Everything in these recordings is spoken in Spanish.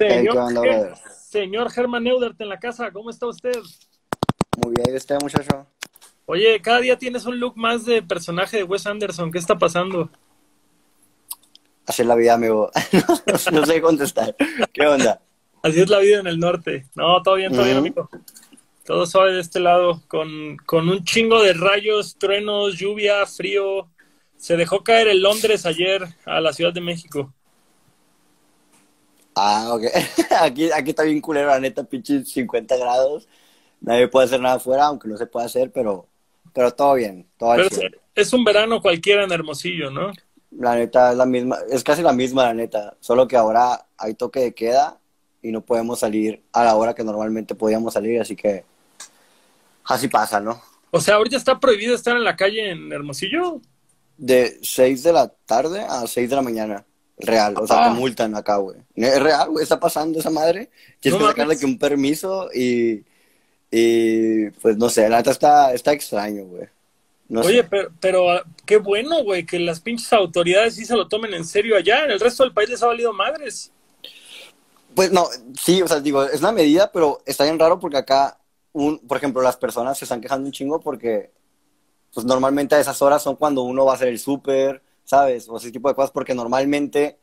Señor, señor Germán Neudert en la casa, ¿cómo está usted? Muy bien, este muchacho. Oye, cada día tienes un look más de personaje de Wes Anderson. ¿Qué está pasando? Así es la vida, amigo. no, sé contestar. ¿Qué onda? Así es la vida en el norte. No, todo bien, todo bien, amigo. Todo suave de este lado, con, con un chingo de rayos, truenos, lluvia, frío. Se dejó caer el Londres ayer a la Ciudad de México. Ah, ok. aquí, aquí está bien culero, la neta, pinche 50 grados. Nadie puede hacer nada afuera, aunque no se pueda hacer, pero, pero todo bien. Todo pero es, un verano cualquiera en Hermosillo, ¿no? La neta es la misma, es casi la misma, la neta. Solo que ahora hay toque de queda y no podemos salir a la hora que normalmente podíamos salir, así que así pasa, ¿no? O sea, ahorita está prohibido estar en la calle en Hermosillo. De 6 de la tarde a 6 de la mañana. Real, o sea, te multan acá, güey. Es real, güey, está pasando esa madre. Tienes que sacarle que un permiso y, y pues no sé, la neta está, está extraño, güey. Oye, pero, pero ah, qué bueno, güey, que las pinches autoridades sí se lo tomen en serio allá. En el resto del país les ha valido madres. Pues no, sí, o sea, digo, es una medida, pero está bien raro porque acá, un, por ejemplo, las personas se están quejando un chingo porque, pues normalmente a esas horas son cuando uno va a hacer el súper, ¿sabes? O ese tipo de cosas, porque normalmente,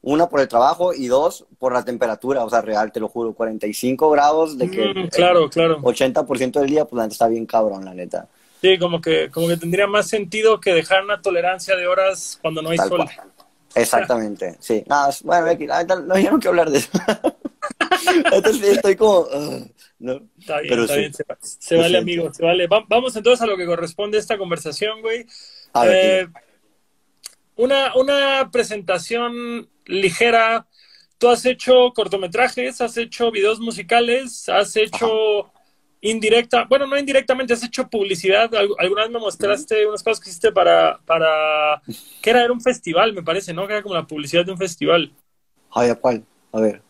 una por el trabajo y dos por la temperatura, o sea, real, te lo juro, 45 grados de que mm, claro, claro. 80% del día, pues la neta está bien cabrón, la neta. Sí, como que, como que tendría más sentido que dejar una tolerancia de horas cuando no hay sol. Exactamente, sí. No, bueno, no quiero que hablar de eso. entonces estoy como... Uh, no. Está bien, está bien, se, vale, amigo, se vale. vamos entonces a lo que corresponde a esta conversación, güey. A ver, eh, una, una presentación ligera. Tú has hecho cortometrajes, has hecho videos musicales, has hecho indirecta, bueno, no indirectamente, has hecho publicidad. Alguna vez me mostraste unas cosas que hiciste para, para, que era, era un festival, me parece, ¿no? Que era como la publicidad de un festival. Ay, ¿cuál? A ver.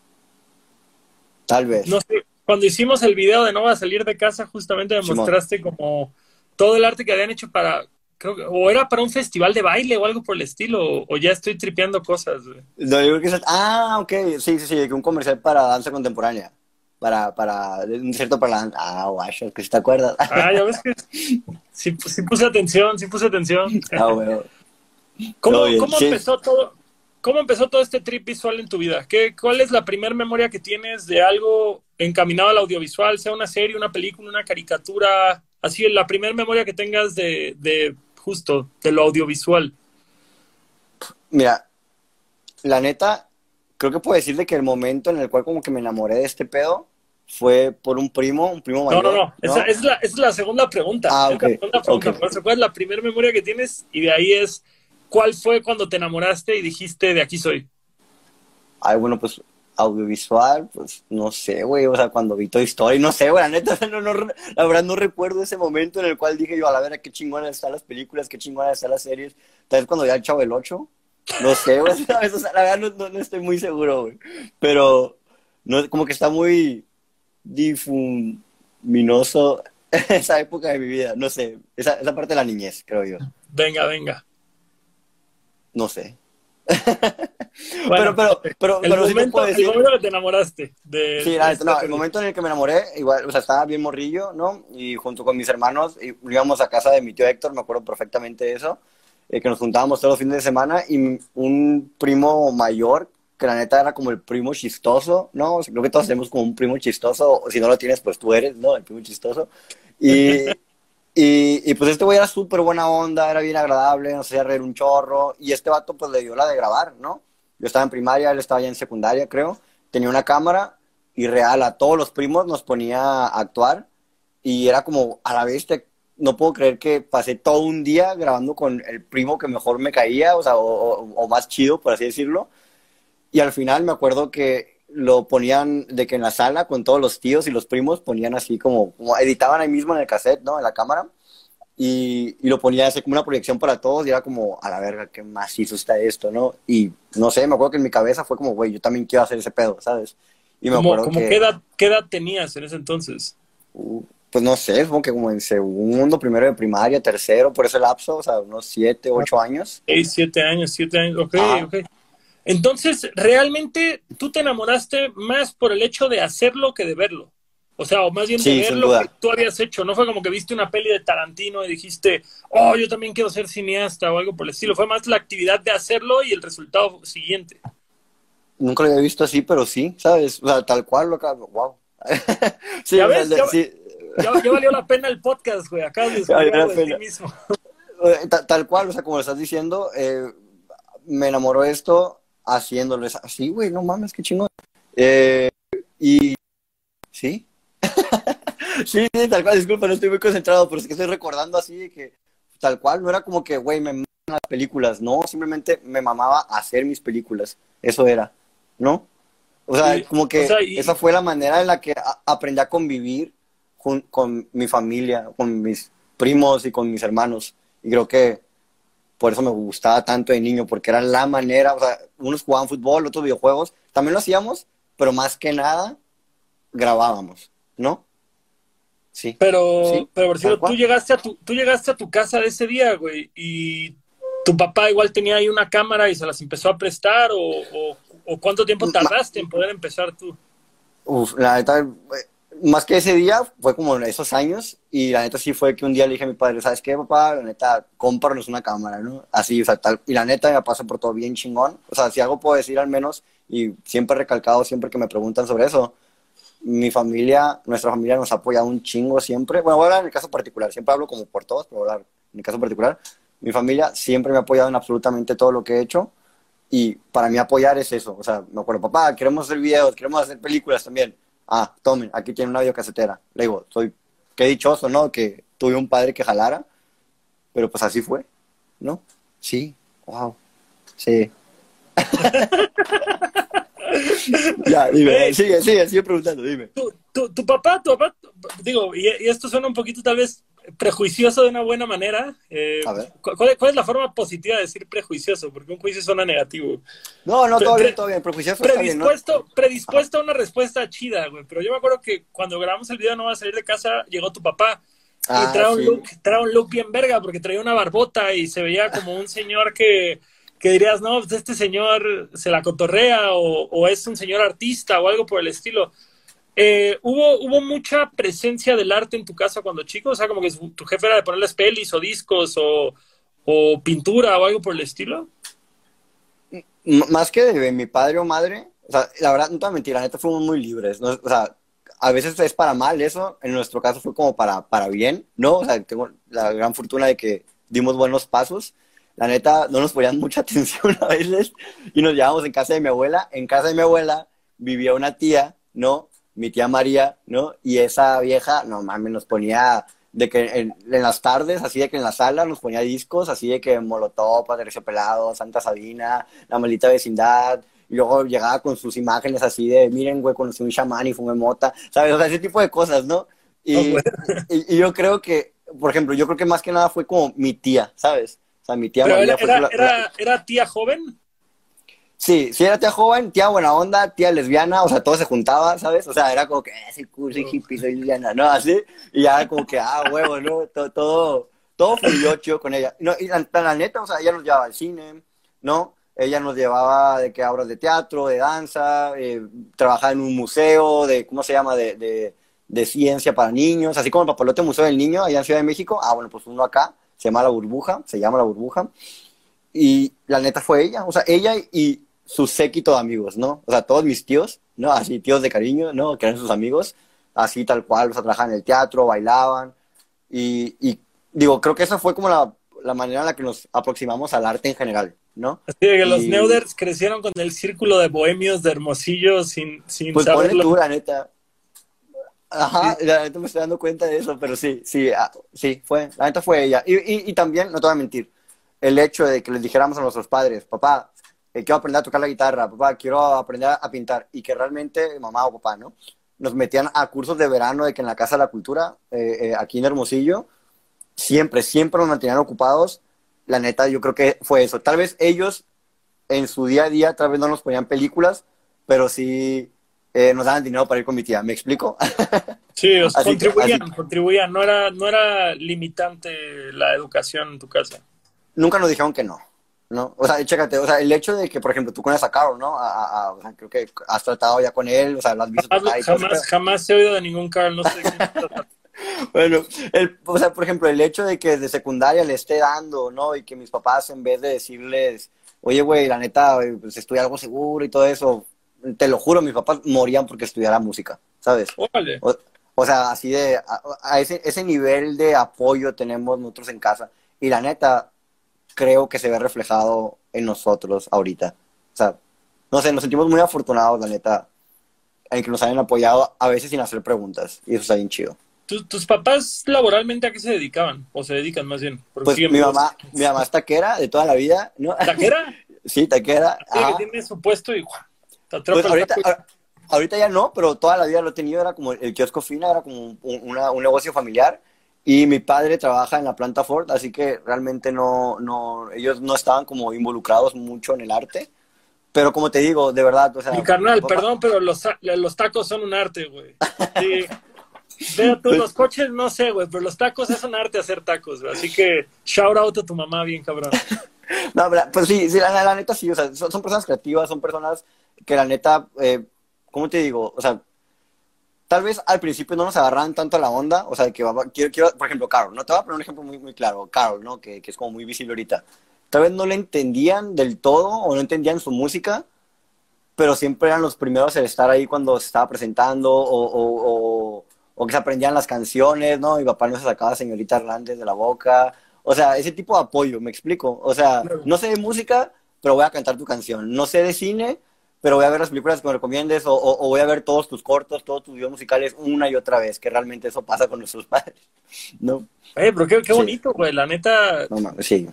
Tal vez. No sé, cuando hicimos el video de No va a salir de casa, justamente me mostraste como todo el arte que habían hecho para, o era para un festival de baile o algo por el estilo, o, ya estoy tripeando cosas. No, yo creo que es, ah, ok, sí, sí, sí, un comercial para danza contemporánea. Para, para, un cierto para la danza. Ah, guay, que si te acuerdas. Ah, ya ves que sí, sí puse atención, sí puse atención. Ah, bueno. ¿Cómo, ¿cómo empezó todo? ¿Cómo empezó todo este trip visual en tu vida? ¿Qué, ¿Cuál es la primera memoria que tienes de algo encaminado al audiovisual, sea una serie, una película, una caricatura? Así, la primera memoria que tengas de, de justo de lo audiovisual? Mira, la neta, creo que puedo decirle que el momento en el cual como que me enamoré de este pedo fue por un primo, un primo mayor. No, no, no, Esa, es, la, es la segunda pregunta. Ah, ok. ¿Cuál es la primera memoria que tienes? Y de ahí es, ¿cuál fue cuando te enamoraste y dijiste, de aquí soy? Ay, bueno, pues audiovisual, pues no sé, güey, o sea, cuando vi Toy Story, no sé, güey, la neta, no, la verdad no recuerdo ese momento en el cual dije yo, a la vera, qué chingonas están las películas, qué chingonas están las series, tal vez cuando vi al Chavo el 8, no sé, güey, la verdad no, no, estoy muy seguro, güey, pero no, como que está muy difuminoso esa época de mi vida, no sé, esa, esa parte de la niñez, creo yo. Venga, venga. No sé. pero, pero, pero, el, momento, el momento que te enamoraste. De, sí, el momento en el que me enamoré, igual, o sea, estaba bien morrillo, ¿no? Y junto con mis hermanos íbamos a casa de mi tío Héctor, me acuerdo perfectamente de eso, eh, que nos juntábamos todos los fines de semana y un primo mayor, que la neta era como el primo chistoso, ¿no? creo que todos tenemos como un primo chistoso, o si no lo tienes, pues tú eres, ¿no? El primo chistoso. Y, Y, pues este güey era súper buena onda, era bien agradable, nos hacía reír un chorro. Y este vato pues le dio la de grabar, ¿no? Yo estaba en primaria, él estaba ya en secundaria, creo. Tenía una cámara y real a todos los primos nos ponía a actuar. Y era como, a la vez, no puedo creer que pasé todo un día grabando con el primo que mejor me caía, o sea, o, más chido, por así decirlo. Y al final me acuerdo que lo ponían de que en la sala con todos los tíos y los primos ponían así como, como editaban ahí mismo en el cassette, ¿no? En la cámara. Y, y lo ponían así como una proyección para todos y era como, a la verga, qué macizo está esto, ¿no? Y no sé, me acuerdo que en mi cabeza fue como, güey, yo también quiero hacer ese pedo, ¿sabes? Y me acuerdo que, ¿qué, edad, ¿Qué edad tenías en ese entonces? Uh, pues no sé, como que como en segundo, primero de primaria, tercero, por ese lapso, o sea, unos siete, ocho años. Seis, siete años, siete años, ok, ok. Entonces, realmente tú te enamoraste más por el hecho de hacerlo que de verlo. O sea, o más bien de ver lo que tú habías hecho. No fue como que viste una peli de Tarantino y dijiste, oh, yo también quiero ser cineasta o algo por el estilo. Fue más la actividad de hacerlo y el resultado siguiente. Nunca lo había visto así, pero sí, ¿sabes? O sea, tal cual, lo que... wow. sí, ¿Ya ves? ya, sí. ya, valió la pena el podcast, güey. Acá de ti mismo. Tal, cual, o sea, como lo estás diciendo, eh, me enamoró esto haciéndolo así, güey, no mames, qué chingón. Eh, y sí, sí, tal cual, disculpa, no estoy muy concentrado, pero es que estoy recordando así que tal cual, no era como que, güey, me maman las películas, no, simplemente me mamaba hacer mis películas, eso era, ¿no? O sea, como que esa fue la manera en la que aprendí a convivir con mi familia, con mis primos y con mis hermanos. Y creo que por eso me gustaba tanto de niño, porque era la manera, o sea, unos jugaban fútbol, otros videojuegos, también lo hacíamos, pero más que nada grabábamos, ¿no? Sí. Pero, pero por cierto, tú llegaste, a tu, tú llegaste a tu casa de ese día, güey, y tu papá igual tenía ahí una cámara y se las empezó a prestar, o, o, cuánto tiempo tardaste en poder empezar tú. Uf, la neta, más que ese día, fue como esos años, y la neta sí fue que un día le dije a mi padre, ¿sabes qué, papá? La neta, cómpranos una cámara, ¿no? Así, o sea, tal, y la neta me pasa por todo bien chingón, o sea, si algo puedo decir al menos, y siempre recalcado, siempre que me preguntan sobre eso, mi familia, nuestra familia nos ha apoyado un chingo siempre, bueno, voy a hablar en el caso particular, siempre hablo como por todos, pero voy a hablar en el caso particular, mi familia siempre me ha apoyado en absolutamente todo lo que he hecho, y para mí apoyar es eso, o sea, me acuerdo, papá, queremos hacer videos, queremos hacer películas también, ah, tomen, aquí tiene una videocasetera. Le digo, soy, qué dichoso, ¿no? Que tuve un padre que jalara, pero pues así fue, ¿no? Sí, wow, sí. ya, dime, sigue, sigue, sigue preguntando, dime. Tu, tu, tu papá, tu papá, digo, y, y, esto suena un poquito tal vez prejuicioso de una buena manera. Eh, ¿cuál, es la forma positiva de decir prejuicioso? Porque un juicio suena negativo. No, no, todo bien, todo bien. Prejuicioso predispuesto, Predispuesto a una respuesta chida, güey. Pero yo me acuerdo que cuando grabamos el video No va a salir de casa, llegó tu papá. y ah, trae un, look, trae un look bien verga porque traía una barbota y se veía como un señor que, que dirías, no, pues este señor se la cotorrea o, o es un señor artista o algo por el estilo. Eh, ¿hubo, ¿Hubo mucha presencia del arte en tu casa cuando chico? O sea, como que tu jefe era de ponerles pelis o discos o, pintura o algo por el estilo. más que de mi padre o madre, o sea, la verdad, no te voy a mentir, la neta fuimos muy libres. O sea, a veces es para mal eso, en nuestro caso fue como para, para bien, ¿no? O sea, tengo la gran fortuna de que dimos buenos pasos. La neta, no nos ponían mucha atención a veces y nos llevábamos en casa de mi abuela. En casa de mi abuela vivía una tía, ¿no? Mi tía María, ¿no? Y esa vieja, no mames, nos ponía de que en, las tardes, así de que en la sala nos ponía discos, así de que Molotov, Patricio Pelado, Santa Sabina, La Maldita Vecindad, y luego llegaba con sus imágenes así de, miren, güey, conocí un chamán y fumé mota, ¿sabes? O sea, ese tipo de cosas, ¿no? Y, y, yo creo que, por ejemplo, yo creo que más que nada fue como mi tía, ¿sabes? O sea, mi tía María era, era, era tía joven? Sí, sí era tía joven, tía buena onda, tía lesbiana, o sea, todo se juntaba, ¿sabes? O sea, era como que, eh, soy cool, soy hippie, soy lesbiana, ¿no? Así, y ya como que, ah, huevo, ¿no? Todo, todo, todo fluyó chido con ella. No, y la, neta, o sea, ella nos llevaba al cine, ¿no? Ella nos llevaba de que obras de teatro, de danza, eh, trabajaba en un museo de, ¿cómo se llama? De, de, de, ciencia para niños, así como el Papalote Museo del Niño, allá en Ciudad de México. Ah, bueno, pues uno acá, se llama La Burbuja, se llama La Burbuja. Y la neta fue ella, o sea, ella y su séquito de amigos, ¿no? O sea, todos mis tíos, ¿no? Así, tíos de cariño, ¿no? Que eran sus amigos, así tal cual, o sea, trabajaban en el teatro, bailaban. Y, y digo, creo que esa fue como la, la, manera en la que nos aproximamos al arte en general, ¿no? Así que los Neuders crecieron con el círculo de bohemios de Hermosillo sin, sin pues saberlo. Tú, la neta. Ajá, la neta me estoy dando cuenta de eso, pero sí, sí, ah, sí, fue, la neta fue ella. Y, y, y también, no te voy a mentir, el hecho de que les dijéramos a nuestros padres, papá, eh, quiero aprender a tocar la guitarra, papá, quiero aprender a pintar, y que realmente mamá o papá, ¿no? Nos metían a cursos de verano de que en la Casa de la Cultura, eh, eh, aquí en Hermosillo, siempre, siempre nos mantenían ocupados. La neta, yo creo que fue eso. Tal vez ellos en su día a día, tal vez no nos ponían películas, pero sí nos daban dinero para ir con mi tía. ¿Me explico? Sí, contribuían, contribuían. No era, no era limitante la educación en tu casa. Nunca nos dijeron que no ¿no? O sea, chécate, o sea, el hecho de que, por ejemplo, tú conoces a Carl, ¿no? A, o sea, creo que has tratado ya con él, o sea, lo has visto. Jamás, jamás, jamás, he oído de ningún Carl, no sé Bueno, el, o sea, por ejemplo, el hecho de que desde secundaria le esté dando, ¿no? Y que mis papás, en vez de decirles, oye, güey, la neta, pues estudia algo seguro y todo eso, te lo juro, mis papás morían porque estudiara música, ¿sabes? O, o, sea, así de, a, ese, ese nivel de apoyo tenemos nosotros en casa. Y la neta, creo que se ve reflejado en nosotros ahorita. O sea, no sé, nos sentimos muy afortunados, la neta, en que nos hayan apoyado a veces sin hacer preguntas. Y eso está bien chido. ¿Tus papás laboralmente a qué se dedicaban? ¿O se dedican más bien? pues mi mamá, mi mamá es taquera de toda la vida. ¿no? ¿Taquera? sí, taquera. que tiene su puesto y pues ahorita, ahorita ya no, pero toda la vida lo he tenido. Era como el kiosco fina, era como un negocio familiar. Y mi padre trabaja en la planta Ford, así que realmente no, no, ellos no estaban como involucrados mucho en el arte. Pero como te digo, de verdad, o sea... Mi carnal, perdón, pero los, los tacos son un arte, güey. Sí. Veo tú, los coches, no sé, güey, pero los tacos es un arte hacer tacos, güey. Así que shout out a tu mamá, bien cabrón. no, pues sí, sí la, neta sí, o sea, son, personas creativas, son personas que la neta, eh, ¿cómo te digo? O sea, tal vez al principio no nos agarran tanto a la onda, o sea, que quiero, quiero, por ejemplo, Carol, ¿no? Te voy a poner un ejemplo muy, muy claro, Carol, ¿no? Que, que es como muy visible ahorita. Tal vez no le entendían del todo o no entendían su música, pero siempre eran los primeros en estar ahí cuando se estaba presentando o, o, o, que se aprendían las canciones, ¿no? Mi papá no se sacaba señorita Hernández de la boca. O sea, ese tipo de apoyo, me explico. O sea, no sé de música, pero voy a cantar tu canción. No sé de cine, pero voy a ver las películas que me recomiendes o, o, voy a ver todos tus cortos, todos tus videos musicales una y otra vez, que realmente eso pasa con nuestros padres, ¿no? Eh, pero qué, qué bonito, güey, la neta. No mames, sí.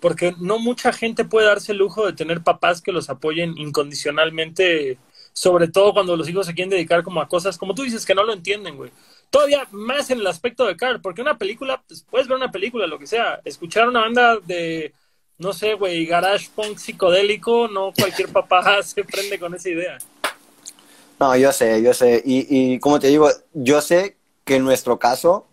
Porque no mucha gente puede darse el lujo de tener papás que los apoyen incondicionalmente, sobre todo cuando los hijos se quieren dedicar como a cosas, como tú dices, que no lo entienden, güey. Todavía más en el aspecto de Carl, porque una película, pues, puedes ver una película, lo que sea, escuchar una banda de no sé, güey, garage punk psicodélico, no cualquier papá se prende con esa idea. No, yo sé, yo sé. Y, y como te digo, yo sé que en nuestro caso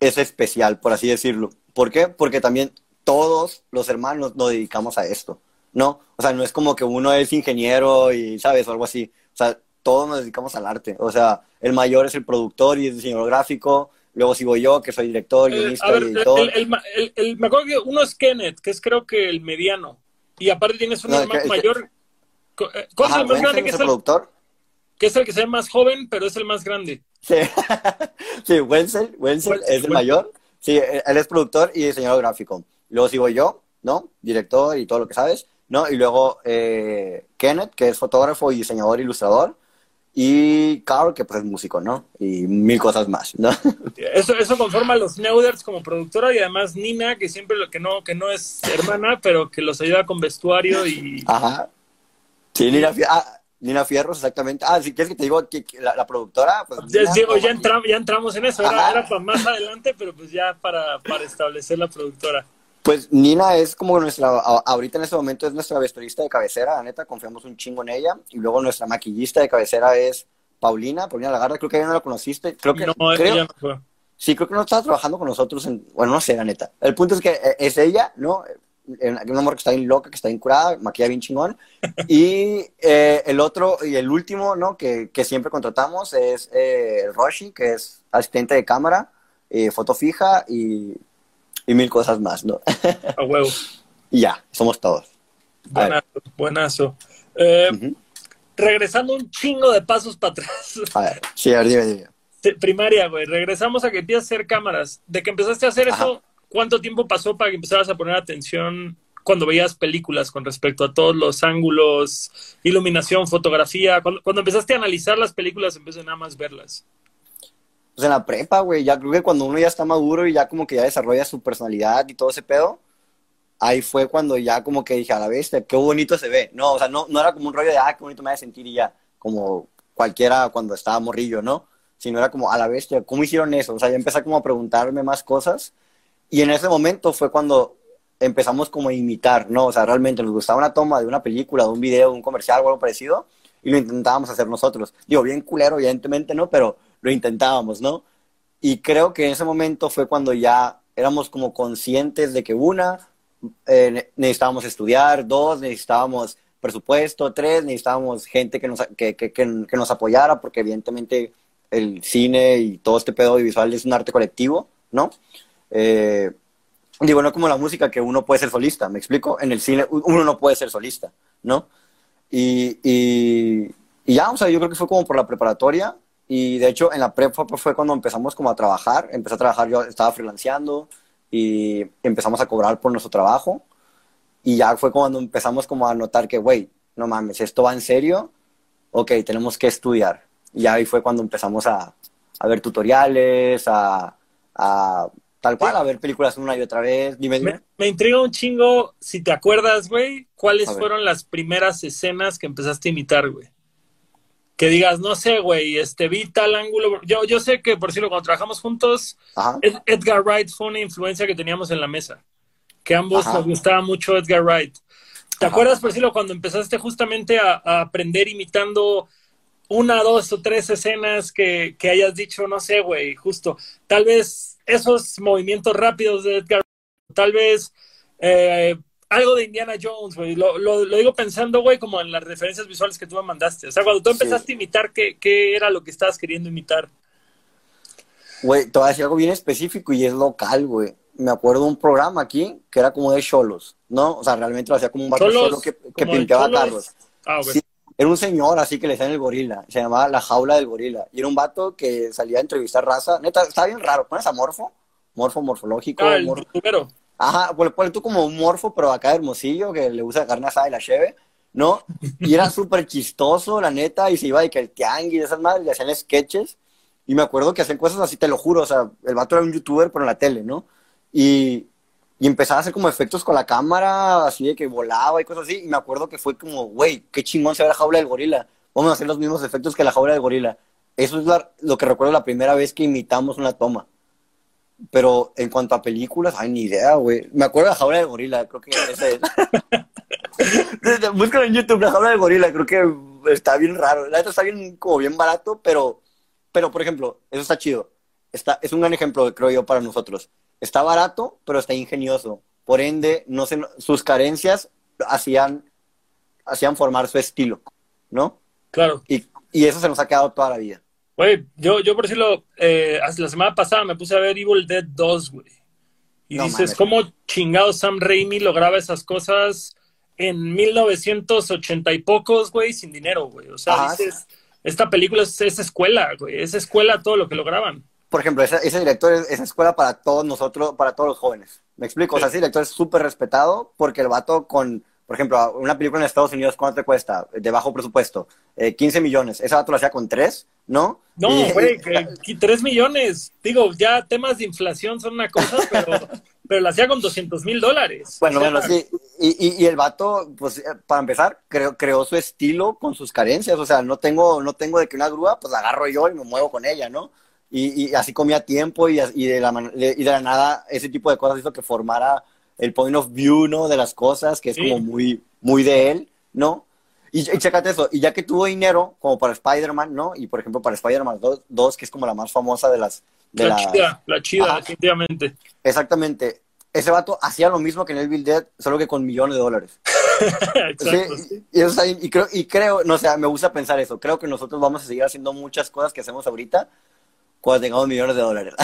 es especial, por así decirlo. ¿Por qué? Porque también todos los hermanos nos dedicamos a esto, ¿no? O sea, no es como que uno es ingeniero y, ¿sabes? O algo así. O sea, todos nos dedicamos al arte. O sea, el mayor es el productor y es diseñador gráfico, luego sigo yo, que soy director, eh, guionista y editor. El, me acuerdo que uno es Kenneth, que es creo que el mediano, y aparte tienes un hermano mayor. Eh, ¿Cuál es el más grande que es el, productor? Que es el que se ve más joven, pero es el más grande. Sí, sí Wenzel, Wenzel, es el mayor. Sí, él es productor y diseñador gráfico. Luego sigo yo, ¿no? Director y todo lo que sabes, ¿no? Y luego eh, Kenneth, que es fotógrafo y diseñador ilustrador y Carl, que pues es músico, ¿no? Y mil cosas más, ¿no? Eso, eso conforma a los Neuders como productora y además Nina, que siempre lo que no, que no es hermana, pero que los ayuda con vestuario y... Ajá. Sí, Nina, ah, Nina Fierros, exactamente. Ah, si quieres que te digo que, la, productora... Pues, ya, digo, ya, ya entramos en eso, era, era, para más adelante, pero pues ya para, para establecer la productora. Pues Nina es como nuestra, ahorita en este momento es nuestra vestuarista de cabecera, la neta, confiamos un chingo en ella. Y luego nuestra maquillista de cabecera es Paulina, Paulina Lagarda, creo que ella no la conociste. Creo que, no, ella no fue. Sí, creo que no estaba trabajando con nosotros en, bueno, no sé, la neta. El punto es que eh, es ella, ¿no? Un amor que está bien loca, que está bien curada, maquilla bien chingón. Y eh, el otro, y el último, ¿no? Que, que siempre contratamos es eh, Roshi, que es asistente de cámara, eh, foto fija y y mil cosas más, ¿no? A huevo. y ya, somos todos. Buenazo, buenazo. Eh, regresando un chingo de pasos para atrás. A ver, sí, a ver, dime, dime. Primaria, güey. Regresamos a que empiezas a hacer cámaras. De que empezaste a hacer eso, ¿cuánto tiempo pasó para que empezaras a poner atención cuando veías películas con respecto a todos los ángulos, iluminación, fotografía? Cuando, cuando empezaste a analizar las películas, empecé nada más verlas pues en la prepa, güey, ya creo que cuando uno ya está maduro y ya como que ya desarrolla su personalidad y todo ese pedo, ahí fue cuando ya como que dije, a la bestia, qué bonito se ve. No, o sea, no, no era como un rollo de, ah, qué bonito me voy a sentir y ya, como cualquiera cuando estaba morrillo, ¿no? Sino era como, a la bestia, ¿cómo hicieron eso? O sea, ya empecé como a preguntarme más cosas y en ese momento fue cuando empezamos como a imitar, ¿no? O sea, realmente nos gustaba una toma de una película, de un video, de un comercial o algo parecido y lo intentábamos hacer nosotros. Digo, bien culero, evidentemente, ¿no? Pero lo intentábamos, ¿no? Y creo que en ese momento fue cuando ya éramos como conscientes de que una, eh, necesitábamos estudiar, dos, necesitábamos presupuesto, tres, necesitábamos gente que nos, que, que, que, nos apoyara, porque evidentemente el cine y todo este pedo audiovisual es un arte colectivo, ¿no? Eh, digo, no como la música, que uno puede ser solista, ¿me explico? En el cine uno no puede ser solista, ¿no? Y, y, y ya, o sea, yo creo que fue como por la preparatoria, y de hecho en la prepa fue cuando empezamos como a trabajar, empecé a trabajar, yo estaba freelanceando, y empezamos a cobrar por nuestro trabajo, y ya fue cuando empezamos como a notar que, güey, no mames, esto va en serio, ok, tenemos que estudiar. Y ahí fue cuando empezamos a, a ver tutoriales, a, a, tal cual, a ver películas una y otra vez. Dime, Me, me, intriga un chingo, si te acuerdas, güey, cuáles fueron las primeras escenas que empezaste a imitar, güey. Que digas, no sé, güey, este, vi tal ángulo. Yo, yo sé que, por cierto, cuando trabajamos juntos, Edgar Wright fue una influencia que teníamos en la mesa que ambos nos gustaba mucho Edgar Wright. ¿Te acuerdas, por ejemplo, cuando empezaste justamente a, aprender imitando una, dos o tres escenas que, que hayas dicho, no sé, güey, justo, tal vez esos movimientos rápidos de Edgar tal vez eh, algo de Indiana Jones, güey. Lo, lo, digo pensando, güey, como en las referencias visuales que tú me mandaste. O sea, cuando tú empezaste a imitar, ¿qué, ¿qué, era lo que estabas queriendo imitar? Güey, te voy a decir algo bien específico y es local, güey me acuerdo de un programa aquí que era como de cholos, ¿no? O sea, realmente lo hacía como un vato solo que, que pintaba carros. Ah, era un señor así que le decían el gorila, se llamaba La Jaula del Gorila. Y era un vato que salía a entrevistar raza. Neta, estaba bien raro. ¿Pones a morfo? Morfo morfológico. Ah, el morfo. Ajá, pues pones tú como un morfo, pero acá hermosillo, que le usa carne asada y la cheve, ¿no? Y era súper chistoso, la neta, y se iba de que el tianguis, esas madres, le hacían sketches. Y me acuerdo que hacían cosas así, te lo juro, o sea, el vato era un youtuber, pero en la tele, ¿no? Y, y empezaba a hacer como efectos con la cámara, así de que volaba y cosas así. Y me acuerdo que fue como, güey, qué chingón se ve la jaula del gorila. Vamos a hacer los mismos efectos que la jaula del gorila. Eso es lo que recuerdo la primera vez que imitamos una toma. Pero en cuanto a películas, ay, ni idea, güey. Me acuerdo de la jaula del gorila, creo que ese es. Búscalo en YouTube, la jaula del gorila, creo que está bien raro. La neta está bien, como bien barato, pero, pero por ejemplo, eso está chido. Está, es un gran ejemplo, creo yo, para nosotros está barato, pero está ingenioso. Por ende, no se, sus carencias hacían, hacían formar su estilo, ¿no? Claro. Y, y eso se nos ha quedado toda la vida. Güey, yo, yo por decirlo, eh, la semana pasada me puse a ver Evil Dead 2, güey. Y dices, ¿cómo chingado Sam Raimi lograba esas cosas en 1980 y pocos, güey, sin dinero, güey? O sea, dices, esta película es, es escuela, güey, es escuela todo lo que lograban por ejemplo, ese, director es esa escuela para todos nosotros, para todos los jóvenes. ¿Me explico? O sea, ese director es súper respetado porque el vato con, por ejemplo, una película en Estados Unidos, ¿cuánto te cuesta? De bajo presupuesto. 15 eh, millones. Ese vato lo hacía con 3, ¿no? No, güey, 3 millones. Digo, ya temas de inflación son una cosa, pero, pero lo hacía con 200 mil dólares. Bueno, bueno, sí. Y, y, el vato, pues, eh, para empezar, creó, creó su estilo con sus carencias. O sea, no tengo, no tengo de que una grúa, pues la agarro yo y me muevo con ella, ¿no? y, así comía tiempo y, de la, y de la nada ese tipo de cosas hizo que formara el point of view, ¿no? De las cosas, que es como muy, muy de él, ¿no? Y, y chécate eso, y ya que tuvo dinero, como para Spider-Man, ¿no? Y por ejemplo para Spider-Man 2, que es como la más famosa de las... De la, chida, la chida, definitivamente. Exactamente. Ese vato hacía lo mismo que en Evil Dead, solo que con millones de dólares. Exacto. y, eso, y, creo, y creo, no sé, me gusta pensar eso. Creo que nosotros vamos a seguir haciendo muchas cosas que hacemos ahorita, cuando tengamos millones de dólares.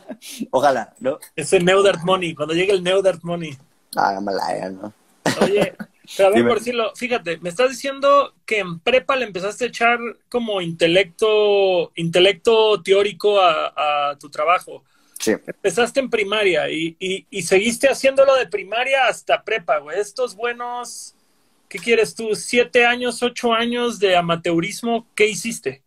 Ojalá, ¿no? Ese Neudart Money, cuando llegue el Neudart Money. Ah, ya, ¿no? Oye, pero a ver, por decirlo, fíjate, me estás diciendo que en prepa le empezaste a echar como intelecto, intelecto teórico a, tu trabajo. Sí. Empezaste en primaria y, y, y, seguiste haciéndolo de primaria hasta prepa, güey. Estos buenos, ¿qué quieres tú? ¿Siete años, ocho años de amateurismo? ¿Qué hiciste?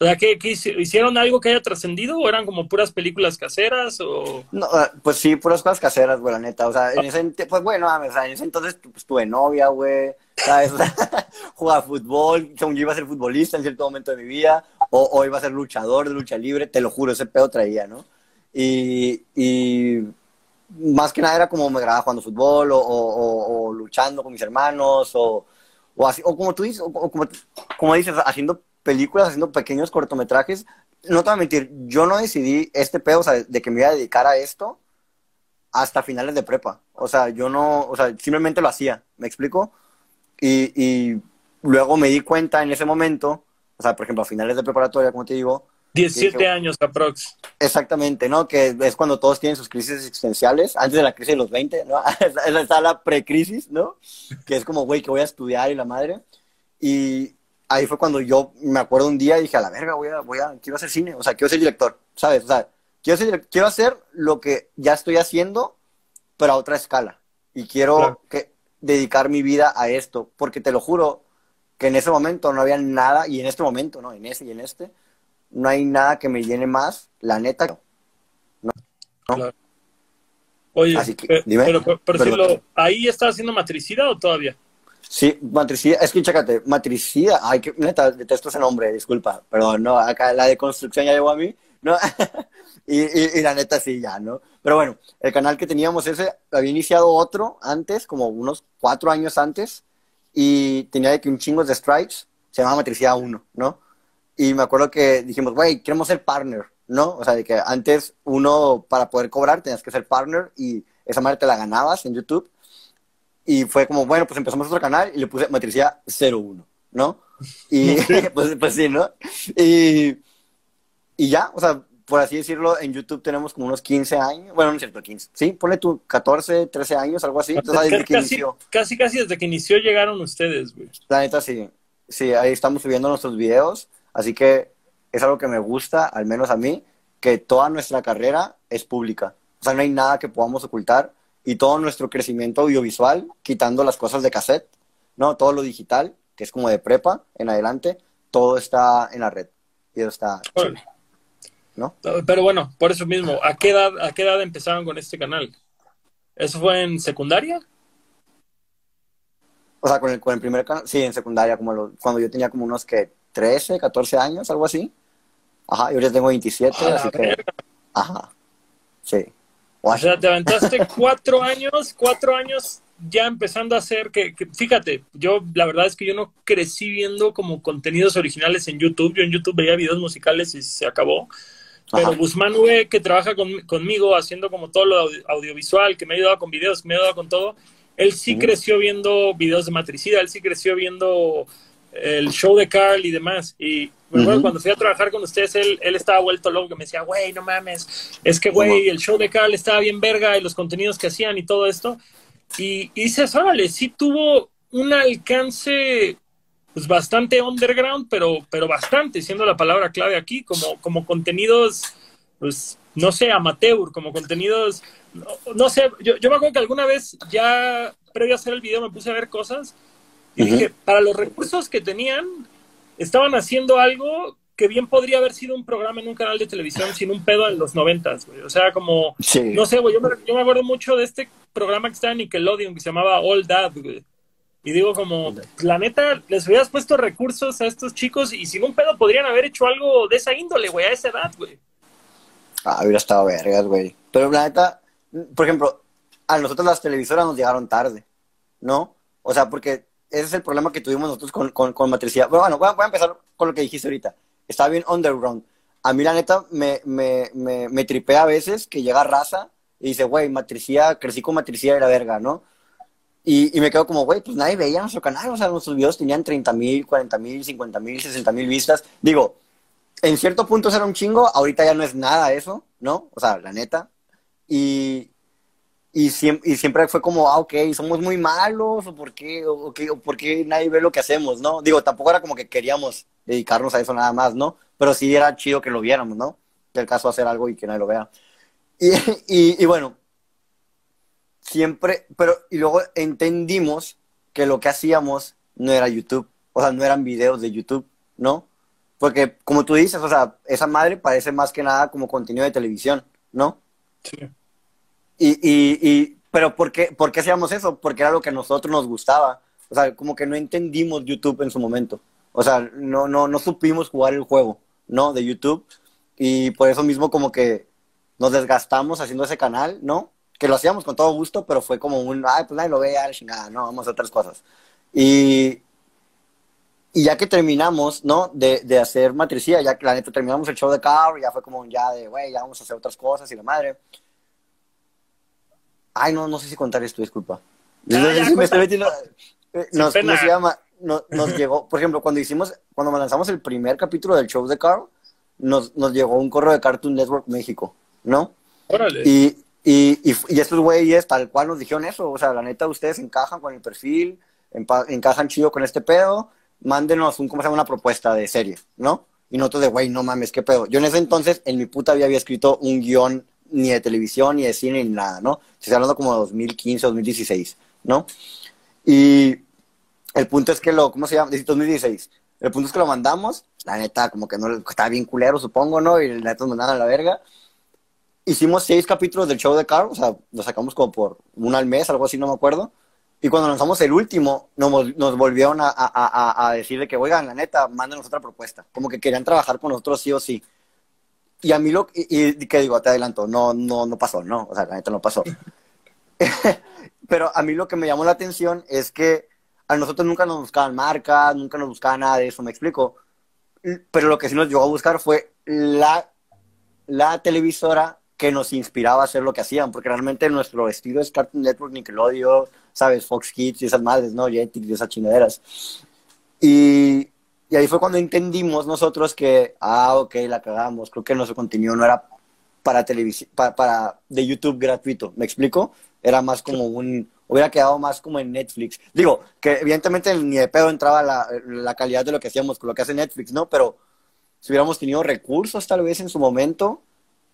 O sea, ¿qué, hicieron algo que haya trascendido o eran como puras películas caseras o...? No, ah, pues sí, puras cosas caseras, güey, la neta. O sea, en ese, pues bueno, o sea, en ese entonces pues, tuve novia, güey, ¿sabes? jugaba fútbol, yo iba a ser futbolista en cierto momento de mi vida, o, iba a ser luchador de lucha libre, te lo juro, ese pedo traía, ¿no? Y, y más que nada era como me grababa jugando fútbol o, o, luchando con mis hermanos o, o así, o como tú dices, o, como, como dices, haciendo películas, haciendo pequeños cortometrajes. No te voy a mentir, yo no decidí este pedo, o sea, de que me iba a dedicar a esto hasta finales de prepa. O sea, yo no, o sea, simplemente lo hacía, ¿me explico? Y, y luego me di cuenta en ese momento, o sea, por ejemplo, a finales de preparatoria, como te digo. 17 años aprox. Exactamente, ¿no? Que es cuando todos tienen sus crisis existenciales, antes de la crisis de los 20, ¿no? Está la precrisis, ¿no? Que es como, güey, que voy a estudiar y la madre. Y ahí fue cuando yo me acuerdo un día y dije, a la verga, voy a, voy a, quiero hacer cine, o sea, quiero ser director, ¿sabes? O sea, quiero, quiero hacer lo que ya estoy haciendo, pero a otra escala. Y quiero que, dedicar mi vida a esto, porque te lo juro que en ese momento no había nada, y en este momento, ¿no? En ese y en este, no hay nada que me llene más, la neta. No. Oye, pero, pero, ¿ahí está haciendo matricida o todavía? Sí, matricida, es que chécate, matricida, ay, que neta, detesto ese nombre, disculpa, perdón, no, acá la de construcción ya llegó a mí, ¿no? y, y, la neta sí, ya, ¿no? Pero bueno, el canal que teníamos ese, había iniciado otro antes, como unos cuatro años antes, y tenía de que un chingo de strikes, se llamaba Matricida 1, ¿no? Y me acuerdo que dijimos, güey, queremos ser partner, ¿no? O sea, de que antes uno, para poder cobrar, tenías que ser partner y esa madre te la ganabas en YouTube. Y fue como, bueno, pues empezamos otro canal y le puse Matricida 01, ¿no? Y pues, pues sí, ¿no? Y, y ya, o sea, por así decirlo, en YouTube tenemos como unos 15 años. Bueno, no es cierto, 15. Sí, ponle tú 14, 13 años, algo así. Entonces, desde que inició. Casi, casi desde que inició llegaron ustedes, güey. La neta, sí. Sí, ahí estamos subiendo nuestros videos. Así que es algo que me gusta, al menos a mí, que toda nuestra carrera es pública. O sea, no hay nada que podamos ocultar. Y todo nuestro crecimiento audiovisual, quitando las cosas de cassette, ¿no? Todo lo digital, que es como de prepa en adelante, todo está en la red. Y eso está... ¿no? Pero bueno, por eso mismo, ¿a qué edad, a qué edad empezaron con este canal? ¿Eso fue en secundaria? O sea, con el, con el primer canal, sí, en secundaria, como cuando yo tenía como unos que 13, 14 años, algo así. Ajá, yo ya tengo 27, así que. Ajá, sí. O sea, te aventaste cuatro años, cuatro años ya empezando a hacer que, fíjate, yo la verdad es que yo no crecí viendo como contenidos originales en YouTube. Yo en YouTube veía videos musicales y se acabó. Pero Guzmán V, que trabaja conmigo haciendo como todo lo audiovisual, que me ha ayudado con videos, que me ha ayudado con todo, él sí creció viendo videos de matricida, él sí creció viendo el show de Carl y demás. Y bueno, cuando fui a trabajar con ustedes, él, él estaba vuelto loco, me decía, güey, no mames, es que, güey, el show de Carl estaba bien verga y los contenidos que hacían y todo esto. Y, y dices, órale, sí tuvo un alcance pues bastante underground, pero, pero bastante, siendo la palabra clave aquí, como, como contenidos, pues, no sé, amateur, como contenidos, no, sé, yo, yo, me acuerdo que alguna vez ya previo a hacer el video me puse a ver cosas y dije, para los recursos que tenían, estaban haciendo algo que bien podría haber sido un programa en un canal de televisión sin un pedo en los noventas, güey. O sea, como, no sé, güey, yo me, yo me acuerdo mucho de este programa que estaba en Nickelodeon que se llamaba All Dad, güey y digo, como, la neta, les hubieras puesto recursos a estos chicos y sin un pedo podrían haber hecho algo de esa índole, güey, a esa edad, güey. Ah, hubiera estado vergas, güey. Pero la neta, por ejemplo, a nosotros las televisoras nos llegaron tarde, ¿no? O sea, porque ese es el problema que tuvimos nosotros con, con, con Matricidad. Bueno, voy a, empezar con lo que dijiste ahorita. Está bien underground. A mí, la neta, me, me, me, me tripea a veces que llega raza y dice, güey, Matricidad, crecí con Matricidad y la verga, ¿no? Y, y me quedo como, güey, pues nadie veía nuestro canal, o sea, nuestros videos tenían 30 mil, 40 mil, 50 mil, 60 mil vistas. Digo, en cierto punto era un chingo, ahorita ya no es nada eso, ¿no? O sea, la neta. Y, y, siempre, y siempre fue como, ah, ok, somos muy malos, o por qué, o, o, por qué nadie ve lo que hacemos, ¿no? Digo, tampoco era como que queríamos dedicarnos a eso nada más, ¿no? Pero sí era chido que lo viéramos, ¿no? Del caso hacer algo y que nadie lo vea. Y, y, y bueno, siempre, pero, y luego entendimos que lo que hacíamos no era YouTube, o sea, no eran videos de YouTube, ¿no? Porque, como tú dices, o sea, esa madre parece más que nada como contenido de televisión, ¿no? Sí. Y, y, y pero ¿por qué, ¿por qué hacíamos eso? Porque era lo que a nosotros nos gustaba. O sea, como que no entendimos YouTube en su momento. O sea, no, no, no supimos jugar el juego, ¿no? De YouTube. Y por eso mismo como que nos desgastamos haciendo ese canal, ¿no? que lo hacíamos con todo gusto, pero fue como un, ay, pues nadie lo ve, ay, chingada, no, vamos a otras cosas. Y, y ya que terminamos, ¿no? De, de hacer matricía, ya que la neta terminamos el show de carro, ya fue como ya de, güey, ya vamos a hacer otras cosas y la madre. Ay, no, no sé si contar esto, disculpa. Ah, me estoy metiendo... Eh, nos, llama, nos, llegó, por ejemplo, cuando hicimos, cuando lanzamos el primer capítulo del show de Carl, nos, nos llegó un correo de Cartoon Network México, ¿no? Órale. Y, y, y, y estos güeyes tal cual nos dijeron eso, o sea, la neta, ustedes encajan con el perfil, encajan chido con este pedo, mándenos un, ¿cómo se llama? Una propuesta de serie, ¿no? Y nosotros de, güey, no mames, qué pedo. Yo en ese entonces, en mi puta vida había escrito un guion ni de televisión, ni de cine, ni nada, ¿no? Estoy hablando como de 2015, 2016, ¿no? Y el punto es que lo, ¿cómo se llama? 2016. El punto es que lo mandamos, la neta, como que no estaba bien culero, supongo, ¿no? Y la neta nos mandaron a la verga. Hicimos seis capítulos del show de Carl, o sea, lo sacamos como por uno al mes, algo así, no me acuerdo. Y cuando lanzamos el último, nos, nos volvieron a, a, a, decir de que, oigan, la neta, mándenos otra propuesta. Como que querían trabajar con nosotros sí o sí. Y a mí lo, y, y que digo, te adelanto, no, no, no pasó, no, o sea, la neta no pasó. Pero a mí lo que me llamó la atención es que a nosotros nunca nos buscaban marcas, nunca nos buscaban nada de eso, me explico. Pero lo que sí nos llegó a buscar fue la, la televisora que nos inspiraba a hacer lo que hacían, porque realmente nuestro estilo es Cartoon Network, Nickelodeon, ¿sabes? Fox Kids y esas madres, ¿no? Jetix y esas chingaderas. Y, y ahí fue cuando entendimos nosotros que, ah, ok, la cagamos, creo que nuestro contenido no era para televisión, para, para, de YouTube gratuito, ¿me explico? Era más como un, hubiera quedado más como en Netflix. Digo, que evidentemente ni de pedo entraba la, la calidad de lo que hacíamos con lo que hace Netflix, ¿no? Pero si hubiéramos tenido recursos tal vez en su momento,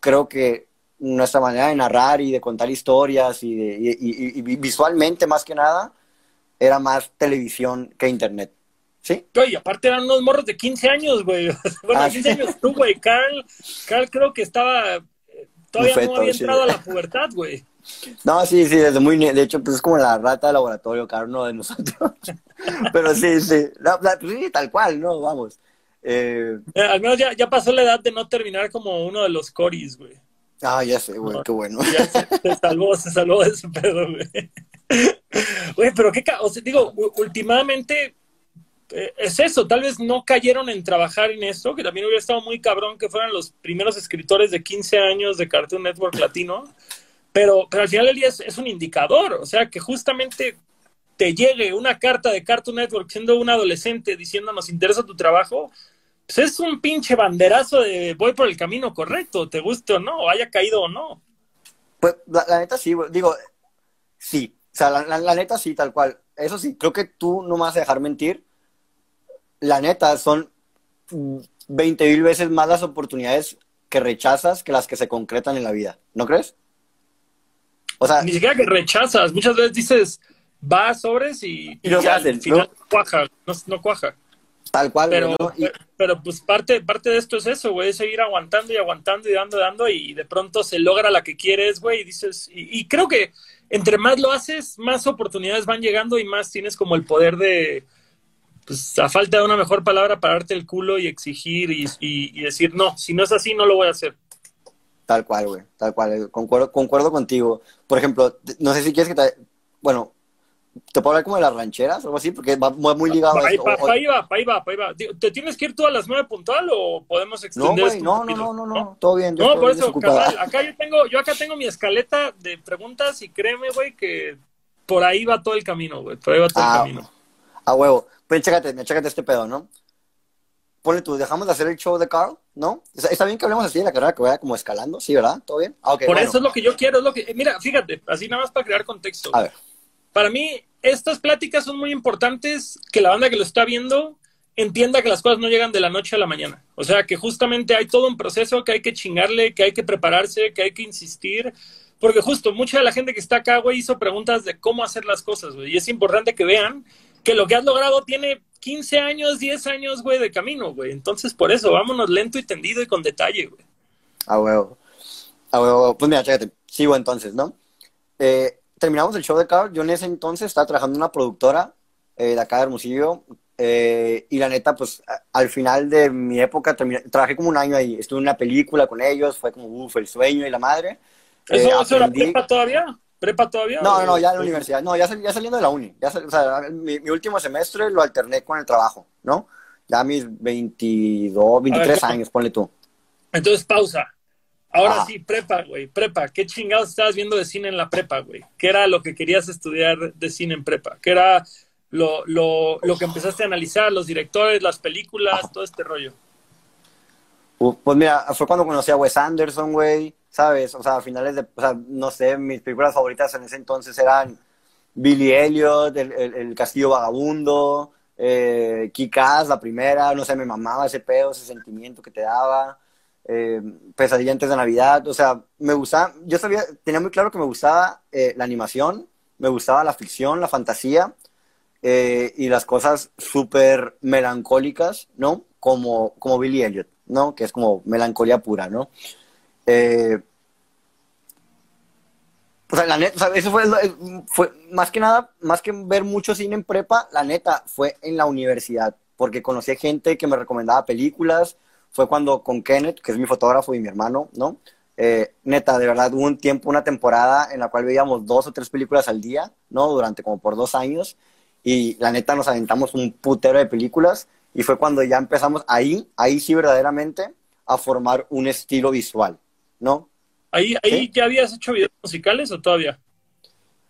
creo que nuestra manera de narrar y de contar historias y, de, y, y, visualmente más que nada era más televisión que internet. ¿Sí? Y aparte eran unos morros de 15 años, güey. Bueno, 15 ah, años tú, güey. Carl, Carl creo que estaba. Eh, todavía no había entrado a la pubertad, güey. No, sí, sí, desde muy. De hecho, pues es como la rata de laboratorio, Carl, no de nosotros. Pero sí, sí. Pues, sí, tal cual, ¿no? Vamos. Eh, eh, al menos ya, ya pasó la edad de no terminar como uno de los coris, güey. Ah, ya sé, güey, qué bueno. Ya se, salvó, se salvó de ese pedo, güey. Güey, pero qué, o sea, digo, últimamente es eso, tal vez no cayeron en trabajar en eso, que también hubiera estado muy cabrón que fueran los primeros escritores de 15 años de Cartoon Network Latino, pero, pero al final del día es, un indicador, o sea, que justamente te llegue una carta de Cartoon Network siendo un adolescente diciendo nos interesa tu trabajo, pues es un pinche banderazo de voy por el camino correcto, te guste o no, haya caído o no. Pues la, neta sí, digo, sí, o sea, la, la, neta sí, tal cual. Eso sí, creo que tú no me vas a dejar mentir la neta, son 20 mil veces más las oportunidades que rechazas que las que se concretan en la vida, ¿no crees? O sea, ni siquiera que rechazas, muchas veces dices, va sobres y, y, no al final ¿no? cuaja, no, cuaja. Tal cual, pero, pero pues parte, parte de esto es eso, güey, es seguir aguantando y aguantando y dando, dando y de pronto se logra la que quieres, güey, y dices, y, y creo que entre más lo haces, más oportunidades van llegando y más tienes como el poder de, pues a falta de una mejor palabra, pararte el culo y exigir y, decir, no, si no es así, no lo voy a hacer. Tal cual, güey, tal cual, eh, concuerdo, concuerdo contigo. Por ejemplo, no sé si quieres que te... Bueno, ¿te puedo hablar como de las rancheras o algo así? Porque va muy ligado a eso. Pa, ahí va, ahí va, ahí va. ¿Te tienes que ir tú a las nueve puntual o podemos extender no, no, no, no, no, no, todo bien. no, por eso, acá yo tengo, yo acá tengo mi escaleta de preguntas y créeme, güey, que por ahí va todo el camino, güey, por ahí va todo el ah, camino. A huevo. Pues chécate, chécate este pedo, ¿no? Ponle tú, dejamos de hacer el show de Carl, ¿no? ¿Está bien que hablemos así de la carrera que vaya como escalando? ¿Sí, verdad? ¿Todo bien? Ah, Por eso es lo que yo quiero, es lo que... Mira, fíjate, así nada más para crear contexto. A ver. Para mí, estas pláticas son muy importantes que la banda que lo está viendo entienda que las cosas no llegan de la noche a la mañana. O sea, que justamente hay todo un proceso que hay que chingarle, que hay que prepararse, que hay que insistir. Porque justo mucha de la gente que está acá, güey, hizo preguntas de cómo hacer las cosas, güey. Y es importante que vean que lo que has logrado tiene 15 años, 10 años, güey, de camino, güey. Entonces, por eso, vámonos lento y tendido y con detalle, güey. Ah, huevo. Ah, huevo. Pues mira, chécate, sigo entonces, ¿no? Eh, terminamos el show de Carl. Yo en ese entonces estaba trabajando en una productora eh, de acá de Hermosillo. Eh, y la neta, pues al final de mi época trabajé como un año ahí. Estuve en una película con ellos, fue como, uff, el sueño y la madre. ¿Eso, ¿eso era prepa todavía? ¿Prepa todavía? No, no, ya en la universidad. No, ya, ya saliendo de la uni. Ya, o sea, mi, último semestre lo alterné con el trabajo, ¿no? Ya mis 22, 23 años, ponle tú. Entonces, pausa. Ahora sí, prepa, güey, prepa. ¿Qué chingados estabas viendo de cine en la prepa, güey? ¿Qué era lo que querías estudiar de cine en prepa? ¿Qué era lo, lo, lo que empezaste a analizar, los directores, las películas, todo este rollo? Pues mira, fue cuando conocí a Wes Anderson, güey, ¿sabes? O sea, a finales de, o sea, no sé, mis películas favoritas en ese entonces eran Billy Elliot, El, Castillo Vagabundo, eh, Kikas, la primera, no sé, me mamaba ese pedo, ese sentimiento que te daba. Eh, Pesadilla antes de Navidad, o sea, me gustaba, yo sabía, tenía muy claro que me gustaba eh, la animación, me gustaba la ficción, la fantasía eh, y las cosas súper melancólicas, ¿no? Como, como Billy Elliot, ¿no? Que es como melancolía pura, ¿no? O sea, la neta, eso fue, fue, más que nada, más que ver mucho cine en prepa, la neta, fue en la universidad, porque conocí gente que me recomendaba películas, fue cuando con Kenneth, que es mi fotógrafo y mi hermano, ¿no? Eh, neta, de verdad, hubo un tiempo, una temporada en la cual veíamos dos o tres películas al día, ¿no? Durante como por dos años. Y la neta nos aventamos un putero de películas. Y fue cuando ya empezamos ahí, ahí sí verdaderamente, a formar un estilo visual, ¿no? ¿Ahí, ahí ya habías hecho videos musicales o todavía?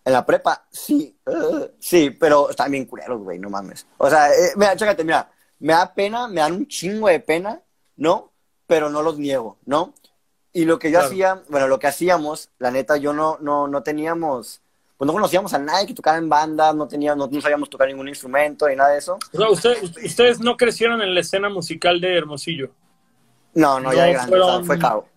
En la prepa, sí, uh, sí, pero están bien culeros, güey, no mames. O sea, eh, mira, chécate, mira, me da pena, me dan un chingo de pena ¿no? Pero no los niego, ¿no? Y lo que yo hacía, bueno, lo que hacíamos, la neta, yo no, no, no teníamos, pues no conocíamos a nadie que tocara en banda, no teníamos, no, sabíamos tocar ningún instrumento ni nada de eso. O sea, ustedes no crecieron en la escena musical de Hermosillo. No, no, ya de grande, fue cabo.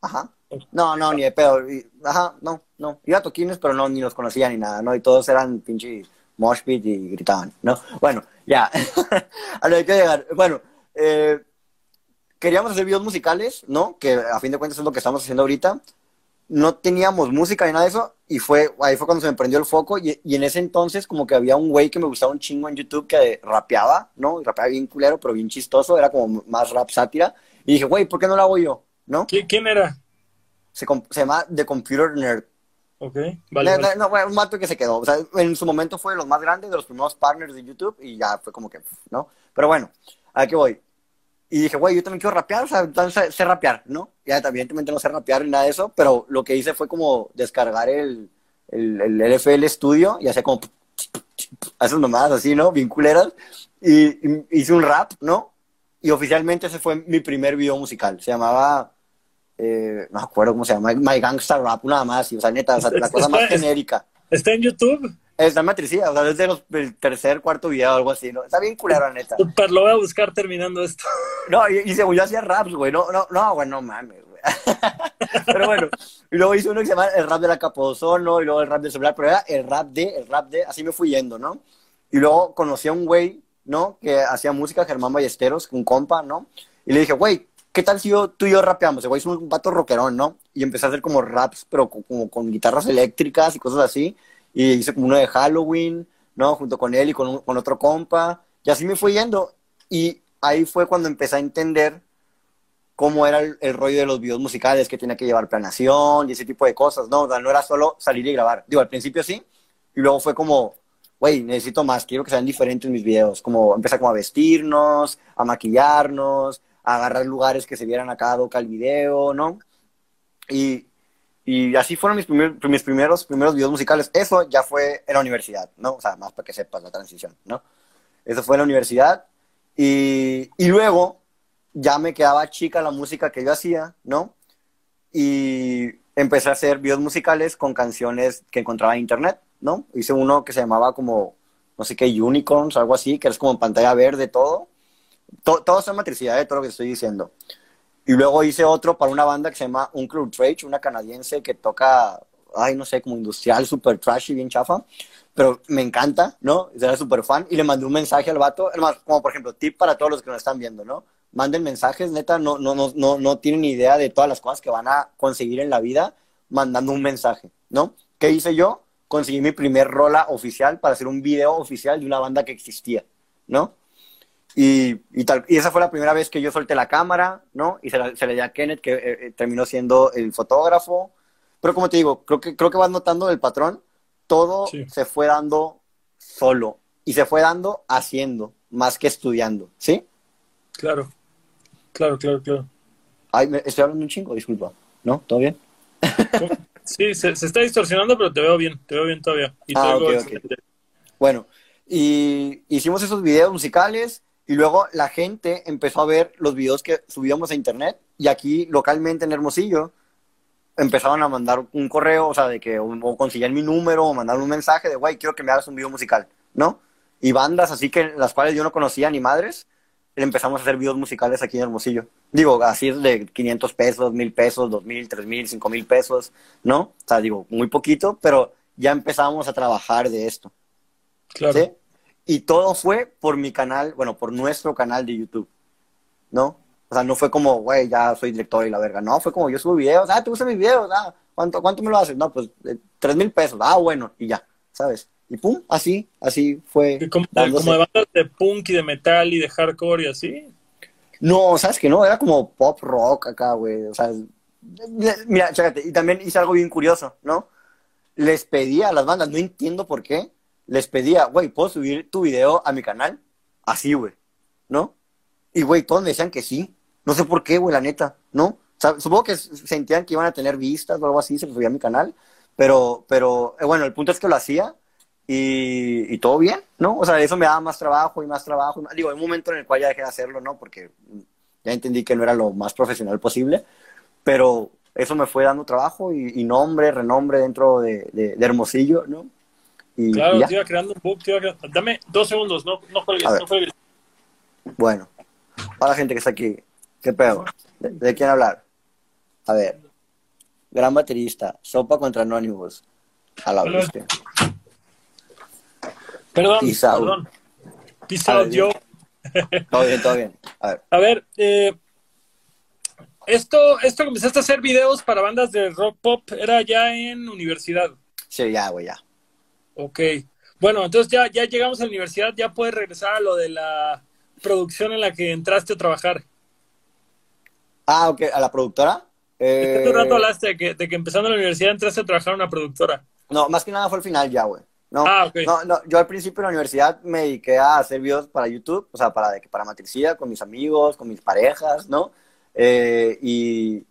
Ajá. No, no, ni de pedo. Ajá, no, no. Iba a toquines, pero no, ni los conocía ni nada, ¿no? Y todos eran pinche mosh pit y gritaban, ¿no? Bueno, ya. a lo que llegar. Bueno, eh, queríamos hacer videos musicales, ¿no? Que a fin de cuentas es lo que estamos haciendo ahorita. No teníamos música ni nada de eso y fue ahí fue cuando se me prendió el foco y, en ese entonces como que había un güey que me gustaba un chingo en YouTube que rapeaba, ¿no? rapeaba bien culero, pero bien chistoso, era como más rap sátira. Y dije, güey, ¿por qué no lo hago yo? ¿No? ¿Quién era? Se, llama The Computer Nerd. Ok, vale. No, un mato que se quedó. O sea, en su momento fue de los más grandes, de los primeros partners de YouTube y ya fue como que, ¿no? Pero bueno, a qué voy. Y dije, güey, yo también quiero rapear, o sea, entonces sé rapear, ¿no? Ya evidentemente no sé rapear ni nada de eso, pero lo que hice fue como descargar el, el, el LFL Studio y hacía como esas nomás así, ¿no? Bien culeras. Y, hice un rap, ¿no? Y oficialmente ese fue mi primer video musical. Se llamaba, eh, no me acuerdo cómo se llama, My Gangsta Rap, nada más. Y, o sea, neta, o sea, la cosa más genérica. ¿Está en YouTube? Está en matricía, o sea, desde los, el tercer, cuarto video algo así, ¿no? Está bien culero, neta. Super, lo voy a buscar terminando esto. No, y, y según yo hacía raps, güey. No, no, no, güey, no mames, güey. pero bueno, y luego hice uno que se llama el rap de la ¿no? y luego el rap de celular, pero era el rap de, el rap de, así me fui yendo, ¿no? Y luego conocí a un güey, ¿no? Que hacía música, Germán Ballesteros, un compa, ¿no? Y le dije, güey, ¿qué tal si yo, tú y yo rapeamos? El güey es un vato rockerón, ¿no? Y empecé a hacer como raps, pero como con guitarras eléctricas y cosas así y hice como uno de Halloween, ¿no? Junto con él y con, con otro compa, y así me fui yendo. Y ahí fue cuando empecé a entender cómo era el, rollo de los videos musicales, que tenía que llevar planación y ese tipo de cosas, ¿no? O sea, no era solo salir y grabar. Digo, al principio sí, y luego fue como, güey, necesito más, quiero que sean diferentes mis videos. Como empezar como a vestirnos, a maquillarnos, agarrar lugares que se vieran a cada doca el video, ¿no? Y, y así fueron mis, mis primeros, primeros videos musicales. Eso ya fue en la universidad, ¿no? O sea, más para que sepas la transición, ¿no? Eso fue en la universidad. Y, y luego ya me quedaba chica la música que yo hacía, ¿no? Y empecé a hacer videos musicales con canciones que encontraba en internet, ¿no? Hice uno que se llamaba como, no sé qué, Unicorns, algo así, que es como en pantalla verde, todo. Todo, todo es matricidad de todo lo que estoy diciendo. Y luego hice otro para una banda que se llama Uncle Trade, una canadiense que toca, ay, no sé, como industrial, super trashy, bien chafa. Pero me encanta, ¿no? Era súper fan. Y le mandé un mensaje al vato. Además, como por ejemplo, tip para todos los que nos están viendo, ¿no? Manden mensajes, neta, no, no, no, no, no tienen idea de todas las cosas que van a conseguir en la vida mandando un mensaje, ¿no? ¿Qué hice yo? Conseguí mi primer rola oficial para hacer un video oficial de una banda que existía, ¿no? Y, y, tal, y esa fue la primera vez que yo solté la cámara, ¿no? Y se, le di a Kenneth, que eh, eh, terminó siendo el fotógrafo. Pero como te digo, creo que, creo que vas notando el patrón. Todo se fue dando solo. Y se fue dando haciendo, más que estudiando, ¿sí? Claro, claro, claro, claro. Ay, me, estoy hablando un chingo, disculpa. ¿No? ¿Todo bien? Sí, se, está distorsionando, pero te veo bien, te veo bien todavía. ah, Bueno, y hicimos esos videos musicales y luego la gente empezó a ver los videos que subíamos a internet y aquí localmente en Hermosillo empezaban a mandar un correo, o sea, de que o, conseguían mi número o mandaron un mensaje de, güey, quiero que me hagas un video musical, ¿no? Y bandas así que las cuales yo no conocía ni madres, empezamos a hacer videos musicales aquí en Hermosillo. Digo, así es de 500 pesos, 1000 pesos, 2000, 3000, 5000 pesos, ¿no? O sea, digo, muy poquito, pero ya empezamos a trabajar de esto. Claro. ¿sí? Y todo fue por mi canal, bueno, por nuestro canal de YouTube, ¿no? O sea, no fue como, güey, ya soy director y la verga. No, fue como yo subo videos, ah, te gustan mis videos, ah, ¿cuánto, cuánto me lo haces? No, pues eh, tres mil pesos, ah, bueno, y ya, ¿sabes? Y pum, así, así fue. como, como de bandas de punk y de metal y de hardcore y así. No, ¿sabes que No, era como pop rock acá, güey. O sea, mira, chécate, y también hice algo bien curioso, ¿no? Les pedía a las bandas, no entiendo por qué, les pedía, güey, ¿puedo subir tu video a mi canal? Así, güey, ¿no? Y, güey, todos me decían que sí. No sé por qué, güey, la neta, ¿no? O supongo que sentían que iban a tener vistas o algo así, se los subía a mi canal. Pero, pero, eh, bueno, el punto es que lo hacía y, todo bien, ¿no? O sea, eso me daba más trabajo y más trabajo. Digo, hay un momento en el cual ya dejé de hacerlo, ¿no? Porque ya entendí que no era lo más profesional posible, pero eso me fue dando trabajo y, nombre, renombre dentro de, Hermosillo, ¿no? Y, claro, te iba creando un book, te iba creando... Dame dos segundos, no, no juegues, no juegues. Bueno, para la gente que está aquí, ¿qué pedo? ¿De, quién hablar? A ver, gran baterista, Sopa contra Anonymous. A la bestia. Perdón, perdón. Peace yo. Todo bien, todo bien. A ver, a ver eh, esto, esto que empezaste a hacer videos para bandas de rock pop era ya en universidad. Sí, ya, güey, ya. Ok. Bueno, entonces ya, ya llegamos a la universidad, ya puedes regresar a lo de la producción en la que entraste a trabajar. Ah, ok, a la productora. Eh... ¿Qué rato hablaste de que, de que empezando la universidad entraste a trabajar en una productora? No, más que nada fue el final ya, güey. No, ah, no, no, yo al principio de la universidad me dediqué a hacer videos para YouTube, o sea, para, para matricida, con mis amigos, con mis parejas, ¿no? Eh, y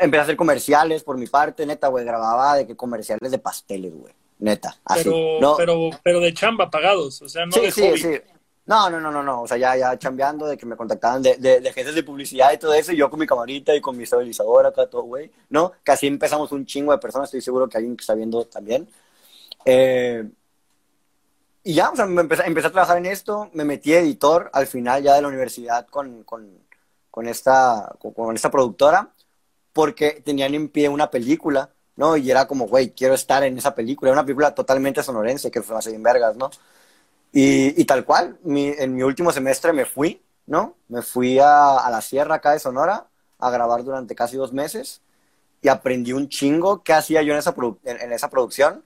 empecé a hacer comerciales por mi parte, neta, güey, grababa de que comerciales de pasteles, güey, neta, así. Pero, pero, pero de chamba pagados, o sea, no de sí, Sí. No, no, no, no, no, o sea, ya, ya chambeando de que me contactaban de, de, de de publicidad y todo eso, y yo con mi camarita y con mi estabilizador acá, todo, güey, ¿no? Casi empezamos un chingo de personas, estoy seguro que alguien que está viendo también. Eh, y ya, o sea, me empecé, empecé, a trabajar en esto, me metí editor al final ya de la universidad con, con, con esta, con, esta productora, porque tenían en pie una película, ¿no? Y era como, güey, quiero estar en esa película, era una película totalmente sonorense, que fue hace bien vergas, ¿no? Y, y tal cual, mi, en mi último semestre me fui, ¿no? Me fui a, a la sierra acá de Sonora a grabar durante casi dos meses y aprendí un chingo qué hacía yo en esa, en esa producción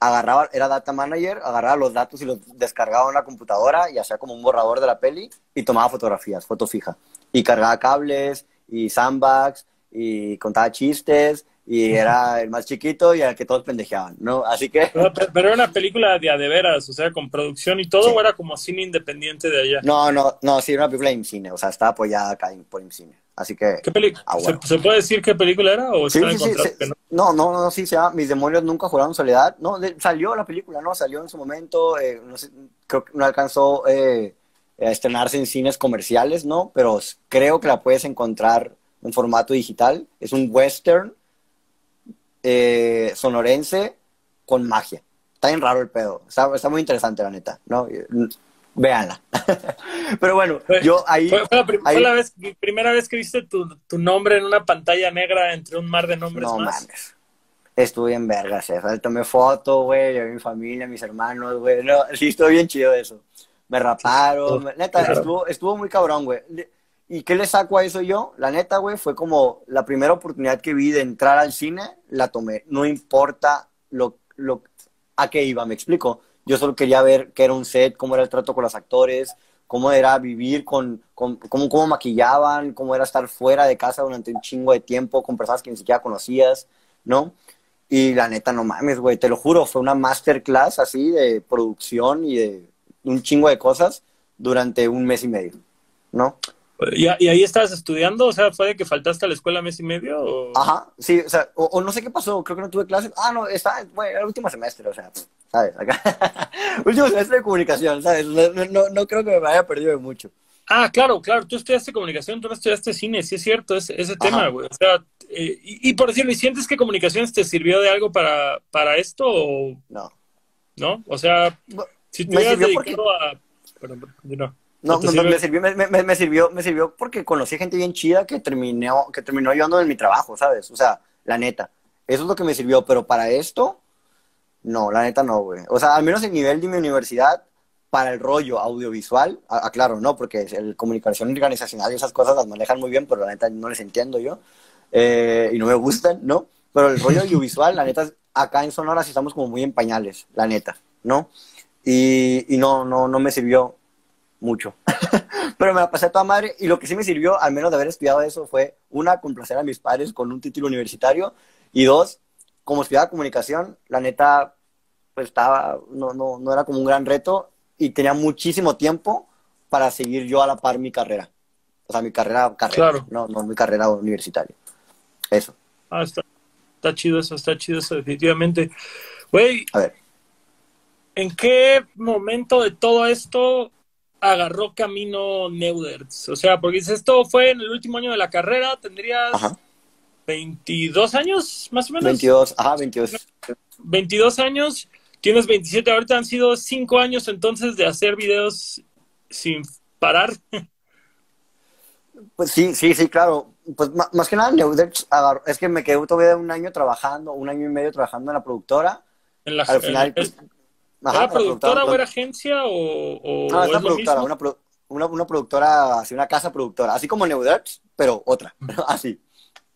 agarraba, era data manager, agarraba los datos y los descargaba en la computadora y hacía como un borrador de la peli y tomaba fotografías, foto fija. Y cargaba cables y sandbags y contaba chistes y era el más chiquito y el que todos pendejeaban, ¿no? Así que... Pero, era una película de a de veras, o sea, con producción y todo, o era como cine independiente de allá? No, no, no, sí, era una película de IMCINE, o sea, estaba apoyada acá por IMCINE. Así que... ¿Qué película? Ah, ¿Se, puede decir qué película era? ¿O sí, sí, sí, no? no, no, sí, se llama Mis demonios nunca juraron soledad. No, salió la película, ¿no? Salió en su momento, eh, no sé, creo que no alcanzó eh, a estrenarse en cines comerciales, ¿no? Pero creo que la puedes encontrar en formato digital. Es un western eh, sonorense con magia. Está bien raro el pedo. Está, está muy interesante, la neta, ¿no? véanla. Pero bueno, yo ahí... Fue, la, vez, primera vez que viste tu, tu, nombre en una pantalla negra entre un mar de nombres no, más. Mames. Estuve en vergas, eh. tomé foto, güey, mi familia, mis hermanos, güey. No, sí, estuvo bien chido eso. Me raparon, neta, estuvo, estuvo muy cabrón, güey. ¿Y qué le saco a eso yo? La neta, güey, fue como la primera oportunidad que vi de entrar al cine, la tomé. No importa lo, lo, a qué iba, me explico yo solo quería ver qué era un set, cómo era el trato con los actores, cómo era vivir con, con cómo, cómo maquillaban, cómo era estar fuera de casa durante un chingo de tiempo con personas que ni siquiera conocías, ¿no? Y la neta, no mames, güey, te lo juro, fue una masterclass así de producción y de un chingo de cosas durante un mes y medio, ¿no? ¿Y, ahí estabas estudiando? O sea, ¿fue de que faltaste a la escuela mes y medio? Ajá, sí, o sea, o, no sé qué pasó, creo que no tuve clases. Ah, no, está, bueno, era el último semestre, o sea, ¿sabes? Acá. último semestre de comunicación, ¿sabes? No, no, creo que me haya perdido de mucho. Ah, claro, claro, tú estudiaste comunicación, tú no estudiaste cine, sí es cierto, ese, ese tema, güey. O sea, eh, y, por decirlo, ¿y sientes que comunicaciones te sirvió de algo para, para esto o...? No. ¿No? O sea, si te hubieras dedicado a... Perdón, no. No, no, me, sirvió, me, me, sirvió, me sirvió porque conocí gente bien chida que terminó, que terminó ayudando en mi trabajo, ¿sabes? O sea, la neta. Eso es lo que me sirvió, pero para esto, no, la neta no, güey. O sea, al menos el nivel de mi universidad, para el rollo audiovisual, aclaro, no, porque el comunicación organizacional y esas cosas las manejan muy bien, pero la neta no les entiendo yo. Eh, y no me gustan, ¿no? Pero el rollo audiovisual, la neta, acá en Sonora sí estamos como muy en pañales, la neta, ¿no? Y, y no, no, no me sirvió mucho. Pero me la pasé a toda madre y lo que sí me sirvió, al menos de haber estudiado eso, fue una, complacer a mis padres con un título universitario y dos, como estudiaba comunicación, la neta, pues estaba, no, no, no era como un gran reto y tenía muchísimo tiempo para seguir yo a la par mi carrera. O sea, mi carrera, carrera, no, no mi carrera universitaria. Eso. Ah, está, está chido eso, está chido eso, definitivamente. Güey, a ver. ¿En qué momento de todo esto agarró camino Neuderts? O sea, porque esto fue en el último año de la carrera, tendrías 22 años, más o menos. 22, ajá, 22. 22 años, tienes 27, ahorita han sido 5 años entonces de hacer videos sin parar. Pues sí, sí, sí, claro. Pues más que nada, Neuderts agarró, es que me quedé todavía un año trabajando, un año y medio trabajando en la productora. En la, Al final, pues, ¿Era productora o era agencia o, no, es una productora, una, una, productora, así una casa productora, así como Neuderts, pero otra, así.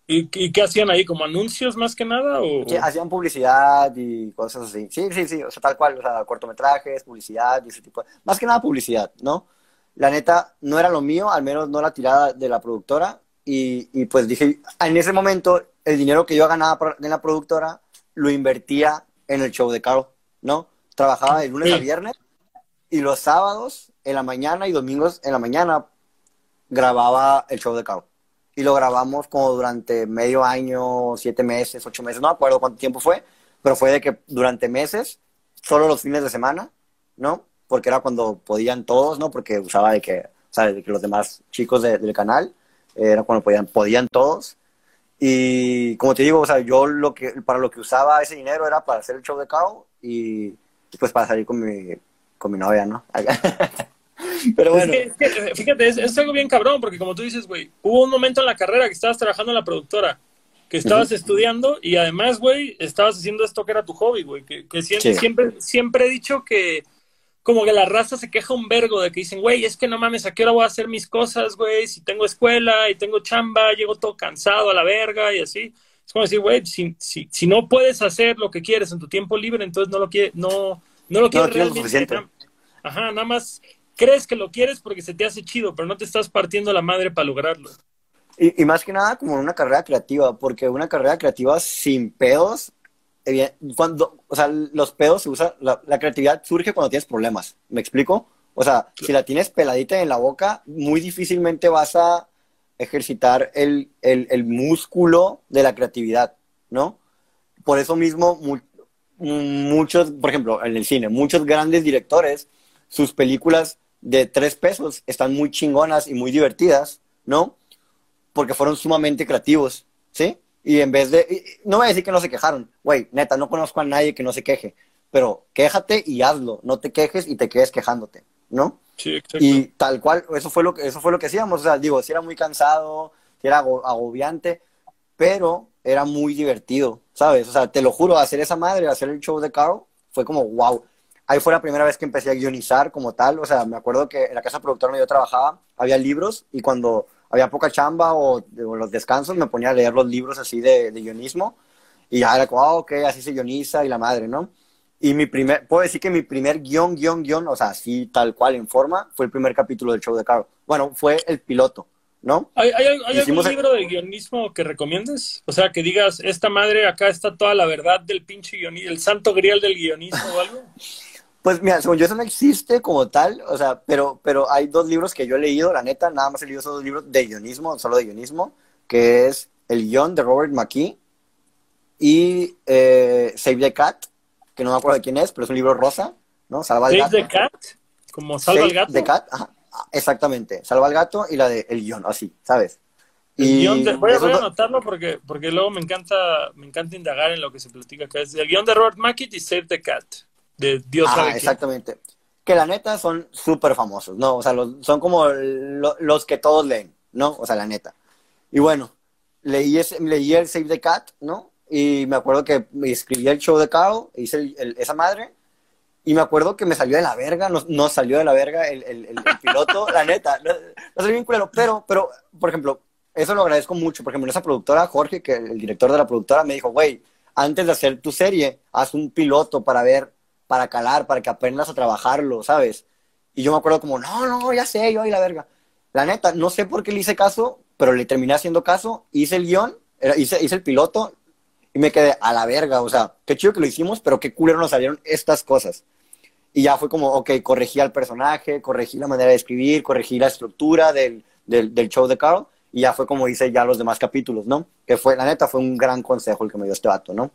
¿Y, qué hacían ahí? ¿Como anuncios más que nada? O... hacían publicidad y cosas así. Sí, sí, sí, o sea, tal cual, o sea, cortometrajes, publicidad y ese tipo. Más que nada publicidad, ¿no? La neta, no era lo mío, al menos no la tirada de la productora. Y, y pues dije, en ese momento, el dinero que yo ganaba en la productora lo invertía en el show de Caro, ¿no? Trabajaba de lunes a viernes y los sábados en la mañana y domingos en la mañana grababa el show de Cabo. Y lo grabamos como durante medio año, siete meses, ocho meses, no me acuerdo cuánto tiempo fue, pero fue de que durante meses, solo los fines de semana, ¿no? Porque era cuando podían todos, ¿no? Porque usaba de que, ¿sabes? De que los demás chicos del canal, era cuando podían, podían todos. Y como te digo, o sea, yo lo que, para lo que usaba ese dinero era para hacer el show de Cabo y pues para salir con mi, con mi novia, ¿no? Pero bueno. fíjate, es, algo bien cabrón, porque como tú dices, güey, hubo un momento en la carrera que estabas trabajando en la productora, que estabas estudiando y además, güey, estabas haciendo esto que era tu hobby, güey, que, siempre, siempre, siempre he dicho que como que la raza se queja un vergo de que dicen, güey, es que no mames, ¿a qué hora voy a hacer mis cosas, güey? Si tengo escuela y tengo chamba, llego todo cansado a la verga y así. Es como decir, güey, si, si, si, no puedes hacer lo que quieres en tu tiempo libre, entonces no lo, quiere, no, no lo quieres realmente. Ajá, nada más crees que lo quieres porque se te hace chido, pero no te estás partiendo la madre para lograrlo. Y, y más que nada como una carrera creativa, porque una carrera creativa sin pedos, cuando, o sea, los pedos se usan, la, la creatividad surge cuando tienes problemas, ¿me explico? O sea, si la tienes peladita en la boca, muy difícilmente vas a ejercitar el, el, músculo de la creatividad, ¿no? Por eso mismo, muchos, por ejemplo, en el cine, muchos grandes directores, sus películas de tres pesos están muy chingonas y muy divertidas, ¿no? Porque fueron sumamente creativos, ¿sí? Y en vez de, no voy a decir que no se quejaron, güey, neta, no conozco a nadie que no se queje, pero quéjate y hazlo, no te quejes y te quedes quejándote, ¿no? Y tal cual, eso fue lo que, eso fue lo que hacíamos. O sea, digo, si era muy cansado, si era agobiante, pero era muy divertido, ¿sabes? O sea, te lo juro, hacer esa madre, hacer el show de Carl, fue como wow. Ahí fue la primera vez que empecé a guionizar como tal. O sea, me acuerdo que en la casa productora donde yo trabajaba había libros y cuando había poca chamba o, los descansos me ponía a leer los libros así de, de guionismo y ya era como, ah, ok, así se guioniza y la madre, ¿no? Y mi primer, puedo decir que mi primer guion, guion, guion, o sea, así tal cual en forma, fue el primer capítulo del show de Carl. Bueno, fue el piloto, ¿no? ¿Hay, hay, algún libro de guionismo que recomiendes? O sea, que digas, esta madre, acá está toda la verdad del pinche guionismo, el santo grial del guionismo o algo. Pues mira, según yo eso no existe como tal, o sea, pero, pero hay dos libros que yo he leído, la neta, nada más he leído esos dos libros de guionismo, solo de guionismo, que es El guion de Robert McKee y eh, Save the Cat, que no me acuerdo de quién es, pero es un libro rosa, ¿no? Salva al Save the Cat, como Salva al Gato. The Cat, ajá, exactamente, Salva al Gato y la de El guion, así, ¿sabes? Y voy, a, anotarlo porque, porque luego me encanta, me encanta indagar en lo que se platica acá. Es el guion de Robert McKee y Save the Cat, de Dios ah, exactamente. Que la neta son súper famosos, ¿no? O sea, son como los que todos leen, ¿no? O sea, la neta. Y bueno, leí, ese, leí el Save the Cat, ¿no? Y me acuerdo que escribí el show de Carl, hice esa madre, y me acuerdo que me salió de la verga, no, salió de la verga el, el, piloto, la neta, no, salió bien culero, pero, pero, por ejemplo, eso lo agradezco mucho. Por ejemplo, esa productora, Jorge, que el director de la productora, me dijo, güey, antes de hacer tu serie, haz un piloto para ver, para calar, para que aprendas a trabajarlo, ¿sabes? Y yo me acuerdo como, no, no, ya sé, yo ahí la verga. La neta, no sé por qué le hice caso, pero le terminé haciendo caso, hice el guion, hice, hice el piloto y me quedé a la verga. O sea, qué chido que lo hicimos, pero qué culero nos salieron estas cosas. Y ya fue como, ok, corregí al personaje, corregí la manera de escribir, corregí la estructura del, del, show de Carl y ya fue como hice ya los demás capítulos, ¿no? Que fue, la neta, fue un gran consejo el que me dio este vato, ¿no?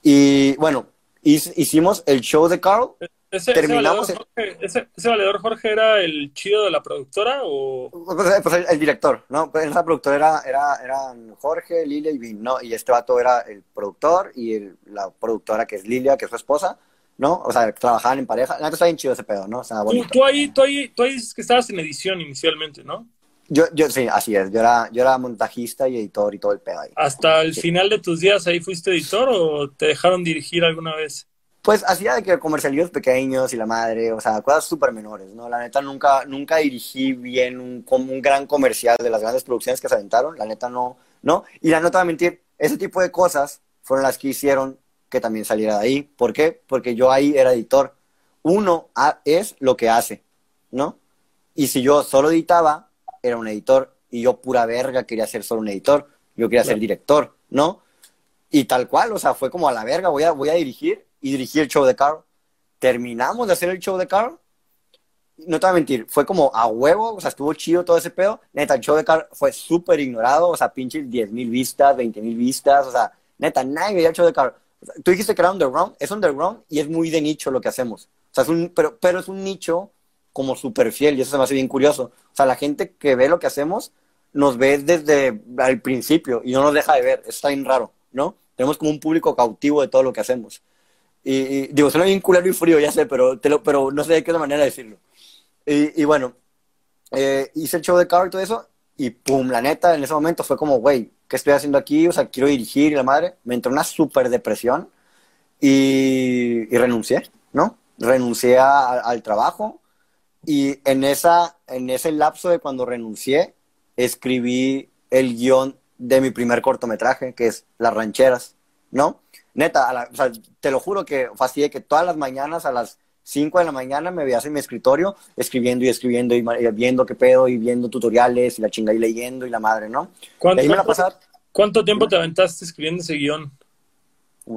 Y bueno, hicimos el show de Carl. ¿Ese, terminamos ese, valedor Jorge, era el chido de la productora o...? Pues, pues el, director, ¿no? Pues esa productora era, era, eran Jorge, Lilia y Vin, ¿no? Y este vato era el productor y la productora que es Lilia, que es su esposa, ¿no? O sea, trabajaban en pareja. Neta está bien chido ese pedo, ¿no? O sea, bonito. Tú, ahí, tú, ahí, tú ahí dices que estabas en edición inicialmente, ¿no? Yo, yo, sí, así es. Yo era, yo era montajista y editor y todo el pedo ahí. ¿Hasta el final de tus días ahí fuiste editor o te dejaron dirigir alguna vez? Pues hacía de que comercialitos pequeños y la madre, o sea, cosas súper menores, ¿no? La neta nunca, nunca dirigí bien un, un gran comercial de las grandes producciones que se aventaron, la neta no, ¿no? Y la nota de mentir, ese tipo de cosas fueron las que hicieron que también saliera de ahí. ¿Por qué? Porque yo ahí era editor. Uno es lo que hace, ¿no? Y si yo solo editaba, era un editor y yo pura verga quería ser solo un editor, yo quería ser director, ¿no? Y tal cual, o sea, fue como a la verga, voy a, voy a dirigir y dirigí el show de Carl. Terminamos de hacer el show de Carl. No te voy a mentir, fue como a huevo, o sea, estuvo chido todo ese pedo. Neta, el show de Carl fue súper ignorado, o sea, pinches 10 mil vistas, 20 mil vistas, o sea, neta, nadie veía el show de Carl. tú dijiste que era underground, es underground y es muy de nicho lo que hacemos. O sea, es un, pero, pero es un nicho como súper fiel y eso se me hace bien curioso. O sea, la gente que ve lo que hacemos nos ve desde el principio y no nos deja de ver. está bien raro, ¿no? Tenemos como un público cautivo de todo lo que hacemos. Y, digo, suena bien culero y frío, ya sé, pero, te lo, pero no sé de qué otra manera decirlo. Y, bueno, eh, hice el show de y todo eso y pum, la neta, en ese momento fue como, güey, ¿qué estoy haciendo aquí? O sea, quiero dirigir y la madre. Me entró una súper depresión y, renuncié, ¿no? Renuncié al trabajo y en, esa, en ese lapso de cuando renuncié, escribí el guion de mi primer cortometraje, que es Las Rancheras, ¿no? Neta, o sea, te lo juro que fastidié que todas las mañanas a las 5 de la mañana me veías en mi escritorio escribiendo y escribiendo y, viendo qué pedo y viendo tutoriales y la chinga y leyendo y la madre, ¿no? ¿Cuánto, tiempo te aventaste escribiendo ese guion?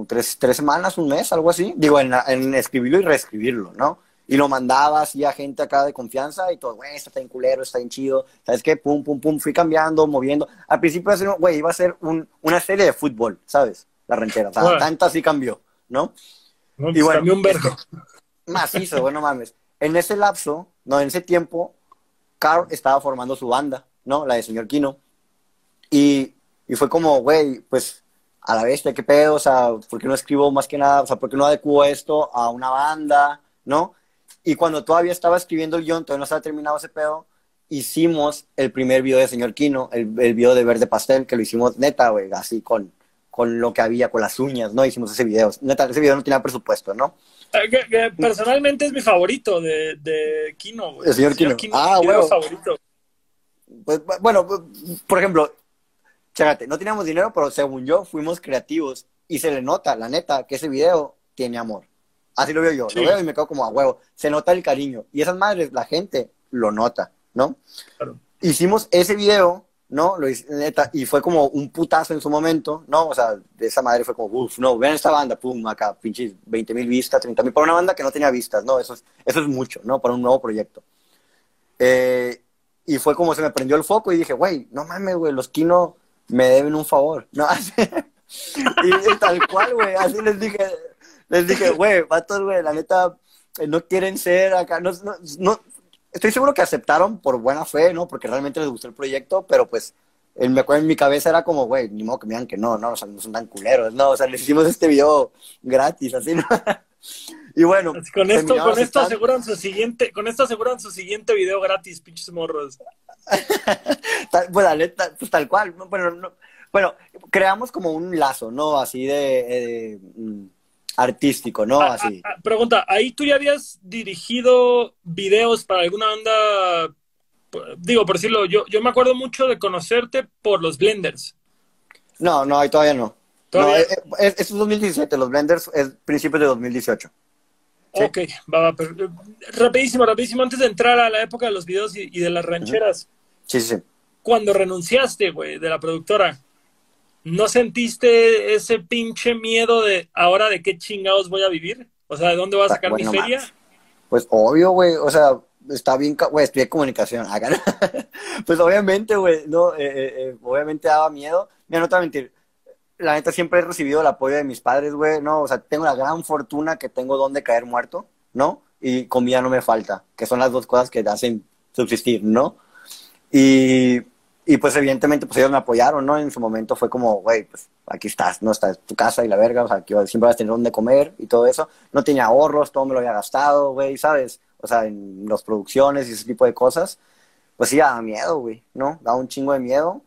tres, tres semanas, un mes, algo así. Digo, en, en escribirlo y reescribirlo, ¿no? y lo mandaba así a gente acá de confianza y todo, güey, está bien culero, está bien chido, ¿sabes qué? Pum, pum, pum, fui cambiando, moviendo. Al principio, güey, iba a ser un, una serie de fútbol, ¿sabes? La ranchera, o sea, tanto así cambió, ¿no? no y bueno, cambió un vergo. Macizo, bueno, mames. En ese lapso, no, en ese tiempo, Carl estaba formando su banda, ¿no? La de Señor Kino. Y, y fue como, güey, pues a la vez, ¿qué pedo? O sea, ¿por qué no escribo más que nada? O sea, ¿por qué no adecuo esto a una banda? ¿No? Y cuando todavía estaba escribiendo el guion, todavía no estaba terminado ese pedo, hicimos el primer video de Señor Kino, el, el video de Verde Pastel, que lo hicimos neta, güey, así con, con lo que había, con las uñas, ¿no? Hicimos ese video. Neta, ese video no tenía presupuesto, ¿no? Eh, personalmente es mi favorito de, de Kino, güey. El señor, Kino. Ah, bueno. favorito. Pues, bueno, pues, por ejemplo, chécate, no teníamos dinero, pero según yo fuimos creativos y se le nota, la neta, que ese video tiene amor. Así lo veo yo, lo veo y me quedo como a huevo. Se nota el cariño. Y esas madres, la gente lo nota, ¿no? Hicimos ese video ¿no? Lo hice, neta, y fue como un putazo en su momento, ¿no? O sea, de esa madre fue como, uff, no, vean esta banda, pum, acá, pinches 20 mil vistas, 30 mil, para una banda que no tenía vistas, ¿no? Eso es, eso es mucho, ¿no? Para un nuevo proyecto. Eh, y fue como se me prendió el foco y dije, güey, no mames, güey, los Kino me deben un favor, ¿no? y, tal cual, güey, así les dije, les dije, güey, vatos, güey, la neta, eh, no quieren ser acá, no, no, no, estoy seguro que aceptaron por buena fe, ¿no? Porque realmente les gustó el proyecto, pero pues en, en mi cabeza era como, güey, ni modo que me digan que no, no, o sea, no son tan culeros, no, o sea, les hicimos este video gratis, así, ¿no? y bueno. Con esto, con esto aseguran su siguiente, con esto aseguran su siguiente video gratis, pinches morros. pues, pues tal cual, bueno, no, bueno, creamos como un lazo, ¿no? Así de, eh, mm, artístico, ¿no? Ah, Así. Ah, ah, pregunta, ¿ahí tú ya habías dirigido videos para alguna banda? Digo, por decirlo, yo, yo me acuerdo mucho de conocerte por los Blenders. No, no, ahí todavía no. ¿Todavía? No, es, es, 2017, los Blenders es principios de 2018. Ok, va, va, rapidísimo, rapidísimo, antes de entrar a la época de los videos y, de las rancheras. Sí, sí, sí. Cuando renunciaste, güey, de la productora, ¿no sentiste ese pinche miedo de ahora de qué chingados voy a vivir? O sea, ¿de dónde voy a sacar mi feria? Pues obvio, güey, o sea, está bien, güey, estudié comunicación acá. pues obviamente, güey, no, eh, eh, eh, obviamente daba miedo. Mira, no te voy a mentir, la neta siempre he recibido el apoyo de mis padres, güey, no, o sea, tengo la gran fortuna que tengo donde caer muerto, ¿no? Y comida no me falta, que son las dos cosas que te hacen subsistir, ¿no? Y y pues evidentemente pues ellos me apoyaron, ¿no? En su momento fue como, güey, pues aquí estás, ¿no? Estás tu casa y la verga, o sea, que siempre vas a tener donde comer y todo eso. No tenía ahorros, todo me lo había gastado, güey, ¿sabes? O sea, en las producciones y ese tipo de cosas. Pues sí, daba miedo, güey, ¿no? Daba un chingo de miedo.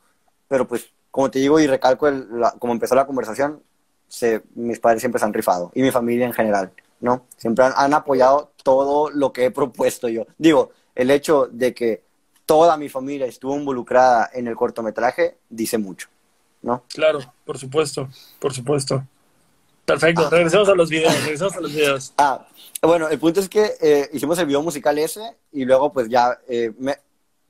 Pero pues, como te digo y recalco, el, como empezó la conversación, se, mis padres siempre se han rifado. Y mi familia en general, ¿no? Siempre han, han apoyado todo lo que he propuesto yo. Digo, el hecho de que toda mi familia estuvo involucrada en el cortometraje, dice mucho, ¿no? Claro, por supuesto, por supueto. Perfecto, ah. regresemos a los videos, regresemos a los videos. Ah, bueno, el punto es que eh, hicimos el video musical ese y luego pues ya eh, me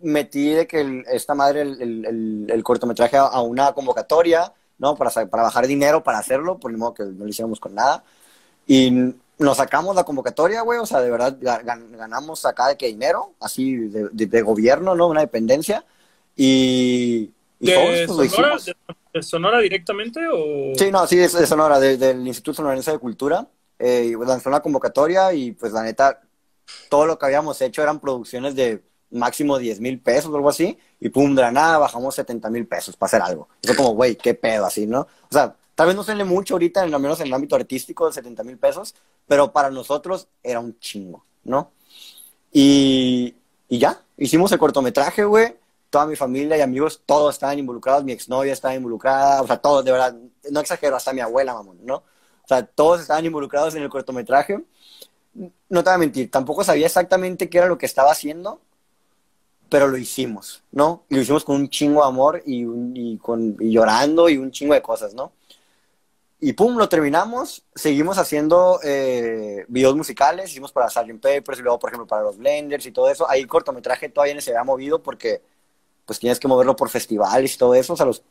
metí de que esta madre el, el, cortometraje a, una convocatoria, ¿no? Para, para bajar dinero para hacerlo, por el modo que no lo hiciéramos con nada. Y nos sacamos la convocatoria, güey, o sea, de verdad ganamos acá de qué dinero, así de, gobierno, ¿no? Una dependencia. Y, y ¿De, Sonora, de, Sonora, directamente o...? Sí, no, sí, de, de Sonora, del Instituto Sonorense de Cultura. Eh, lanzó una convocatoria y pues la neta, todo lo que habíamos hecho eran producciones de máximo 10 mil pesos o algo así, y pum, de la nada bajamos 70 mil pesos para hacer algo. Fue como, güey, qué pedo, así, ¿no? O sea, Tal vez no se le mucho ahorita, al menos en el ámbito artístico, de 70 mil pesos, pero para nosotros era un chingo, ¿no? Y, y ya, hicimos el cortometraje, güey. Toda mi familia y amigos, todos estaban involucrados. Mi exnovia estaba involucrada, o sea, todos, de verdad, no exagero, hasta mi abuela, mamón, ¿no? O sea, todos estaban involucrados en el cortometraje. No te voy a mentir, tampoco sabía exactamente qué era lo que estaba haciendo, pero lo hicimos, ¿no? Y lo hicimos con un chingo de amor y, y, con, y llorando y un chingo de cosas, ¿no? Y pum, lo terminamos. Seguimos haciendo eh, videos musicales. Hicimos para Sgt. Papers y luego, por ejemplo, para los Blenders y todo eso. Ahí el cortometraje todavía no se había movido porque pues tienes que moverlo por festivales y todo eso. O sea, los,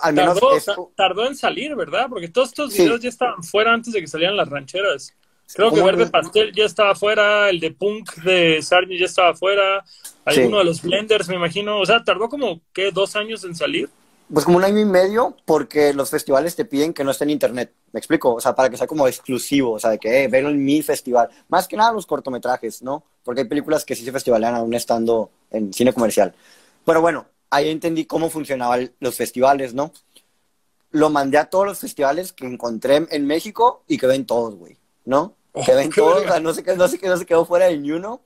al menos tardó, tardó en salir, ¿verdad? Porque todos estos videos ya estaban fuera antes de que salieran las rancheras. Creo que Verde Pastel ya estaba fuera, el de Punk de Sarni ya estaba fuera, alguno de los Blenders, me imagino. O sea, tardó como, ¿qué? ¿Dos años en salir? Pues como un año y medio, porque los festivales te piden que no esté en internet. ¿Me explico? O sea, para que sea como exclusivo, o sea, de que, eh, en mi festival. Más que nada los cortometrajes, ¿no? Porque hay películas que sí se festivalean aún estando en cine comercial. Pero bueno, ahí entendí cómo funcionaban los festivales, ¿no? Lo mandé a todos los festivales que encontré en México y que ven todos, güey, ¿no? Oh, que ven todos, o sea, no se, no, se, no se quedó fuera de ni uno.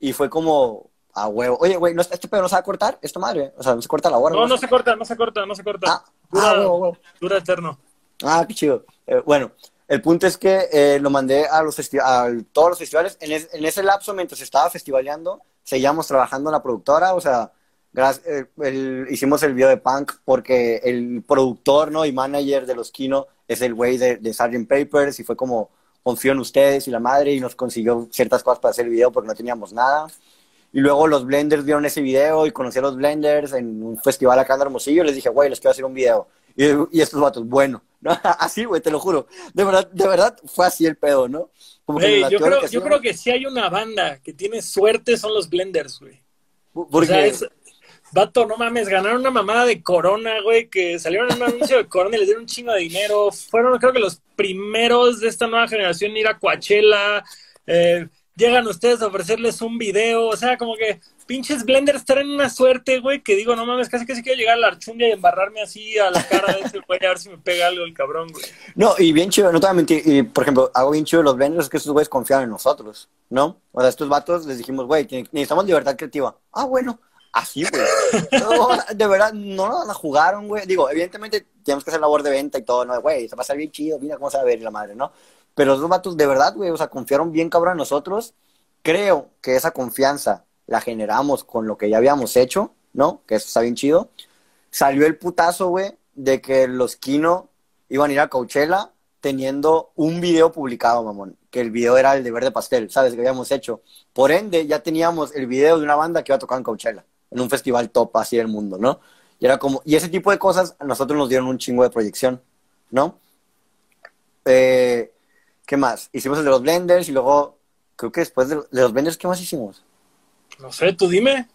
Y fue como, a huevo. Oye, güey, ¿no, ¿este pedo no se va a cortar? ¿Esto madre? O sea, ¿no se corta la hora? No, no, se corta, no se corta, no se corta. Ah, dura, ah, huevo, dura eterno. Ah, qué chido. Eh, bueno, el punto es que eh, lo mandé a, los a todos los festivales. En, en, ese lapso, mientras estaba festivaleando, seguíamos trabajando en la productora. O sea, gracias, eh, hicimos el video de Punk porque el productor ¿no? y manager de los Kino es el güey de, de Sgt. Papers y fue como confío en ustedes y la madre y nos consiguió ciertas cosas para hacer el video porque no teníamos nada. Y luego los Blenders vieron ese video y conocí a los Blenders en un festival acá en Hermosillo. Y les dije, güey, les quiero hacer un video. Y, y estos vatos, bueno, ¿no? así, güey, te lo juro. De verdad, de verdad fue así el pedo, ¿no? Como que yo, creo, yo creo que si hay una banda que tiene suerte son los Blenders, güey. Porque... O sea, es, vato, no mames, ganaron una mamada de Corona, güey, que salieron en un anuncio de Corona y les dieron un chingo de dinero. Fueron, creo que los primeros de esta nueva generación en ir a Coachella. Eh, llegan ustedes a ofrecerles un video, o sea, como que pinches blenders traen una suerte, güey, que digo, no mames, casi que quiero llegar a la archundia y embarrarme así a la cara de ese güey a ver si me pega algo el cabrón, güey. No, y bien chido, no te voy a mentir, y por ejemplo, algo bien chido de los blenders es que esos güeyes confían en nosotros, ¿no? O sea, estos vatos les dijimos, güey, necesitamos libertad creativa. Ah, bueno, así, güey. de verdad, no la jugaron, güey. Digo, evidentemente tenemos que hacer labor de venta y todo, ¿no? Güey, se va a ser bien chido, mira cómo se va a ver la madre, ¿no? Pero los vatos, de verdad, güey, o sea, confiaron bien cabrón en nosotros. Creo que esa confianza la generamos con lo que ya habíamos hecho, ¿no? Que eso está bien chido. Salió el putazo, güey, de que los Kino iban a ir a Coachella teniendo un video publicado, mamón. Que el video era el de Verde Pastel, ¿sabes? Que habíamos hecho. Por ende, ya teníamos el video de una banda que iba a tocar en Coachella, en un festival top así del mundo, ¿no? Y era como, y ese tipo de cosas a nosotros nos dieron un chingo de proyección, ¿no? Eh, ¿Qué más? Hicimos el de los blenders y luego, creo que después de, los blenders, ¿qué más hicimos? No sé, tú dime.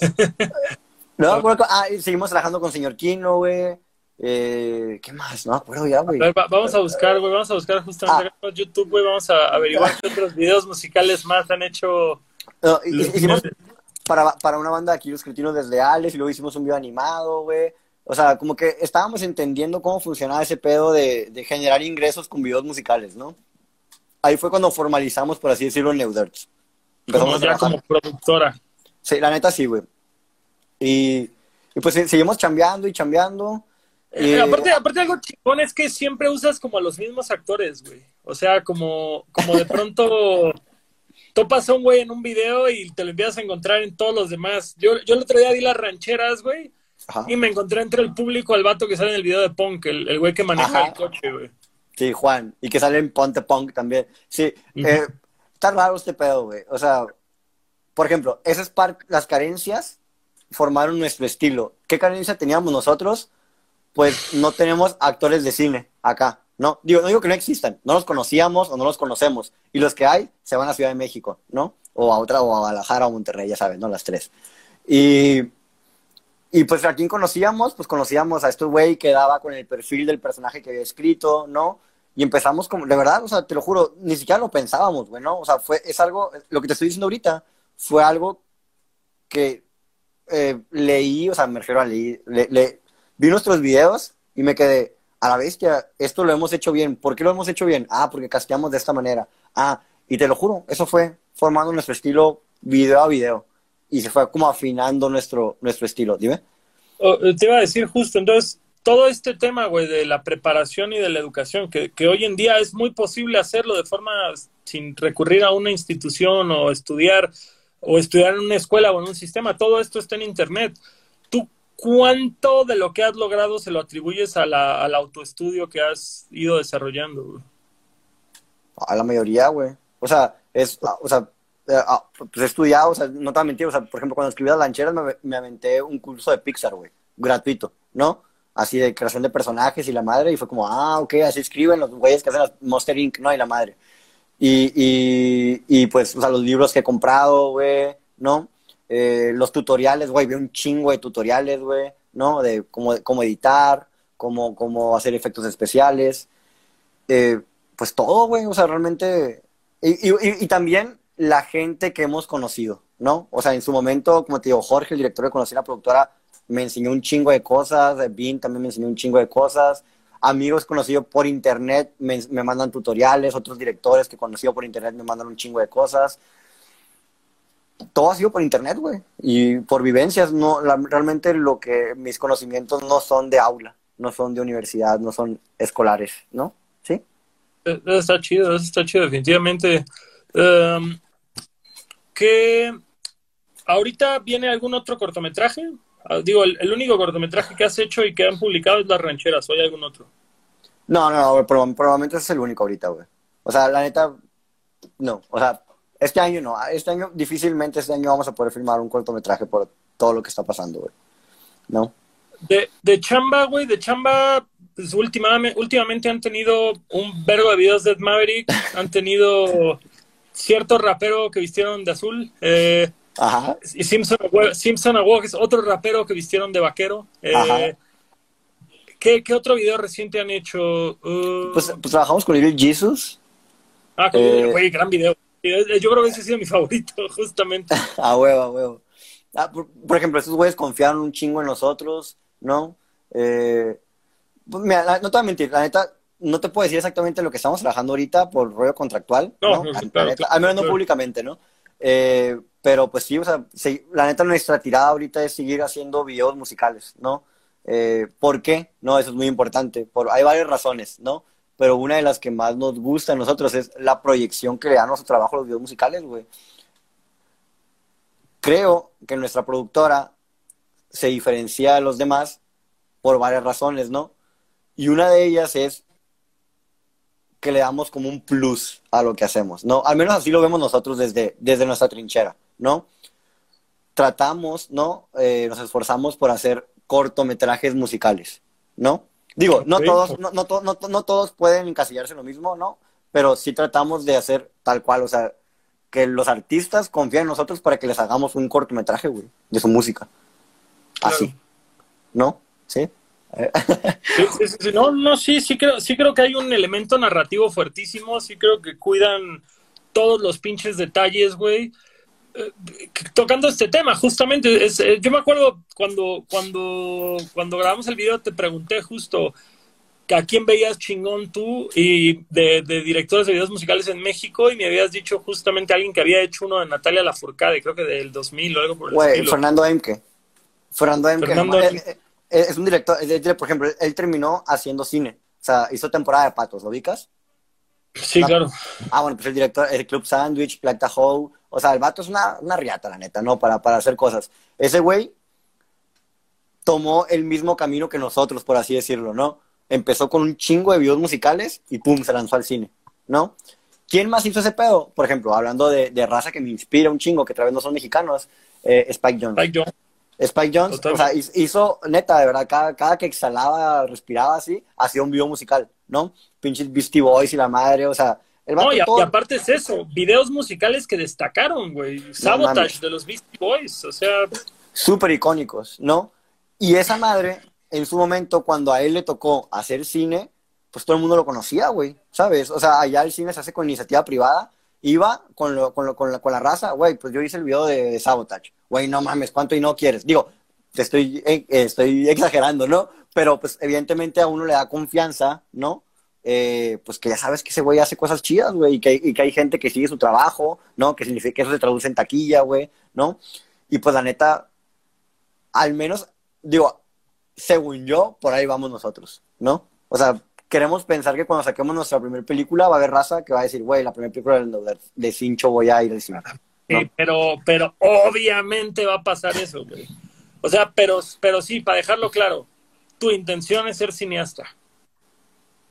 no, bueno, ah, seguimos trabajando con señor Kino, güey. Eh, ¿Qué más? No acuerdo ya, güey. vamos a buscar, güey. Vamos a buscar justamente ah. en YouTube, güey. Vamos a averiguar qué otros videos musicales más han hecho. hicimos para, para una banda aquí, los cretinos desleales, y luego hicimos un video animado, güey. O sea, como que estábamos entendiendo cómo funcionaba ese pedo de, de generar ingresos con videos musicales, ¿no? Ahí fue cuando formalizamos, por así decirlo, Neuderts. Empezamos ya como productora. Sí, la neta sí, güey. Y, y, pues seguimos chambeando y chambeando. Eh, aparte, aparte algo chingón es que siempre usas como a los mismos actores, güey. O sea, como, como de pronto topas a un güey en un video y te lo envías a encontrar en todos los demás. Yo, yo el otro día di las rancheras, güey, y me encontré entre el público al vato que sale en el video de Punk, el, güey que maneja el coche, güey. Sí, Juan. Y que sale en Ponte Punk también. Sí. Eh, está raro este pedo, güey. O sea, por ejemplo, esas las carencias formaron nuestro estilo. ¿Qué carencia teníamos nosotros? Pues no tenemos actores de cine acá, ¿no? Digo, no digo que no existan, no los conocíamos o no los conocemos. Y los que hay se van a Ciudad de México, ¿no? O a otra, o a Guadalajara o Monterrey, ya saben, ¿no? Las tres. Y y pues a quien conocíamos, pues conocíamos a este güey que daba con el perfil del personaje que había escrito, ¿no? Y empezamos como, de verdad, o sea, te lo juro, ni siquiera lo pensábamos, güey, ¿no? O sea, fue, es algo, lo que te estoy diciendo ahorita, fue algo que eh, leí, o sea, me refiero a leí, le, vi nuestros videos y me quedé, a la bestia, esto lo hemos hecho bien. ¿Por qué lo hemos hecho bien? Ah, porque casteamos de esta manera. Ah, y te lo juro, eso fue formando nuestro estilo video a video y se fue como afinando nuestro, nuestro estilo. Dime. Oh, te iba a decir justo, entonces, todo este tema, güey, de la preparación y de la educación, que, que, hoy en día es muy posible hacerlo de forma sin recurrir a una institución o estudiar o estudiar en una escuela o en un sistema, todo esto está en Internet. ¿Tú cuánto de lo que has logrado se lo atribuyes a la, al autoestudio que has ido desarrollando? Güey? A la mayoría, güey. O sea, es, o sea, eh, pues he estudiado, o sea, no te voy a mentir, o sea, por ejemplo, cuando escribí las lancheras me, me aventé un curso de Pixar, güey, gratuito, ¿no? Así de creación de personajes y la madre, y fue como, ah, ok, así escriben los güeyes que hacen las Monster Inc., ¿no? Y la madre. Y, y, pues, o sea, los libros que he comprado, güey, ¿no? Eh, los tutoriales, güey, vi un chingo de tutoriales, güey, ¿no? De cómo, cómo editar, cómo, cómo hacer efectos especiales. Eh, pues todo, güey, o sea, realmente. Y, también la gente que hemos conocido, ¿no? O sea, en su momento, como te digo, Jorge, el director de Conocí la productora, me enseñó un chingo de cosas, Vin también me enseñó un chingo de cosas, amigos conocidos por internet me, mandan tutoriales, otros directores que conocido por internet me mandan un chingo de cosas. Todo ha sido por internet, güey, y por vivencias, no, realmente lo que mis conocimientos no son de aula, no son de universidad, no son escolares, ¿no? ¿Sí? Eso está chido, eso está chido, definitivamente. Um, ¿Qué ahorita viene algún otro cortometraje? Ah, digo, el, único cortometraje que has hecho y que han publicado es Las Rancheras, ¿o hay algún otro? No, no, no, probablemente ese es el único ahorita, güey. O sea, la neta, no. O sea, Este año no, este año difícilmente este año vamos a poder filmar un cortometraje por todo lo que está pasando, güey. ¿No? De, de chamba, güey, de chamba, pues últimamente, últimamente han tenido un vergo de videos de Maverick, han tenido cierto rapero que vistieron de azul, eh, Ajá. y Simpson, Simpson Awog es otro rapero que vistieron de vaquero. Eh, ¿qué, ¿qué, otro video reciente han hecho? Uh, pues, pues, trabajamos con Little Jesus. Ah, con eh, güey, gran video. Yo creo que ese ha sido mi favorito, justamente. a huevo, a huevo. Ah, por, ejemplo, estos güeyes confiaron un chingo en nosotros, ¿no? Eh, pues, mira, no te voy a mentir, la neta, no te puedo decir exactamente lo que estamos trabajando ahorita por rollo contractual, ¿no? al menos no públicamente, ¿no? Eh, pero pues sí, o sea, la neta nuestra tirada ahorita es seguir haciendo videos musicales, ¿no? Eh, ¿Por qué? No, eso es muy importante. Por, hay varias razones, ¿no? Pero una de las que más nos gusta a nosotros es la proyección que le dan a nuestro trabajo los videos musicales, güey. Creo que nuestra productora se diferencia de los demás por varias razones, ¿no? Y una de ellas es que le damos como un plus a lo que hacemos, ¿no? Al menos así lo vemos nosotros desde, desde nuestra trinchera, ¿no? Tratamos, ¿no? Eh, nos esforzamos por hacer cortometrajes musicales, ¿no? Digo, no todos, no, no, no, no, todos pueden encasillarse en lo mismo, ¿no? Pero sí tratamos de hacer tal cual, o sea, que los artistas confíen en nosotros para que les hagamos un cortometraje, güey, de su música. Así. ¿No? ¿Sí? No, no, sí, sí creo, sí creo que hay un elemento narrativo fuertísimo, sí creo que cuidan todos los pinches detalles, güey. Eh, tocando este tema, justamente, es, eh, yo me acuerdo cuando, cuando, cuando grabamos el video, te pregunté justo a quién veías chingón tú y de, directores de videos musicales en México y me habías dicho justamente alguien que había hecho uno de Natalia Lafourcade, creo que del 2000 o algo por el estilo. Fernando Emke. Fernando Emke. Fernando Emke. Eh, es un director, por ejemplo, él terminó haciendo cine. O sea, hizo temporada de patos, ¿lo ubicas? Sí, claro. Ah, bueno, pues el director, el Club Sandwich, Black Tahoe. O sea, el vato es una, una riata, la neta, ¿no? Para, para hacer cosas. Ese güey tomó el mismo camino que nosotros, por así decirlo, ¿no? Empezó con un chingo de videos musicales y pum, se lanzó al cine, ¿no? ¿Quién más hizo ese pedo? Por ejemplo, hablando de, de raza que me inspira un chingo, que otra vez no son mexicanos, eh, Spike Jones. Spike Jones. Spike Jones, o sea, hizo, neta, de verdad, cada, cada, que exhalaba, respiraba así, hacía un video musical, ¿no? Pinches Beastie Boys y la madre, o sea... El no, y, aparte es eso, videos musicales que destacaron, güey. Sabotage de los Beastie Boys, o sea... Súper icónicos, ¿no? Y esa madre, en su momento, cuando a él le tocó hacer cine, pues todo el mundo lo conocía, güey, ¿sabes? O sea, allá el cine se hace con iniciativa privada, iba con, lo, con, lo, con, la, con la raza, güey, pues yo hice el video de Sabotage güey, no mames, ¿cuánto y no quieres? Digo, te estoy, eh, estoy exagerando, ¿no? Pero pues evidentemente a uno le da confianza, ¿no? Eh, pues que ya sabes que ese güey hace cosas chidas, güey, y que, y que hay gente que sigue su trabajo, ¿no? Que significa que eso se traduce en taquilla, güey, ¿no? Y pues la neta, al menos, digo, según yo, por ahí vamos nosotros, ¿no? O sea, queremos pensar que cuando saquemos nuestra primera película va a haber raza que va a decir, güey, la primera película de, de Cincho voy a ir al cine. Sí, pero, pero obviamente va a pasar eso, güey. O sea, pero, pero sí, para dejarlo claro, tu intención es ser cineasta.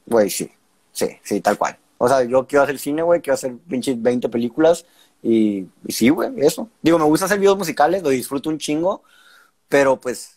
Güey, sí, sí, sí, tal cual. O sea, yo quiero hacer cine, güey, quiero hacer pinches 20 películas y, y sí, güey, eso. Digo, me gusta hacer videos musicales, lo disfruto un chingo, pero pues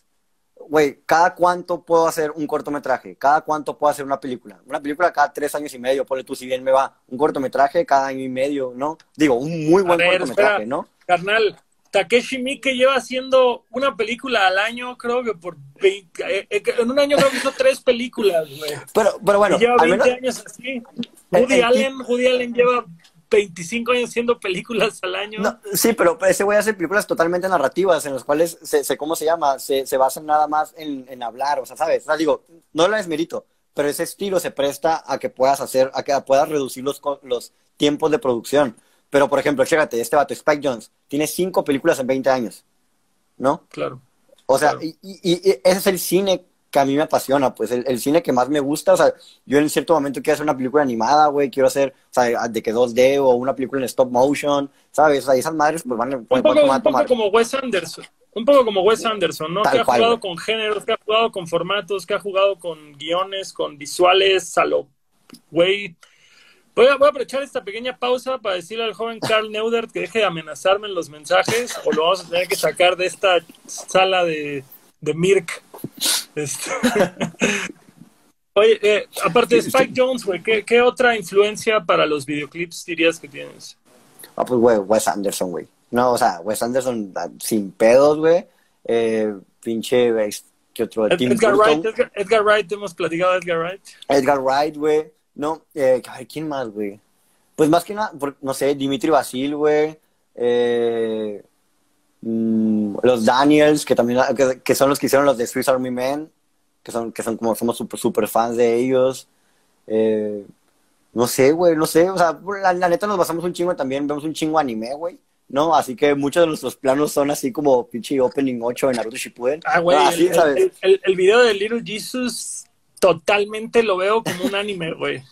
güey, ¿cada cuánto puedo hacer un cortometraje? ¿Cada cuánto puedo hacer una película? Una película cada tres años y medio, ponle tú si bien me va. Un cortometraje cada año y medio, ¿no? Digo, un muy buen cortometraje, ¿no? Carnal, Takeshi Miike lleva haciendo una película al año, creo que por 20, eh, eh, en un año creo que hizo tres películas, güey. Pero, pero bueno, lleva 20 años así. Woody Allen, Woody Allen lleva 25 años haciendo películas al año. sí, pero ese güey hace películas totalmente narrativas en las cuales, se, ¿cómo se llama? Se, se basan nada más en, en, hablar, o sea, ¿sabes? O sea, digo, no lo desmerito, pero ese estilo se presta a que puedas hacer, a que puedas reducir los, los tiempos de producción. Pero, por ejemplo, chécate, este vato, Spike Jones, tiene cinco películas en 20 años, ¿no? Claro. O sea, y, y, y, ese es el cine que a mí me apasiona, pues el, el, cine que más me gusta, o sea, yo en cierto momento quiero hacer una película animada, güey, quiero hacer, o sea, de que 2D o una película en stop motion, ¿sabes? O sea, esas madres pues van, un poco, un poco como Wes Anderson, un poco como Wes Anderson, ¿no? que ha jugado con géneros, que ha jugado con formatos, que ha jugado con guiones, con visuales, a lo, güey, Voy a, aprovechar esta pequeña pausa para decirle al joven Carl Neudert que deje de amenazarme en los mensajes o lo vamos a tener que sacar de esta sala de, de Mirk. Este, oye, eh, aparte de Spike Jones, güey, ¿qué, otra influencia para los videoclips dirías que tienes? Ah, pues, güey, Wes Anderson, güey. No, o sea, Wes Anderson ah, sin pedos, güey. Eh, pinche, ¿qué otro? Edgar, Wright, Edgar, Wright, hemos platicado de Edgar Wright. Edgar Wright, güey. No, eh, ¿quién más, güey? Pues más que nada, no sé, Dimitri Basil, güey. Eh, mm, los Daniels, que también que, son los que hicieron los de Swiss Army Men, que son, que son como somos super, super fans de ellos. Eh, no sé, güey, no sé. O sea, la, la, neta nos basamos un chingo también, vemos un chingo anime, güey. ¿no? Así que muchos de nuestros planos son así como pinche Opening 8 en Naruto Shippuden. Ah, güey, ah, el, el, video de Little Jesus totalmente lo veo como un anime, güey.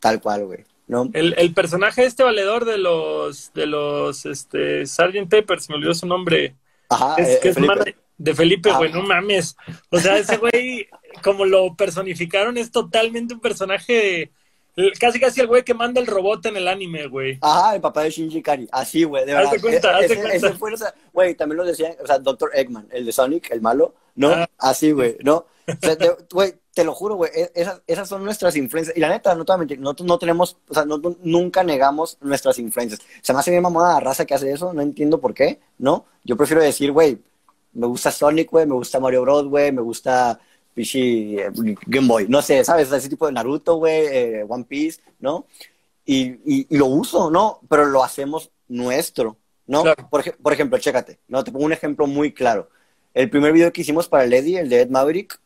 Tal cual, güey. ¿No? El, el personaje este valedor de los de los este Sgt. Peppers, me olvidó su nombre. Ajá, es, eh, que es de Felipe, güey, no mames. O sea, ese güey, como lo personificaron, es totalmente un personaje Casi casi el güey que manda el robot en el anime, güey. Ajá, el papá de Shinji Kari. Así, güey, de verdad. Hazte cuenta, e-, ese, fue, güey, también lo decían, o sea, Dr. Eggman, el de Sonic, el malo, ¿no? Ah. Así, güey, ¿no? Güey, te, lo juro, güey, e-, esas, esas son nuestras influencias. Y la neta, no nosotros no tenemos, o sea, nunca negamos nuestras influencias. Se me hace bien mamada la raza que hace eso, no entiendo por qué, ¿no? Yo prefiero decir, güey, me gusta Sonic, güey, me gusta Mario Bros, güey, me gusta Pichi eh, Game Boy, no sé, ¿sabes? Ese tipo de Naruto, güey, eh, One Piece, ¿no? Y, y, lo uso, ¿no? Pero lo hacemos nuestro, ¿no? Por, por, ejemplo, chécate, ¿no? Te pongo un ejemplo muy claro. El primer video que hicimos para Eddie, el de Ed Maverick,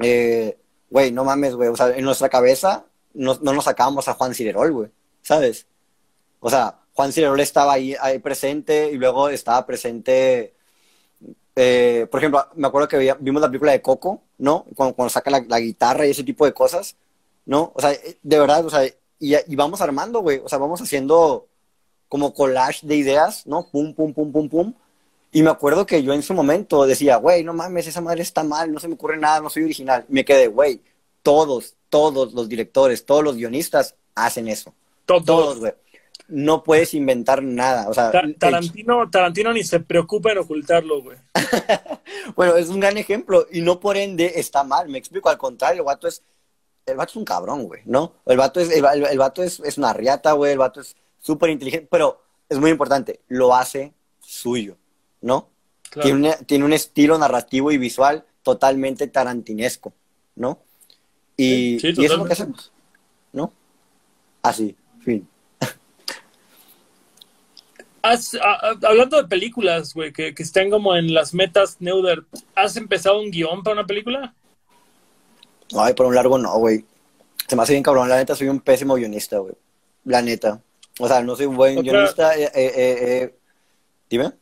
eh, güey, no mames, güey, o sea, en nuestra cabeza no, no nos sacábamos a Juan Cirerol, güey, ¿sabes? O sea, Juan Cirerol estaba ahí, ahí presente y luego estaba presente eh, por ejemplo, me acuerdo que vimos la película de Coco, ¿no? Cuando, saca la, guitarra y ese tipo de cosas, ¿no? O sea, de verdad, o sea, y, vamos armando, güey, o sea, vamos haciendo como collage de ideas, ¿no? Pum, pum, pum, pum, pum. Y me acuerdo que yo en su momento decía, güey, no mames, esa madre está mal, no se me ocurre nada, no soy original. me quedé, güey, todos, todos los directores, todos los guionistas hacen eso. Todos, güey no puedes inventar nada. O sea, Tarantino, Tarantino ni se preocupa en ocultarlo, güey. bueno, es un gran ejemplo y no por ende está mal. Me explico, al contrario, el vato es, el vato es un cabrón, güey, ¿no? El vato es, el, vato es, es, una riata, güey, el vato es súper inteligente, pero es muy importante, lo hace suyo, ¿no? Tiene, tiene, un estilo narrativo y visual totalmente tarantinesco, ¿no? Y, y eso es lo que hacemos, ¿no? Así, fin hablando de películas, güey, que, que, estén como en las metas Neuder, ¿has empezado un guion para una película? Ay, por un largo no, güey. Se me hace bien cabrón, la neta, soy un pésimo guionista, güey. La neta. O sea, no soy un buen guionista. Eh, eh, eh, Dime.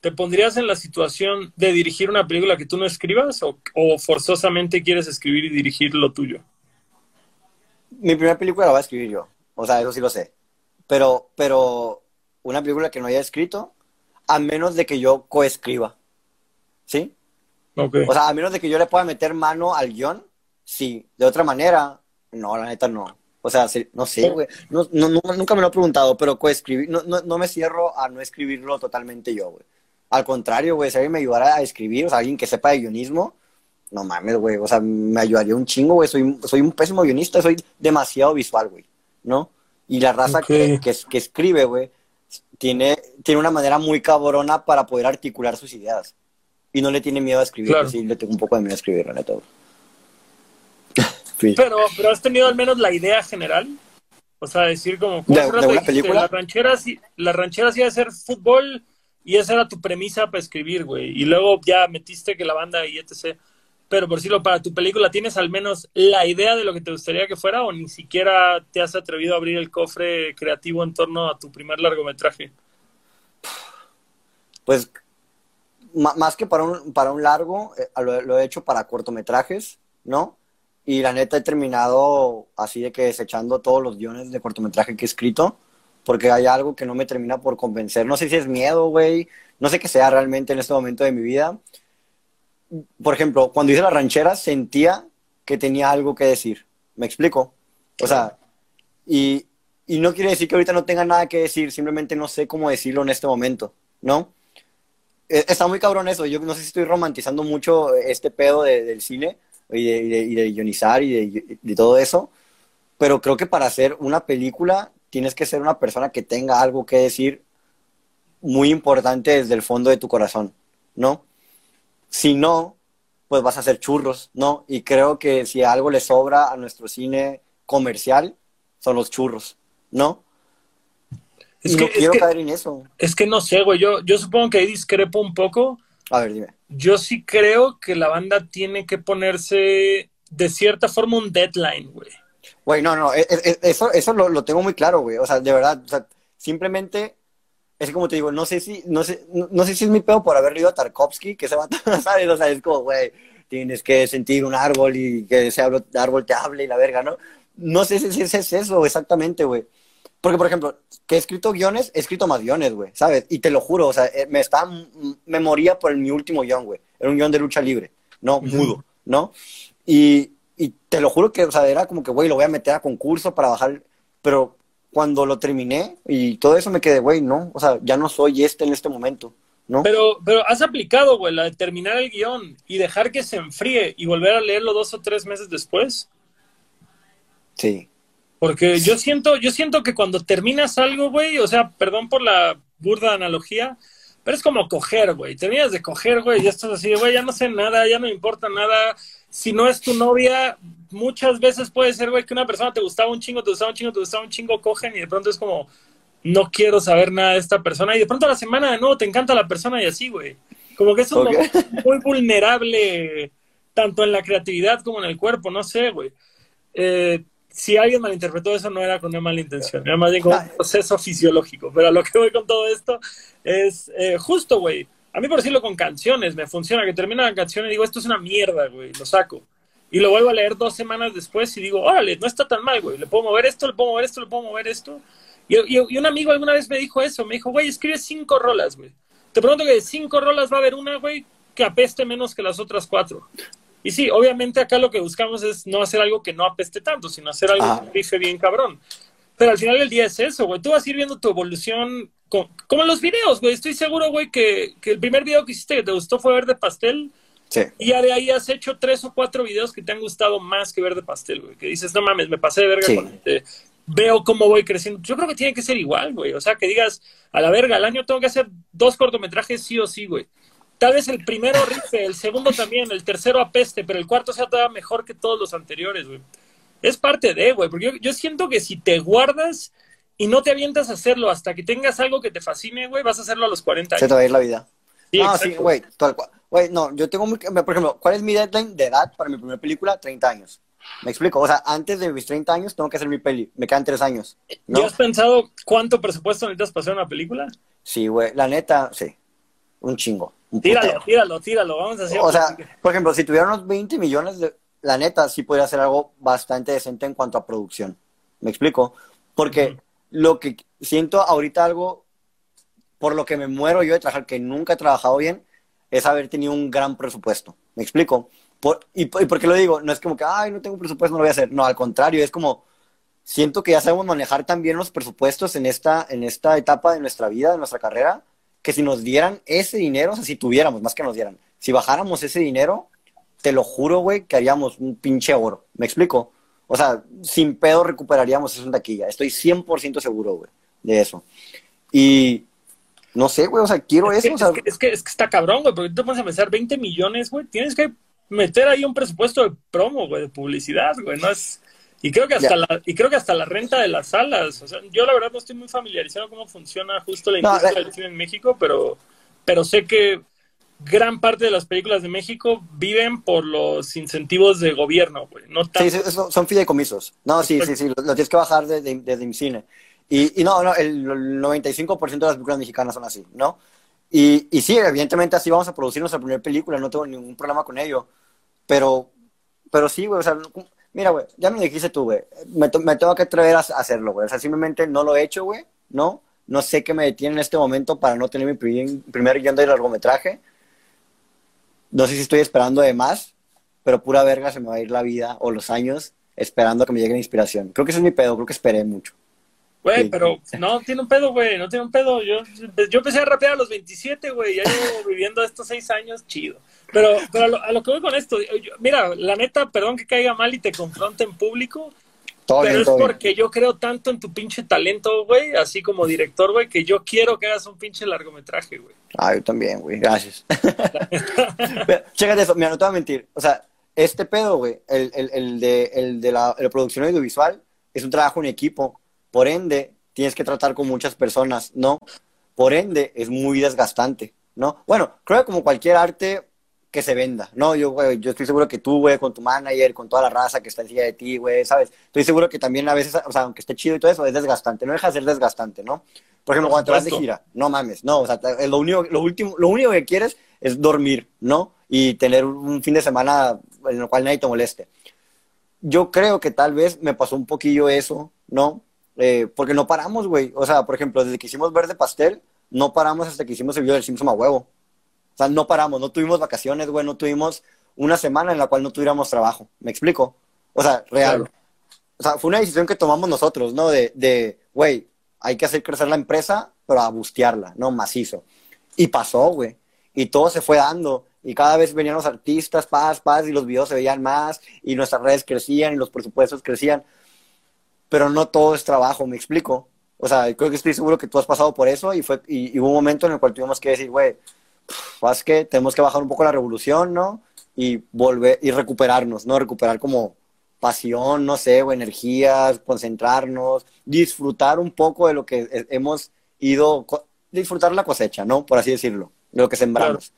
¿Te pondrías en la situación de dirigir una película que tú no escribas o, o forzosamente quieres escribir y dirigir lo tuyo? Mi primera película la voy a escribir yo. O sea, eso sí lo sé. Pero, pero una película que no haya escrito, a menos de que yo coescriba. ¿Sí? O sea, a menos de que yo le pueda meter mano al guion, sí. De otra manera, no, la neta no. O sea, no sé, güey. No, nunca me lo he preguntado, pero coescribir, no, no, me cierro a no escribirlo totalmente yo, güey. Al contrario, güey, si alguien me ayudara a escribir, o sea, alguien que sepa de guionismo, no mames, güey. O sea, me ayudaría un chingo, güey. Soy, soy un pésimo guionista, soy demasiado visual, güey. ¿No? Y la raza que, que, que escribe, güey, tiene, tiene una manera muy cabrona para poder articular sus ideas. Y no le tiene miedo a escribir. Sí, le tengo un poco de miedo a escribir, la neta. pero, pero has tenido al menos la idea general. O sea, decir como... ¿De, una película? La ranchera, la ranchera sí iba a ser fútbol y esa era tu premisa para escribir, güey. Y luego ya metiste que la banda y etc pero por decirlo, para tu película, ¿tienes al menos la idea de lo que te gustaría que fuera o ni siquiera te has atrevido a abrir el cofre creativo en torno a tu primer largometraje? Pues más que para un, para un largo, eh, lo, he hecho para cortometrajes, ¿no? Y la neta he terminado así de que desechando todos los guiones de cortometraje que he escrito, porque hay algo que no me termina por convencer. No sé si es miedo, güey, no sé qué sea realmente en este momento de mi vida, por ejemplo, cuando hice la ranchera sentía que tenía algo que decir. ¿Me explico? O sea, Y, y no quiere decir que ahorita no tenga nada que decir, simplemente no sé cómo decirlo en este momento, ¿no? E, está muy cabrón eso, yo no sé si estoy romantizando mucho este pedo del cine y de, y de, y de y de, de todo eso, pero creo que para hacer una película tienes que ser una persona que tenga algo que decir muy importante desde el fondo de tu corazón, ¿no? Si no, pues vas a hacer churros, ¿no? Y creo que si algo le sobra a nuestro cine comercial, son los churros, ¿no? Es que, no quiero caer en eso. Es que no sé, güey. Yo, yo supongo que ahí discrepo un poco. A ver, dime. Yo sí creo que la banda tiene que ponerse de cierta forma un deadline, güey. Güey, no, no, e, e, e, eso, eso lo, lo tengo muy claro, güey. O sea, de verdad, o sea, simplemente es como te digo, no sé si, no sé, no, sé si es mi pedo por haber leído a Tarkovsky, que se va a ¿sabes? O sea, es como, güey, tienes que sentir un árbol y que ese árbol te hable y la verga, ¿no? No sé si, es eso exactamente, güey. Porque, por ejemplo, que he escrito guiones, he escrito más guiones, güey, ¿sabes? Y te lo juro, o sea, eh, me está, me moría por mi último guion, güey. Era un guion de lucha libre, ¿no? Mudo, ¿no? Y, y te lo juro que, o sea, era como que, güey, lo voy a meter a concurso para bajar, pero cuando lo terminé y todo eso me quedé, güey, no, o sea, ya no soy este en este momento, ¿no? Pero, pero has aplicado, güey, la de terminar el guion y dejar que se enfríe y volver a leerlo dos o tres meses después. Sí. Porque yo siento, yo siento que cuando terminas algo, güey, o sea, perdón por la burda analogía, pero es como coger, güey. Terminas de coger, güey, y ya estás así, güey, ya no sé nada, ya no me importa nada. Si no es tu novia, muchas veces puede ser, güey, que una persona te gustaba un chingo, te gustaba un chingo, te gustaba un chingo, cogen y de pronto es como, no quiero saber nada de esta persona. Y de pronto a la semana de nuevo te encanta la persona y así, güey. Como que es un muy vulnerable, tanto en la creatividad como en el cuerpo, no sé, güey. Eh, si alguien malinterpretó eso, no era con una mala intención, era más bien con un proceso fisiológico. Pero a lo que voy con todo esto es eh, justo, güey. A mí, por decirlo con canciones, me funciona que termina la canción y digo, esto es una mierda, güey, lo saco. Y lo vuelvo a leer dos semanas después y digo, órale, no está tan mal, güey. Le puedo mover esto, le puedo mover esto, le puedo mover esto. Y, y, un amigo alguna vez me dijo eso. Me dijo, güey, escribe cinco rolas, güey. Te pregunto que de cinco rolas va a haber una, güey, que apeste menos que las otras cuatro. Y sí, obviamente acá lo que buscamos es no hacer algo que no apeste tanto, sino hacer algo que pife bien cabrón. Pero al final del día es eso, güey. Tú vas a ir viendo tu evolución como en los videos, güey. Estoy seguro, güey, que, que el primer video que hiciste que te gustó fue Verde Pastel y ya de ahí has hecho tres o cuatro videos que te han gustado más que Verde Pastel, güey. Que dices, no mames, me pasé de verga con este, Veo cómo voy creciendo. Yo creo que tiene que ser igual, güey. O sea, que digas, a la verga, al año tengo que hacer dos cortometrajes sí o sí, güey. Tal vez el primero rife, el segundo también, el tercero apeste, pero el cuarto sea todavía mejor que todos los anteriores, güey. Es parte de, güey, porque yo, yo siento que si te guardas y no te avientas a hacerlo hasta que tengas algo que te fascine, güey, vas a hacerlo a los 40 años. Se te va a ir la vida. Sí, no, sí, güey, tal cual. Güey, no, yo tengo muy... Por ejemplo, ¿cuál es mi deadline de edad para mi primera película? 30 años. Me explico, o sea, antes de mis 30 años tengo que hacer mi peli. Me quedan 3 años. ¿no? has pensado cuánto presupuesto necesitas para hacer una película? Sí, güey, la neta, sí. Un chingo. tíralo, tíralo, tíralo, vamos a hacer... O sea, por ejemplo, si tuviera unos 20 millones, de... la neta sí podría hacer algo bastante decente en cuanto a producción. ¿Me explico? Porque lo que siento ahorita algo, por lo que me muero yo de trabajar, que nunca he trabajado bien, es haber tenido un gran presupuesto. ¿Me explico? y, por qué lo digo? No es como que, ay, no tengo presupuesto, no lo voy a hacer. No, al contrario, es como, siento que ya sabemos manejar también los presupuestos en esta, en esta etapa de nuestra vida, de nuestra carrera, que si nos dieran ese dinero, o sea, si tuviéramos, más que nos dieran, si bajáramos ese dinero, te lo juro, güey, que haríamos un pinche oro. ¿Me explico? O sea, sin pedo recuperaríamos eso en taquilla. Estoy 100% seguro, güey, de eso. Y no sé, güey, o sea, quiero eso. es, que, es, que, está cabrón, güey, porque tú te pones a pensar 20 millones, güey, tienes que meter ahí un presupuesto de promo, güey, de publicidad, güey, no es... Y creo que hasta la y creo que hasta la renta de las salas, o sea, yo la verdad no estoy muy familiarizado cómo funciona justo la industria del cine en México, pero pero sé que gran parte de las películas de México viven por los incentivos de gobierno, güey. No Sí, son fideicomisos. No, sí, sí, sí, lo, tienes que bajar desde de, de, cine. Y, y no, no, el 95% de las películas mexicanas son así, ¿no? Y, y sí, evidentemente así vamos a producir nuestra primera película, no tengo ningún problema con ello. Pero, pero sí, güey, o sea, mira, güey, ya me dijiste tú, güey, me, me, tengo que atrever a, hacerlo, güey. O sea, simplemente no lo he hecho, güey, ¿no? No sé qué me detiene en este momento para no tener mi primer, primer guion de largometraje. No sé si estoy esperando de más, pero pura verga se me va a ir la vida o los años esperando a que me llegue la inspiración. Creo que ese es mi pedo, creo que esperé mucho. Güey, pero no tiene un pedo, güey, no tiene un pedo. Yo, yo empecé a rapear a los 27, güey, ya llevo viviendo estos seis años, chido. Pero, pero a, lo, que voy con esto, mira, la neta, perdón que caiga mal y te confronte en público, pero es porque yo creo tanto en tu pinche talento, güey, así como director, güey, que yo quiero que hagas un pinche largometraje, güey. Ah, yo también, güey, gracias. Chécate eso, mira, no te voy a mentir. O sea, este pedo, güey, el, el, el, de, el de la, la producción audiovisual, es un trabajo en equipo. Por ende, tienes que tratar con muchas personas, ¿no? Por ende, es muy desgastante, ¿no? Bueno, creo que como cualquier arte, que se venda, ¿no? Yo, güey, yo estoy seguro que tú, güey, con tu manager, con toda la raza que está encima de ti, güey, ¿sabes? Estoy seguro que también a veces, o sea, aunque esté chido y todo eso, es desgastante, no deja de ser desgastante, ¿no? Por ejemplo, cuando te vas de gira, no mames, no, o sea, lo único, lo último, lo único que quieres es dormir, ¿no? Y tener un fin de semana en el cual nadie te moleste. Yo creo que tal vez me pasó un poquillo eso, ¿no? Eh, porque no paramos, güey. O sea, por ejemplo, desde que hicimos Verde Pastel, no paramos hasta que hicimos el video del Simpson a huevo. O sea, no paramos, no tuvimos vacaciones, güey, no tuvimos una semana en la cual no tuviéramos trabajo. ¿Me explico? O sea, real. O sea, fue una decisión que tomamos nosotros, ¿no? De, güey, hay que hacer crecer la empresa, pero a bustearla, ¿no? Macizo. Y pasó, güey. Y todo se fue dando. Y cada vez venían los artistas, paz, paz, y los videos se veían más, y nuestras redes crecían, y los presupuestos crecían. Pero no todo es trabajo, ¿me explico? O sea, creo que estoy seguro que tú has pasado por eso, y, fue, y hubo un momento en el cual tuvimos que decir, güey, pues que tenemos que bajar un poco la revolución, ¿no? Y volver y recuperarnos, ¿no? Recuperar como pasión, no sé, o energías, concentrarnos, disfrutar un poco de lo que hemos ido, disfrutar la cosecha, ¿no? Por así decirlo, de lo que sembramos.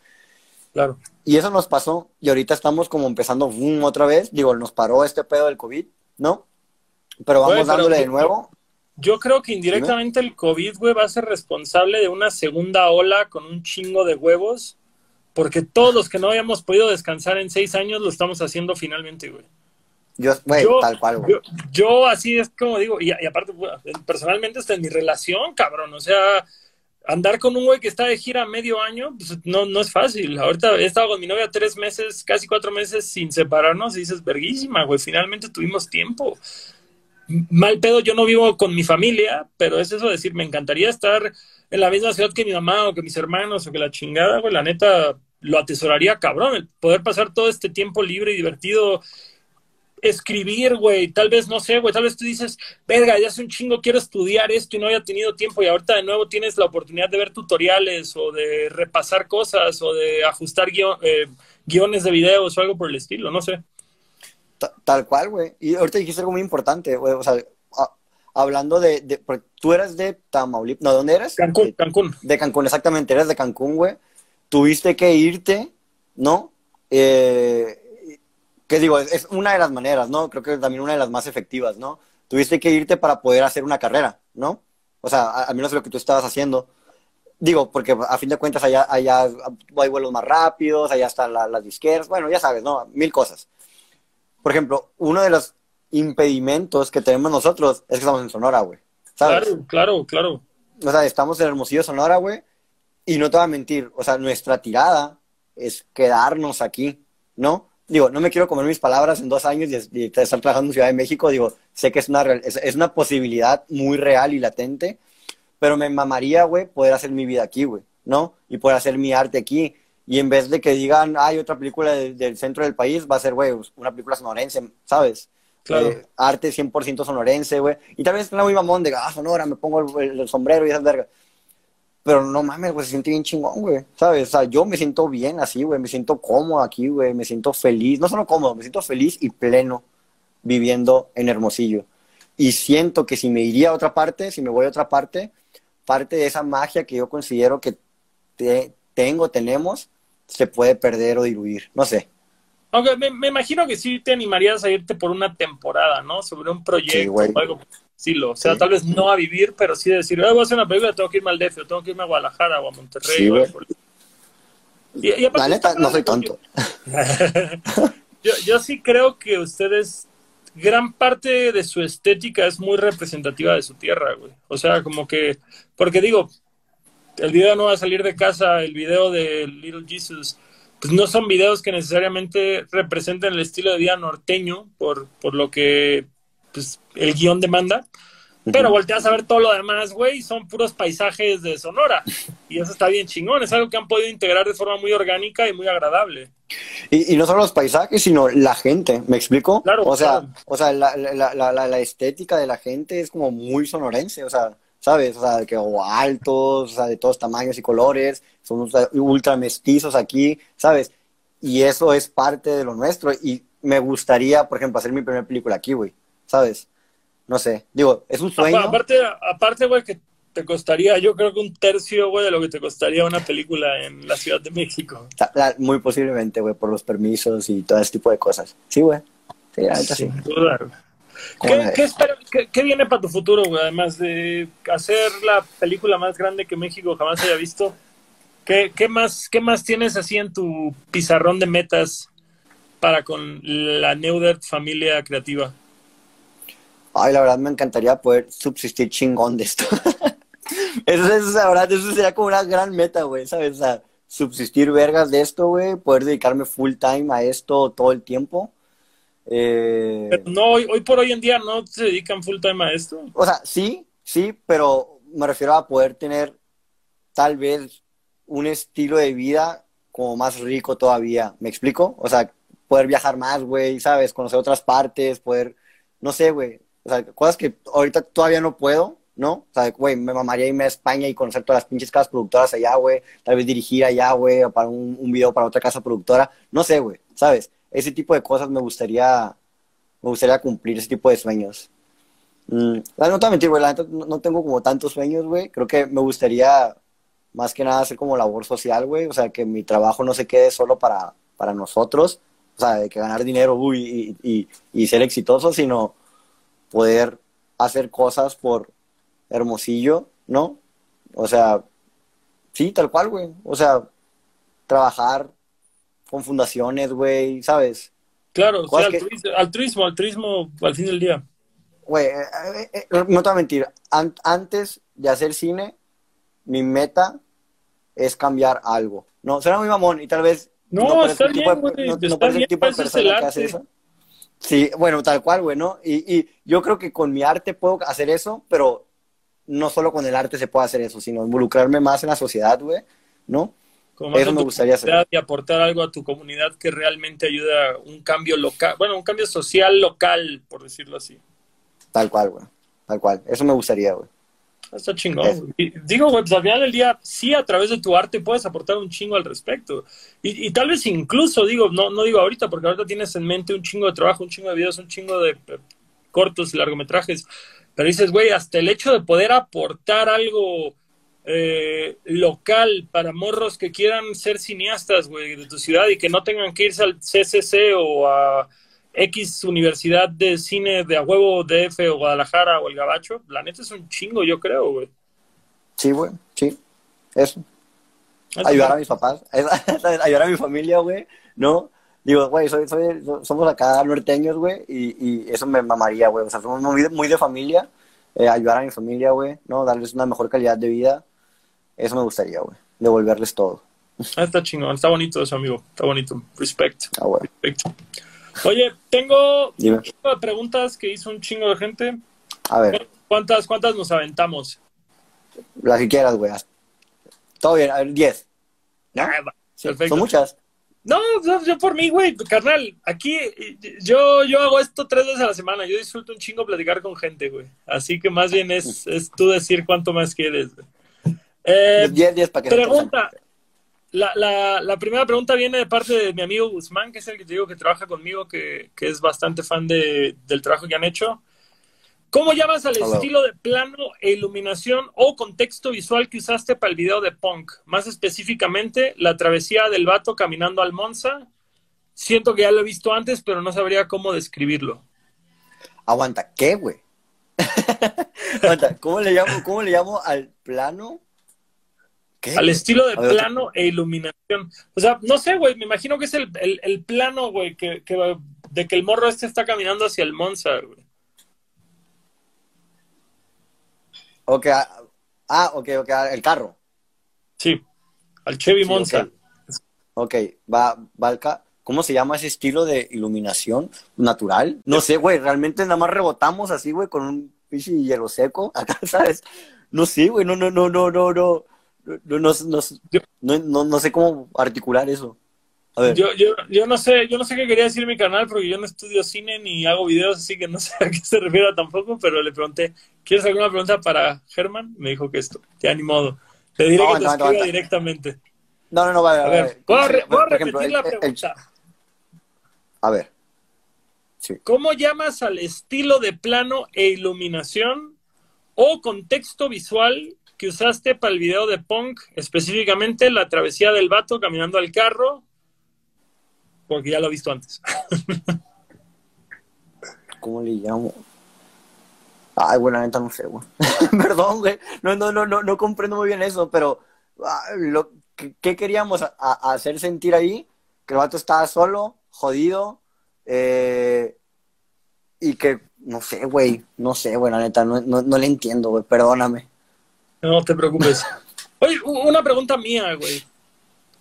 Claro. Y eso nos pasó, y ahorita estamos como empezando boom, otra vez, digo, nos paró este pedo del COVID, ¿no? Pero vamos dándole de nuevo. Yo creo que indirectamente el COVID, güey, va a ser responsable de una segunda ola con un chingo de huevos, porque todos los que no habíamos podido descansar en seis años lo estamos haciendo finalmente, güey. Yo, güey, tal cual, güey. Yo, así es como digo, y, aparte, personalmente, está en mi relación, cabrón, o sea, andar con un güey que está de gira medio año, pues no, no es fácil. Ahorita he estado con mi novia tres meses, casi cuatro meses sin separarnos y dices, verguísima, güey, finalmente tuvimos tiempo mal pedo, yo no vivo con mi familia, pero es eso de decir, me encantaría estar en la misma ciudad que mi mamá o que mis hermanos o que la chingada, güey, la neta lo atesoraría cabrón, el poder pasar todo este tiempo libre y divertido, escribir, güey, tal vez, no sé, güey, tal vez tú dices, verga, ya hace un chingo, quiero estudiar esto y no había tenido tiempo y ahorita de nuevo tienes la oportunidad de ver tutoriales o de repasar cosas o de ajustar eh, guiones de videos o algo por el estilo, no sé. Tal cual, güey. Y ahorita dijiste algo muy importante, güey. O sea, hablando de, de tú eres de Tamaulipas, ¿no? ¿Dónde eres? Cancún, de, Cancún. De Cancún, exactamente, eres de Cancún, güey. Tuviste que irte, ¿no? Eh, que digo, es, una de las maneras, ¿no? Creo que es también una de las más efectivas, ¿no? Tuviste que irte para poder hacer una carrera, ¿no? O sea, a, menos lo que tú estabas haciendo. Digo, porque a fin de cuentas allá, allá hay vuelos más rápidos, allá están las disqueras, bueno, ya sabes, ¿no? Mil cosas por ejemplo, uno de los impedimentos que tenemos nosotros es que estamos en Sonora, güey. Claro, claro, claro. O sea, estamos en Hermosillo, Sonora, güey. Y no te voy a mentir, o sea, nuestra tirada es quedarnos aquí, ¿no? Digo, no me quiero comer mis palabras en dos años y, estar trabajando en Ciudad de México. Digo, sé que es una, es, es una posibilidad muy real y latente, pero me mamaría, güey, poder hacer mi vida aquí, güey, ¿no? Y poder hacer mi arte aquí y en vez de que digan, hay otra película del centro del país, va a ser, güey, una película sonorense, ¿sabes? Claro. Eh, arte 100% sonorense, güey. Y tal vez es muy mamón de, ah, sonora, me pongo el, sombrero y esas vergas. Pero no mames, güey, se siente bien chingón, güey. ¿Sabes? O sea, yo me siento bien así, güey. Me siento cómodo aquí, güey. Me siento feliz. No solo cómodo, me siento feliz y pleno viviendo en Hermosillo. Y siento que si me iría a otra parte, si me voy a otra parte, parte de esa magia que yo considero que tengo, tenemos, se puede perder o diluir, no sé. Aunque me, imagino que sí te animarías a irte por una temporada, ¿no? Sobre un proyecto o algo Sí, lo, o sea, tal vez no a vivir, pero sí decir, voy a hacer una película, tengo que irme al DF, o tengo que irme a Guadalajara o a Monterrey. Sí, y, La neta, no soy tonto. Yo, yo sí creo que ustedes, gran parte de su estética es muy representativa de su tierra, güey. O sea, como que, porque digo, el video no va a salir de casa, el video de Little Jesus, pues no son videos que necesariamente representen el estilo de vida norteño, por, por lo que pues, el guion demanda. Pero volteas a ver todo lo demás, güey, son puros paisajes de Sonora. Y eso está bien chingón, es algo que han podido integrar de forma muy orgánica y muy agradable. Y, no solo los paisajes, sino la gente, ¿me explico? Claro. O sea, o sea la, la, la, la, estética de la gente es como muy sonorense, o sea, ¿sabes? O sea, que o altos, o sea, de todos tamaños y colores, son ultra mestizos aquí, ¿sabes? Y eso es parte de lo nuestro. Y me gustaría, por ejemplo, hacer mi primera película aquí, güey, ¿sabes? No sé, digo, es un sueño. Aparte, aparte, güey, que te costaría, yo creo que un tercio, güey, de lo que te costaría una película en la Ciudad de México. Muy posiblemente, güey, por los permisos y todo ese tipo de cosas. Sí, güey. Sí, sí. ¿Qué, viene para tu futuro, güey? Además de hacer la película más grande que México jamás haya visto, ¿qué, qué, más, ¿qué más tienes así en tu pizarrón de metas para con la Neudert familia creativa? Ay, la verdad me encantaría poder subsistir chingón de esto. eso, es, la verdad, eso sería como una gran meta, güey, ¿sabes? O sea, subsistir vergas de esto, güey, poder dedicarme full time a esto todo el tiempo. Eh... no, hoy, hoy por hoy en día no se dedican full time a esto. O sea, sí, sí, pero me refiero a poder tener tal vez un estilo de vida como más rico todavía. ¿Me explico? O sea, poder viajar más, güey, ¿sabes? Conocer otras partes, poder, no sé, güey, o sea, cosas que ahorita todavía no puedo, ¿no? O sea, güey, me mamaría irme a España y conocer todas las pinches casas productoras allá, güey. Tal vez dirigir allá, güey, para un, un video para otra casa productora. No sé, güey, ¿sabes? Ese tipo de cosas me gustaría, me gustaría cumplir, ese tipo de sueños. Mm, no te mentir, güey, la neta no, tengo como tantos sueños, güey. Creo que me gustaría más que nada hacer como labor social, güey. O sea, que mi trabajo no se quede solo para, para nosotros. O sea, de que ganar dinero, y, y, y ser exitoso, sino poder hacer cosas por Hermosillo, ¿no? O sea, sí, tal cual, güey. O sea, trabajar con fundaciones, güey, ¿sabes? Claro, o sea, altruismo, altruismo, al fin del día. Güey, eh, eh, eh, no te voy a mentir, antes de hacer cine, mi meta es cambiar algo. No, será muy mamón y tal vez... No, está bien, güey, no, no, el tipo de persona que hace eso. Sí, bueno, tal cual, güey, ¿no? Y, y yo creo que con mi arte puedo hacer eso, pero no solo con el arte se puede hacer eso, sino involucrarme más en la sociedad, güey, ¿no? Eso me gustaría hacer. Y aportar algo a tu comunidad que realmente ayuda a un cambio local, bueno, un cambio social local, por decirlo así. Tal cual, güey. Tal cual. Eso me gustaría, güey. Está chingón. digo, güey, pues al final del día, sí, a través de tu arte puedes aportar un chingo al respecto. Y, y, tal vez incluso, digo, no, no digo ahorita, porque ahorita tienes en mente un chingo de trabajo, un chingo de videos, un chingo de eh, cortos y largometrajes. Pero dices, güey, hasta el hecho de poder aportar algo eh, local para morros que quieran ser cineastas, güey, de tu ciudad y que no tengan que irse al CCC o a X Universidad de Cine de a huevo DF o Guadalajara o el Gabacho, la neta es un chingo, yo creo, güey. Sí, güey, sí. Eso. ayudar a mis papás, ayudar a mi familia, güey, ¿no? Digo, güey, soy, soy, somos acá norteños, güey, y, y, eso me mamaría, güey. O sea, somos muy de, muy de familia, eh, ayudar a mi familia, güey, ¿no? Darles una mejor calidad de vida. Eso me gustaría, güey. Devolverles todo. Ah, está chingón, está bonito eso, amigo. Está bonito. Respect. Ah, güey. Oye, tengo Dime. preguntas que hizo un chingo de gente. A ver. ¿Cuántas, cuántas nos aventamos? Las que quieras, güey. Todo bien, a ver, 10. Ah, Son muchas. No, yo por mí, güey, carnal, aquí yo, yo hago esto tres veces a la semana, yo disfruto un chingo platicar con gente, güey. Así que más bien es, es tú decir cuánto más quieres. Eh, 10, 10 para que Pregunta, la, la, la, primera pregunta viene de parte de mi amigo Guzmán, que es el que te digo que trabaja conmigo, que, que es bastante fan de, del trabajo que han hecho. ¿Cómo llamas al estilo de plano e iluminación o contexto visual que usaste para el video de Punk? Más específicamente, la travesía del vato caminando al Monza. Siento que ya lo he visto antes, pero no sabría cómo describirlo. Aguanta, ¿qué, güey? Aguanta, ¿cómo le llamo, cómo le llamo al plano? Al estilo de plano e iluminación. O sea, no sé, güey, me imagino que es el, el, plano, güey, que, que, de que el morro este está caminando hacia el Monza, güey. Ok, ah, ok, ok, el carro. Sí, al Chevy Monza. Ok, Ok, va, Valka, ¿cómo se llama ese estilo de iluminación natural? No sé, güey, realmente nada más rebotamos así, güey, con un pichi hielo seco, acá, ¿sabes? No sé, güey, no, no, no, no, no, no, no, no, no, sé cómo articular eso. Yo, yo, yo no sé, yo no sé qué quería decir mi canal porque yo no estudio cine ni hago videos, así que no sé a qué se refiere tampoco, pero le pregunté, ¿quieres alguna pregunta para Germán? Me dijo que esto, ya ni modo. Te diré que te escriba directamente. No, no, no, vale, a ver. Voy a, repetir la pregunta. A ver. ¿Cómo llamas al estilo de plano e iluminación o contexto visual que usaste para el video de Punk, específicamente la travesía del vato caminando al carro porque ya lo he visto antes. ¿Cómo le llamo? Ay, bueno, la neta no sé, güey. Perdón, güey. No, no, no, no, no comprendo muy bien eso, pero ah, lo, ¿qué, queríamos hacer sentir ahí? Que el vato estaba solo, jodido, eh, y que, no sé, güey, no sé, güey, la neta, no, no, no le entiendo, güey, perdóname. No te preocupes. Oye, una pregunta mía, güey.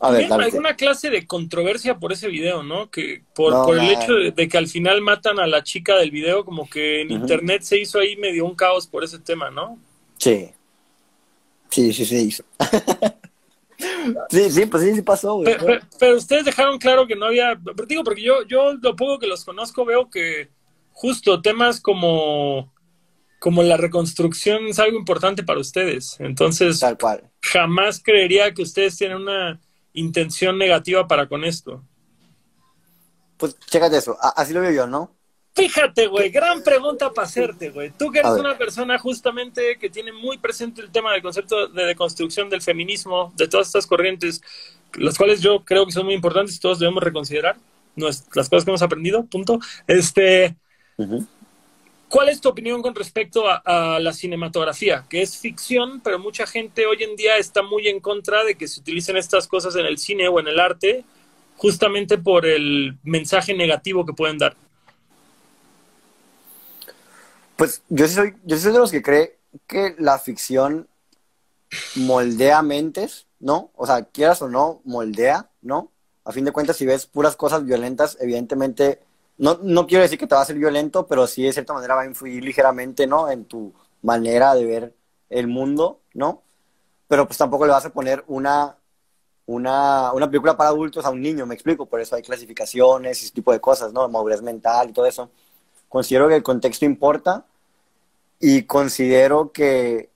Hay alguna clase de controversia por ese video, ¿no? Que por, el hecho de, que al final matan a la chica del video, como que en internet se hizo ahí medio un caos por ese tema, ¿no? Sí. Sí, sí, se hizo. sí, sí, pues sí, sí pasó, güey. Pero, ustedes dejaron claro que no había. Digo, porque yo, yo lo poco que los conozco veo que justo temas como como la reconstrucción es algo importante para ustedes. Entonces, Tal cual. jamás creería que ustedes tienen una intención negativa para con esto? Pues chécate eso, así lo veo yo, ¿no? Fíjate, güey, gran pregunta para hacerte, güey. Tú que eres una persona justamente que tiene muy presente el tema del concepto de deconstrucción del feminismo, de todas estas corrientes, las cuales yo creo que son muy importantes y todos debemos reconsiderar las cosas que hemos aprendido, punto. Este, ¿Cuál es tu opinión con respecto a, la cinematografía? Que es ficción, pero mucha gente hoy en día está muy en contra de que se utilicen estas cosas en el cine o en el arte, justamente por el mensaje negativo que pueden dar. Pues yo soy, yo soy de los que cree que la ficción moldea mentes, ¿no? O sea, quieras o no, moldea, ¿no? A fin de cuentas, si ves puras cosas violentas, evidentemente no, no quiero decir que te va a ser violento, pero sí de cierta manera va a influir ligeramente, ¿no? En tu manera de ver el mundo, ¿no? Pero pues tampoco le vas a poner una, una, una película para adultos a un niño, me explico, por eso hay clasificaciones y ese tipo de cosas, ¿no? Madurez mental y todo eso. Considero que el contexto importa y considero que,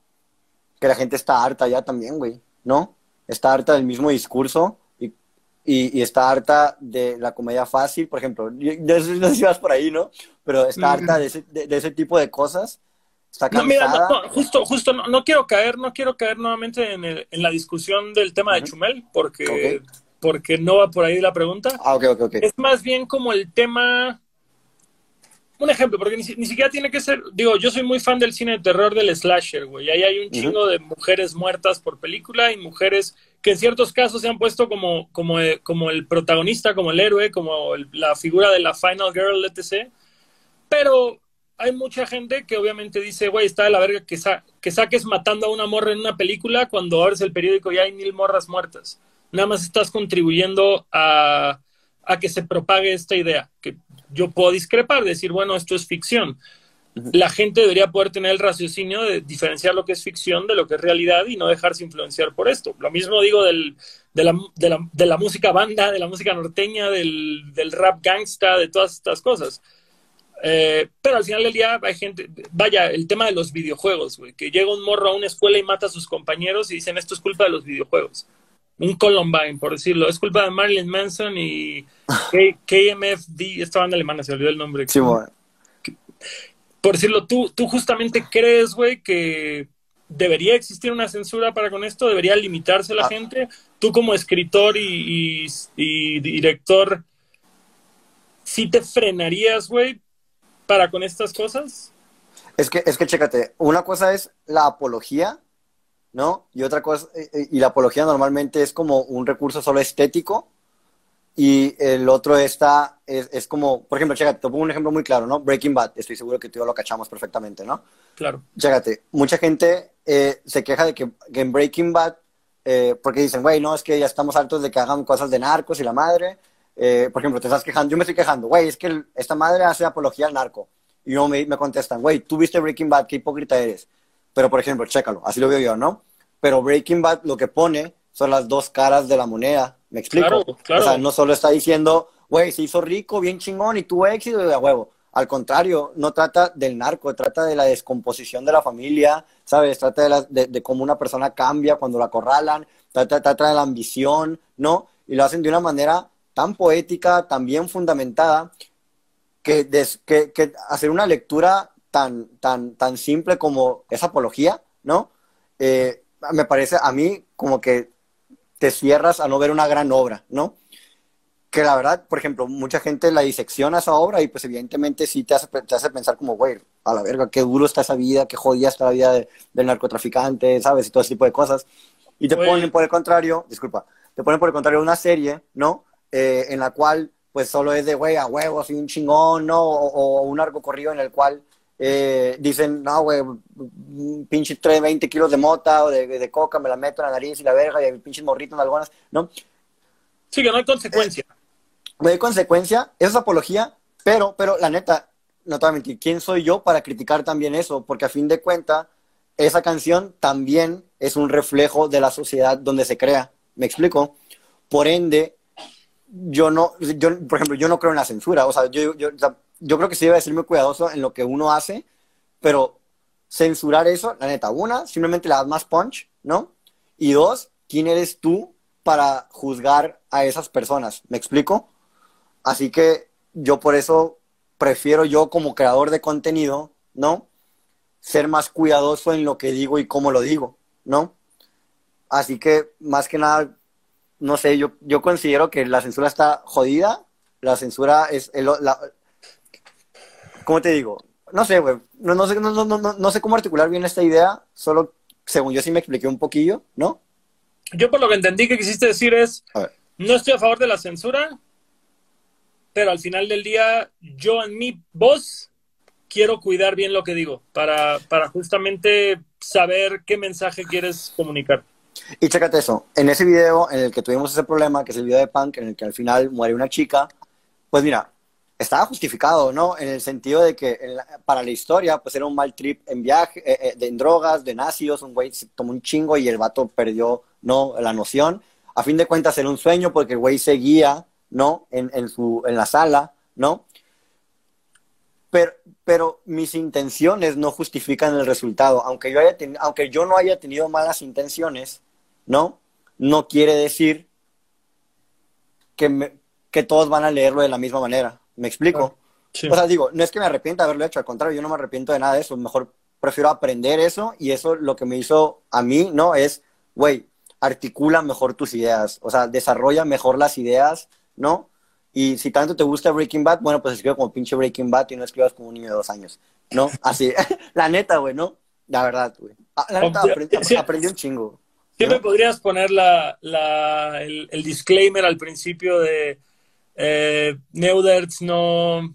que la gente está harta ya también, güey, ¿no? Está harta del mismo discurso y, está harta de la comedia fácil, por ejemplo, no sé si vas por ahí, ¿no? Pero está harta de ese, de, ese tipo de cosas. Está cansada. No, mira, justo, justo, no, quiero caer, no quiero caer nuevamente en, en la discusión del tema de Chumel, porque, porque no va por ahí la pregunta. Ah, ok, ok, ok. Es más bien como el tema un ejemplo, porque ni, siquiera tiene que ser, digo, yo soy muy fan del cine de terror del slasher, güey. Ahí hay un chingo de mujeres muertas por película y mujeres que en ciertos casos se han puesto como, como, eh, el protagonista, como el héroe, como la figura de la final girl, etc. Pero hay mucha gente que obviamente dice, güey, está de la verga que, que saques matando a una morra en una película cuando abres el periódico y hay mil morras muertas. Nada más estás contribuyendo a, a que se propague esta idea, que yo puedo discrepar, decir, bueno, esto es ficción. La gente debería poder tener el raciocinio de diferenciar lo que es ficción de lo que es realidad y no dejarse influenciar por esto. Lo mismo digo del, de, la, de, la, de, la, música banda, de la música norteña, del, del rap gangsta, de todas estas cosas. Eh, pero al final del día hay gente, vaya, el tema de los videojuegos, güey, que llega un morro a una escuela y mata a sus compañeros y dicen esto es culpa de los videojuegos un Columbine, por decirlo. Es culpa de Marilyn Manson y KMFD, esta banda alemana, se olvidó el nombre. Sí, bueno. Por decirlo, tú, tú justamente crees, güey, que debería existir una censura para con esto, debería limitarse la ah. gente. Tú como escritor y, y, director, ¿sí te frenarías, güey, para con estas cosas? Es que, es que chécate, una cosa es la apología ¿no? Y otra cosa, eh, eh, y la apología normalmente es como un recurso solo estético, y el otro está, es, es como, por ejemplo, chécate, te pongo un ejemplo muy claro, ¿no? Breaking Bad, estoy seguro que tú y yo lo cachamos perfectamente, ¿no? Claro. Chécate, mucha gente eh, se queja de que, en Breaking Bad eh, porque dicen, güey, no, es que ya estamos hartos de que hagan cosas de narcos y la madre. Eh, por ejemplo, te estás quejando, yo me estoy quejando, güey, es que esta madre hace apología al narco. Y no me, me contestan, güey, tú viste Breaking Bad, qué hipócrita eres. Pero, por ejemplo, chécalo, así lo veo yo, ¿no? Pero Breaking Bad lo que pone son las dos caras de la moneda. ¿Me explico? Claro, O sea, no solo está diciendo, güey, se hizo rico, bien chingón y tuvo éxito de huevo. Al contrario, no trata del narco, trata de la descomposición de la familia, ¿sabes? Trata de, de, cómo una persona cambia cuando la acorralan, trata, trata de la ambición, ¿no? Y lo hacen de una manera tan poética, tan bien fundamentada, que, que, hacer una lectura tan, tan, tan simple como esa apología, ¿no? Eh, me parece a mí como que te cierras a no ver una gran obra, ¿no? Que la verdad, por ejemplo, mucha gente la disecciona esa obra y pues evidentemente sí te hace, te hace pensar como, güey, a la verga, qué duro está esa vida, qué jodida está la vida del narcotraficante, ¿sabes? Y todo ese tipo de cosas. Y te ponen por el contrario, disculpa, te ponen por el contrario una serie, ¿no? Eh, en la cual pues solo es de, güey, a huevo, así un chingón, ¿no? O, un arco corrido en el cual eh, dicen, no, güey, pinche 3, 20 kilos de mota o de, coca, me la meto en la nariz y la verga y el pinche morrito en algunas, ¿no? Sí, que no hay consecuencia. no hay consecuencia, eso es apología, pero, pero la neta, no te voy a mentir, ¿quién soy yo para criticar también eso? Porque a fin de cuentas, esa canción también es un reflejo de la sociedad donde se crea. ¿Me explico? Por ende, yo no, yo, por ejemplo, yo no creo en la censura. O sea, yo, yo, yo creo que sí debe ser muy cuidadoso en lo que uno hace, pero censurar eso, la neta, una, simplemente le das más punch, ¿no? Y dos, ¿quién eres tú para juzgar a esas personas? ¿Me explico? Así que yo por eso prefiero yo como creador de contenido, ¿no? Ser más cuidadoso en lo que digo y cómo lo digo, ¿no? Así que más que nada no sé, yo, yo considero que la censura está jodida. La censura es el, la, ¿cómo te digo? No sé, güey. No, no, sé, no, no, no, sé cómo articular bien esta idea. Solo, según yo sí me expliqué un poquillo, ¿no? Yo por lo que entendí que quisiste decir es, no estoy a favor de la censura, pero al final del día, yo en mi voz quiero cuidar bien lo que digo para, para justamente saber qué mensaje quieres comunicar. Y chécate eso, en ese video en el que tuvimos ese problema, que es el video de Punk, en el que al final muere una chica, pues mira, estaba justificado, ¿no? En el sentido de que para la historia, pues era un mal trip en viaje, eh, eh, en drogas, de nazios, un güey se tomó un chingo y el vato perdió, ¿no? La noción. A fin de cuentas era un sueño porque el güey seguía, ¿no? En, en, su, en la sala, ¿no? Pero, pero mis intenciones no justifican el resultado. Aunque yo, haya aunque yo no haya tenido malas intenciones, ¿no? No quiere decir que, que todos van a leerlo de la misma manera. ¿Me explico? O sea, digo, no es que me arrepienta de haberlo hecho, al contrario, yo no me arrepiento de nada de eso. Mejor prefiero aprender eso y eso lo que me hizo a mí, ¿no? Es, güey, articula mejor tus ideas, o sea, desarrolla mejor las ideas, ¿no? Y si tanto te gusta Breaking Bad, bueno, pues escribe como pinche Breaking Bad y no escribas como un niño de dos años, ¿no? Así, la neta, güey, ¿no? La verdad, güey. Ah, la neta, aprendí un chingo. Siempre podrías poner la, la, el, disclaimer al principio de eh, Neuderts no...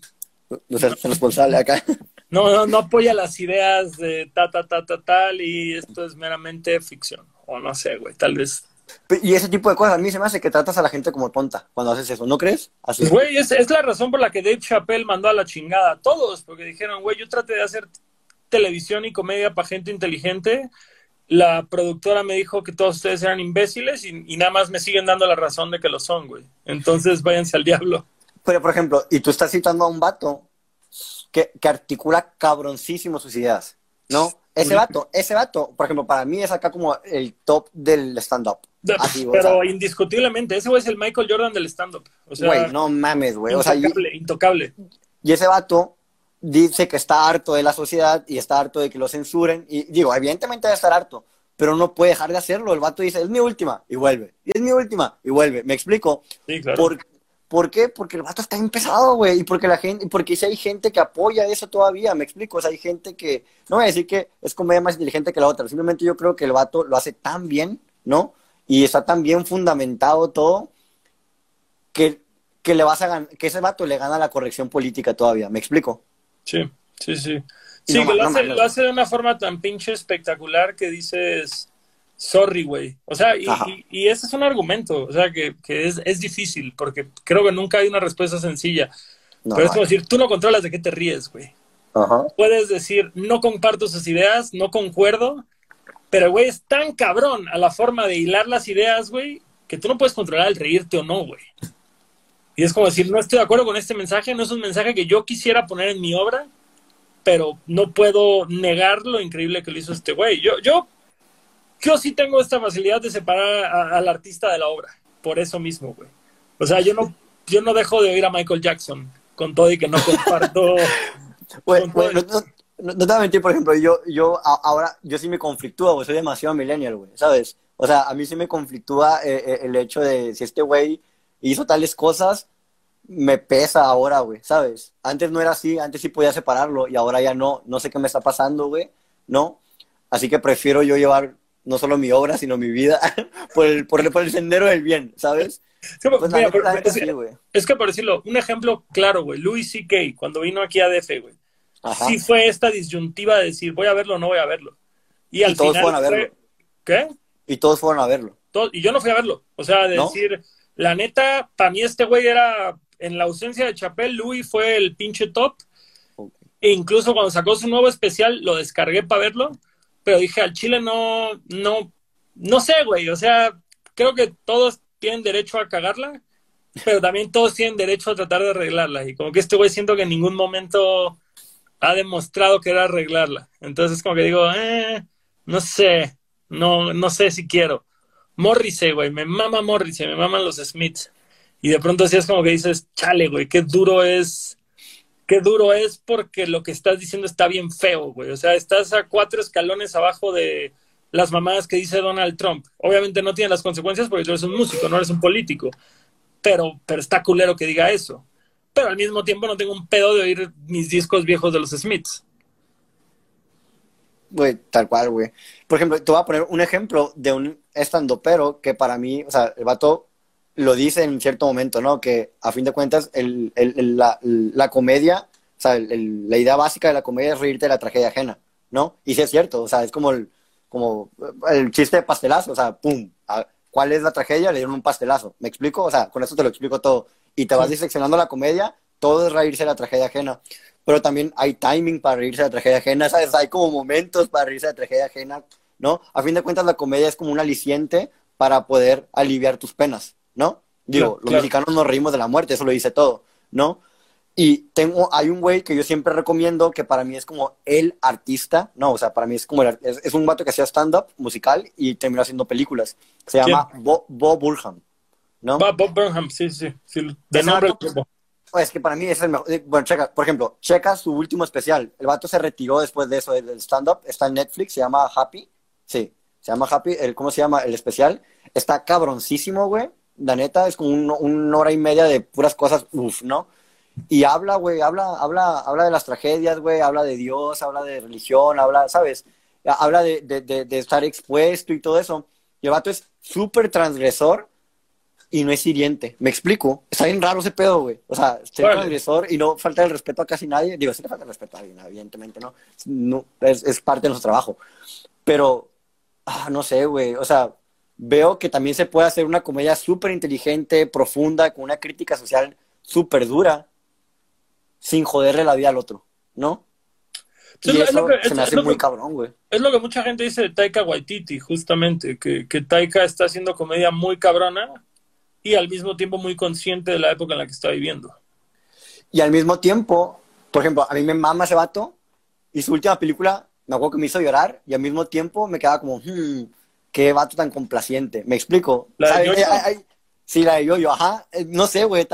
No es responsable acá. No, no, no apoya las ideas de ta, ta, ta, ta, tal, y esto es meramente ficción. O no sé, güey, tal vez. Y ese tipo de cosas a mí se me hace que tratas a la gente como tonta cuando haces eso, ¿no crees? Así. Güey, es, es la razón por la que Dave Chappelle mandó a la chingada a todos, porque dijeron, güey, yo traté de hacer televisión y comedia para gente inteligente la productora me dijo que todos ustedes eran imbéciles y, nada más me siguen dando la razón de que lo son, güey. Entonces váyanse al diablo. Pero, por ejemplo, y tú estás citando a un vato que, articula cabroncísimo sus ideas, ¿no? Ese vato, ese vato, por ejemplo, para mí es acá como el top del stand-up. Pero indiscutiblemente, ese güey es el Michael Jordan del stand-up. O sea, güey, no mames, güey. Intocable, intocable. Y ese vato dice que está harto de la sociedad y está harto de que lo censuren. Y digo, evidentemente debe estar harto, pero no puede dejar de hacerlo. El vato dice, es mi última, y vuelve. Y es mi última, y vuelve. ¿Me explico? Sí, claro. Por, ¿Por qué? Porque el vato está empezado, güey. Y porque la gente, porque si hay gente que apoya eso todavía, me explico. O sea, hay gente que, no voy a decir que es comedia más inteligente que la otra. Simplemente yo creo que el vato lo hace tan bien, ¿no? Y está tan bien fundamentado todo que, que le vas a que ese vato le gana la corrección política todavía. ¿Me explico? Sí, sí, sí. Sí, que lo, hace, lo, hace, de una forma tan pinche espectacular que dices, sorry, güey. O sea, y, y, ese es un argumento, o sea, que, es, es, difícil, porque creo que nunca hay una respuesta sencilla. Pero es como decir, tú no controlas de qué te ríes, güey. Puedes decir, no comparto sus ideas, no concuerdo, pero, güey, es tan cabrón a la forma de hilar las ideas, güey, que tú no puedes controlar el reírte o no, güey. Y es como decir, no estoy de acuerdo con este mensaje, no es un mensaje que yo quisiera poner en mi obra, pero no puedo negar lo increíble que lo hizo este güey. Yo, yo, yo sí tengo esta facilidad de separar al artista de la obra, por eso mismo, güey. O sea, yo no, yo no dejo de oír a Michael Jackson con todo y que no comparto. no, te voy a mentir, por ejemplo, yo, yo ahora, yo sí me conflictúa, güey, soy demasiado millennial, güey, ¿sabes? O sea, a mí sí me conflictúa eh, eh, el hecho de si este güey hizo tales cosas, me pesa ahora, güey, ¿sabes? Antes no era así, antes sí podía separarlo y ahora ya no, no sé qué me está pasando, güey, ¿no? Así que prefiero yo llevar no solo mi obra, sino mi vida por, el, por, el, sendero del bien, ¿sabes? Pues es que por decirlo, un ejemplo claro, güey, Louis C.K. cuando vino aquí a DF, güey, sí fue esta disyuntiva de decir, voy a verlo o no voy a verlo. Y, al todos fueron a verlo. ¿Qué? Y todos fueron a verlo. y yo no fui a verlo. O sea, decir, la neta, para mí este güey era, en la ausencia de Chapel, Louis fue el pinche top. E incluso cuando sacó su nuevo especial, lo descargué para verlo. Pero dije, al Chile no, no, no sé, güey. O sea, creo que todos tienen derecho a cagarla, pero también todos tienen derecho a tratar de arreglarla. Y como que este güey siento que en ningún momento ha demostrado que era arreglarla. Entonces como que digo, eh, no sé, no, no sé si quiero. Morrissey, güey, me mama Morrissey, me maman los Smiths. Y de pronto así es como que dices, chale, güey, qué duro es, qué duro es porque lo que estás diciendo está bien feo, güey. O sea, estás a cuatro escalones abajo de las mamadas que dice Donald Trump. Obviamente no tiene las consecuencias porque tú eres un músico, no eres un político. Pero, pero está culero que diga eso pero al mismo tiempo no tengo un pedo de oír mis discos viejos de los Smiths. Güey, tal cual, güey. Por ejemplo, te voy a poner un ejemplo de un estando pero que para mí, o sea, el vato lo dice en cierto momento, ¿no? Que a fin de cuentas el, el, la, la, comedia, o sea, la idea básica de la comedia es reírte de la tragedia ajena, ¿no? Y sí es cierto, o sea, es como el, como el chiste de pastelazo, o sea, pum, ¿cuál es la tragedia? Le dieron un pastelazo, ¿me explico? O sea, con eso te lo explico todo y te vas diseccionando la comedia, todo es reírse de la tragedia ajena. Pero también hay timing para reírse de la tragedia ajena, ¿sabes? Hay como momentos para reírse de la tragedia ajena, ¿no? A fin de cuentas, la comedia es como un aliciente para poder aliviar tus penas, ¿no? Digo, los mexicanos nos reímos de la muerte, eso lo dice todo, ¿no? Y tengo, hay un güey que yo siempre recomiendo que para mí es como el artista, no, o sea, para mí es como, es, un vato que hacía stand-up musical y terminó haciendo películas. Se llama Bob Bo Burham. ¿no? Bob Burnham, sí, sí. de nombre pues que para mí es el mejor. Eh, bueno, checa, por ejemplo, checa su último especial. El vato se retiró después de eso del stand-up. Está en Netflix, se llama Happy. Sí, se llama Happy. El, ¿Cómo se llama? El especial. Está cabroncísimo, güey. La neta, es como una hora y media de puras cosas, uff, ¿no? Y habla, güey, habla, habla, habla de las tragedias, güey, habla de Dios, habla de religión, habla, ¿sabes? Habla de, de, de estar expuesto y todo eso. Y el vato es súper transgresor y no es hiriente. ¿Me explico? Está bien raro ese pedo, güey. O sea, ser agresor y no falta el respeto a casi nadie. Digo, sí le falta el respeto a alguien, evidentemente, ¿no? no es, es, parte de nuestro trabajo. Pero, ah, no sé, güey. O sea, veo que también se puede hacer una comedia súper inteligente, profunda, con una crítica social súper dura, sin joderle la vida al otro, ¿no? Y eso se me hace muy cabrón, güey. Es lo que mucha gente dice de Taika Waititi, justamente, que, que Taika está haciendo comedia muy cabrona, y al mismo tiempo muy consciente de la época en la que está viviendo. Y al mismo tiempo, por ejemplo, a mí me mama ese vato y su última película me acuerdo que me hizo llorar y al mismo tiempo me quedaba como, hmm, qué vato tan complaciente. ¿Me explico? ¿La de sí, la de yo, ajá. Eh, no sé, güey,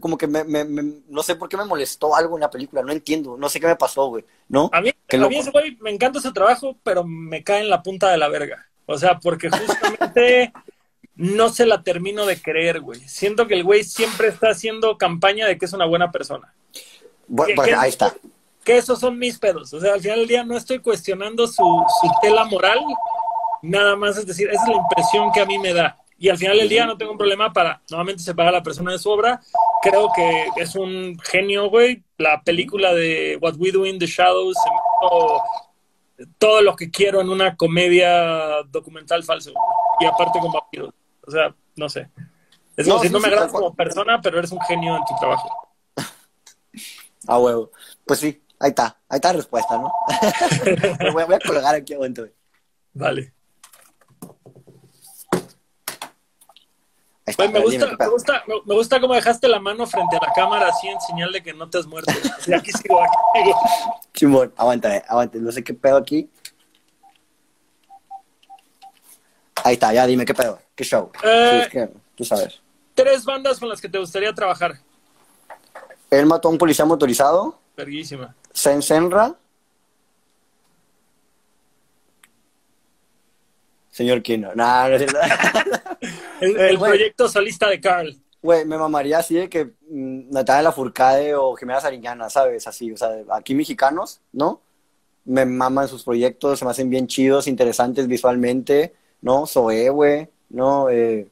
como que me, me, no sé por qué me molestó algo en la película, no entiendo, no sé qué me pasó, güey, ¿no? A mí, a mí ese güey me encanta su trabajo, pero me cae en la punta de la verga. O sea, porque justamente no se la termino de creer, güey. Siento que el güey siempre está haciendo campaña de que es una buena persona. Bueno, ahí está. Que esos son mis pedos. O sea, al final del día no estoy cuestionando su, su tela moral, nada más es decir, esa es la impresión que a mí me da. Y al final del día no tengo un problema para nuevamente separar a la persona de su obra. Creo que es un genio, güey. La película de What We Do in the Shadows todo lo que quiero en una comedia documental falso. Y aparte con vampiros. O sea, no sé. Es no, no me agradas como persona, pero eres un genio en tu trabajo. Ah, huevo. Pues sí, ahí está. Ahí está la respuesta, ¿no? voy, a, colgar aquí aguanto. Vale. Pues me, gusta, me, gusta, me, gusta cómo dejaste la mano frente a la cámara así en señal de que no te has muerto. Y aquí sigo, aquí sigo. Chimón, aguanta, aguanta. No sé qué pedo aquí. Ahí está, ya dime qué pedo. ¿Qué show? Eh, tú sabes. Tres bandas con las que te gustaría trabajar. Él mató a un policía motorizado. Verguísima. Senra. Señor Kino. Nah, no es el, el eh, proyecto solista de Carl. Güey, me mamaría así de que mm, Natalia Lafourcade o Jimena Sariñana, ¿sabes? Así, o sea, aquí mexicanos, ¿no? Me maman sus proyectos, se me hacen bien chidos, interesantes visualmente, ¿no? Zoe, güey, ¿no? Eh,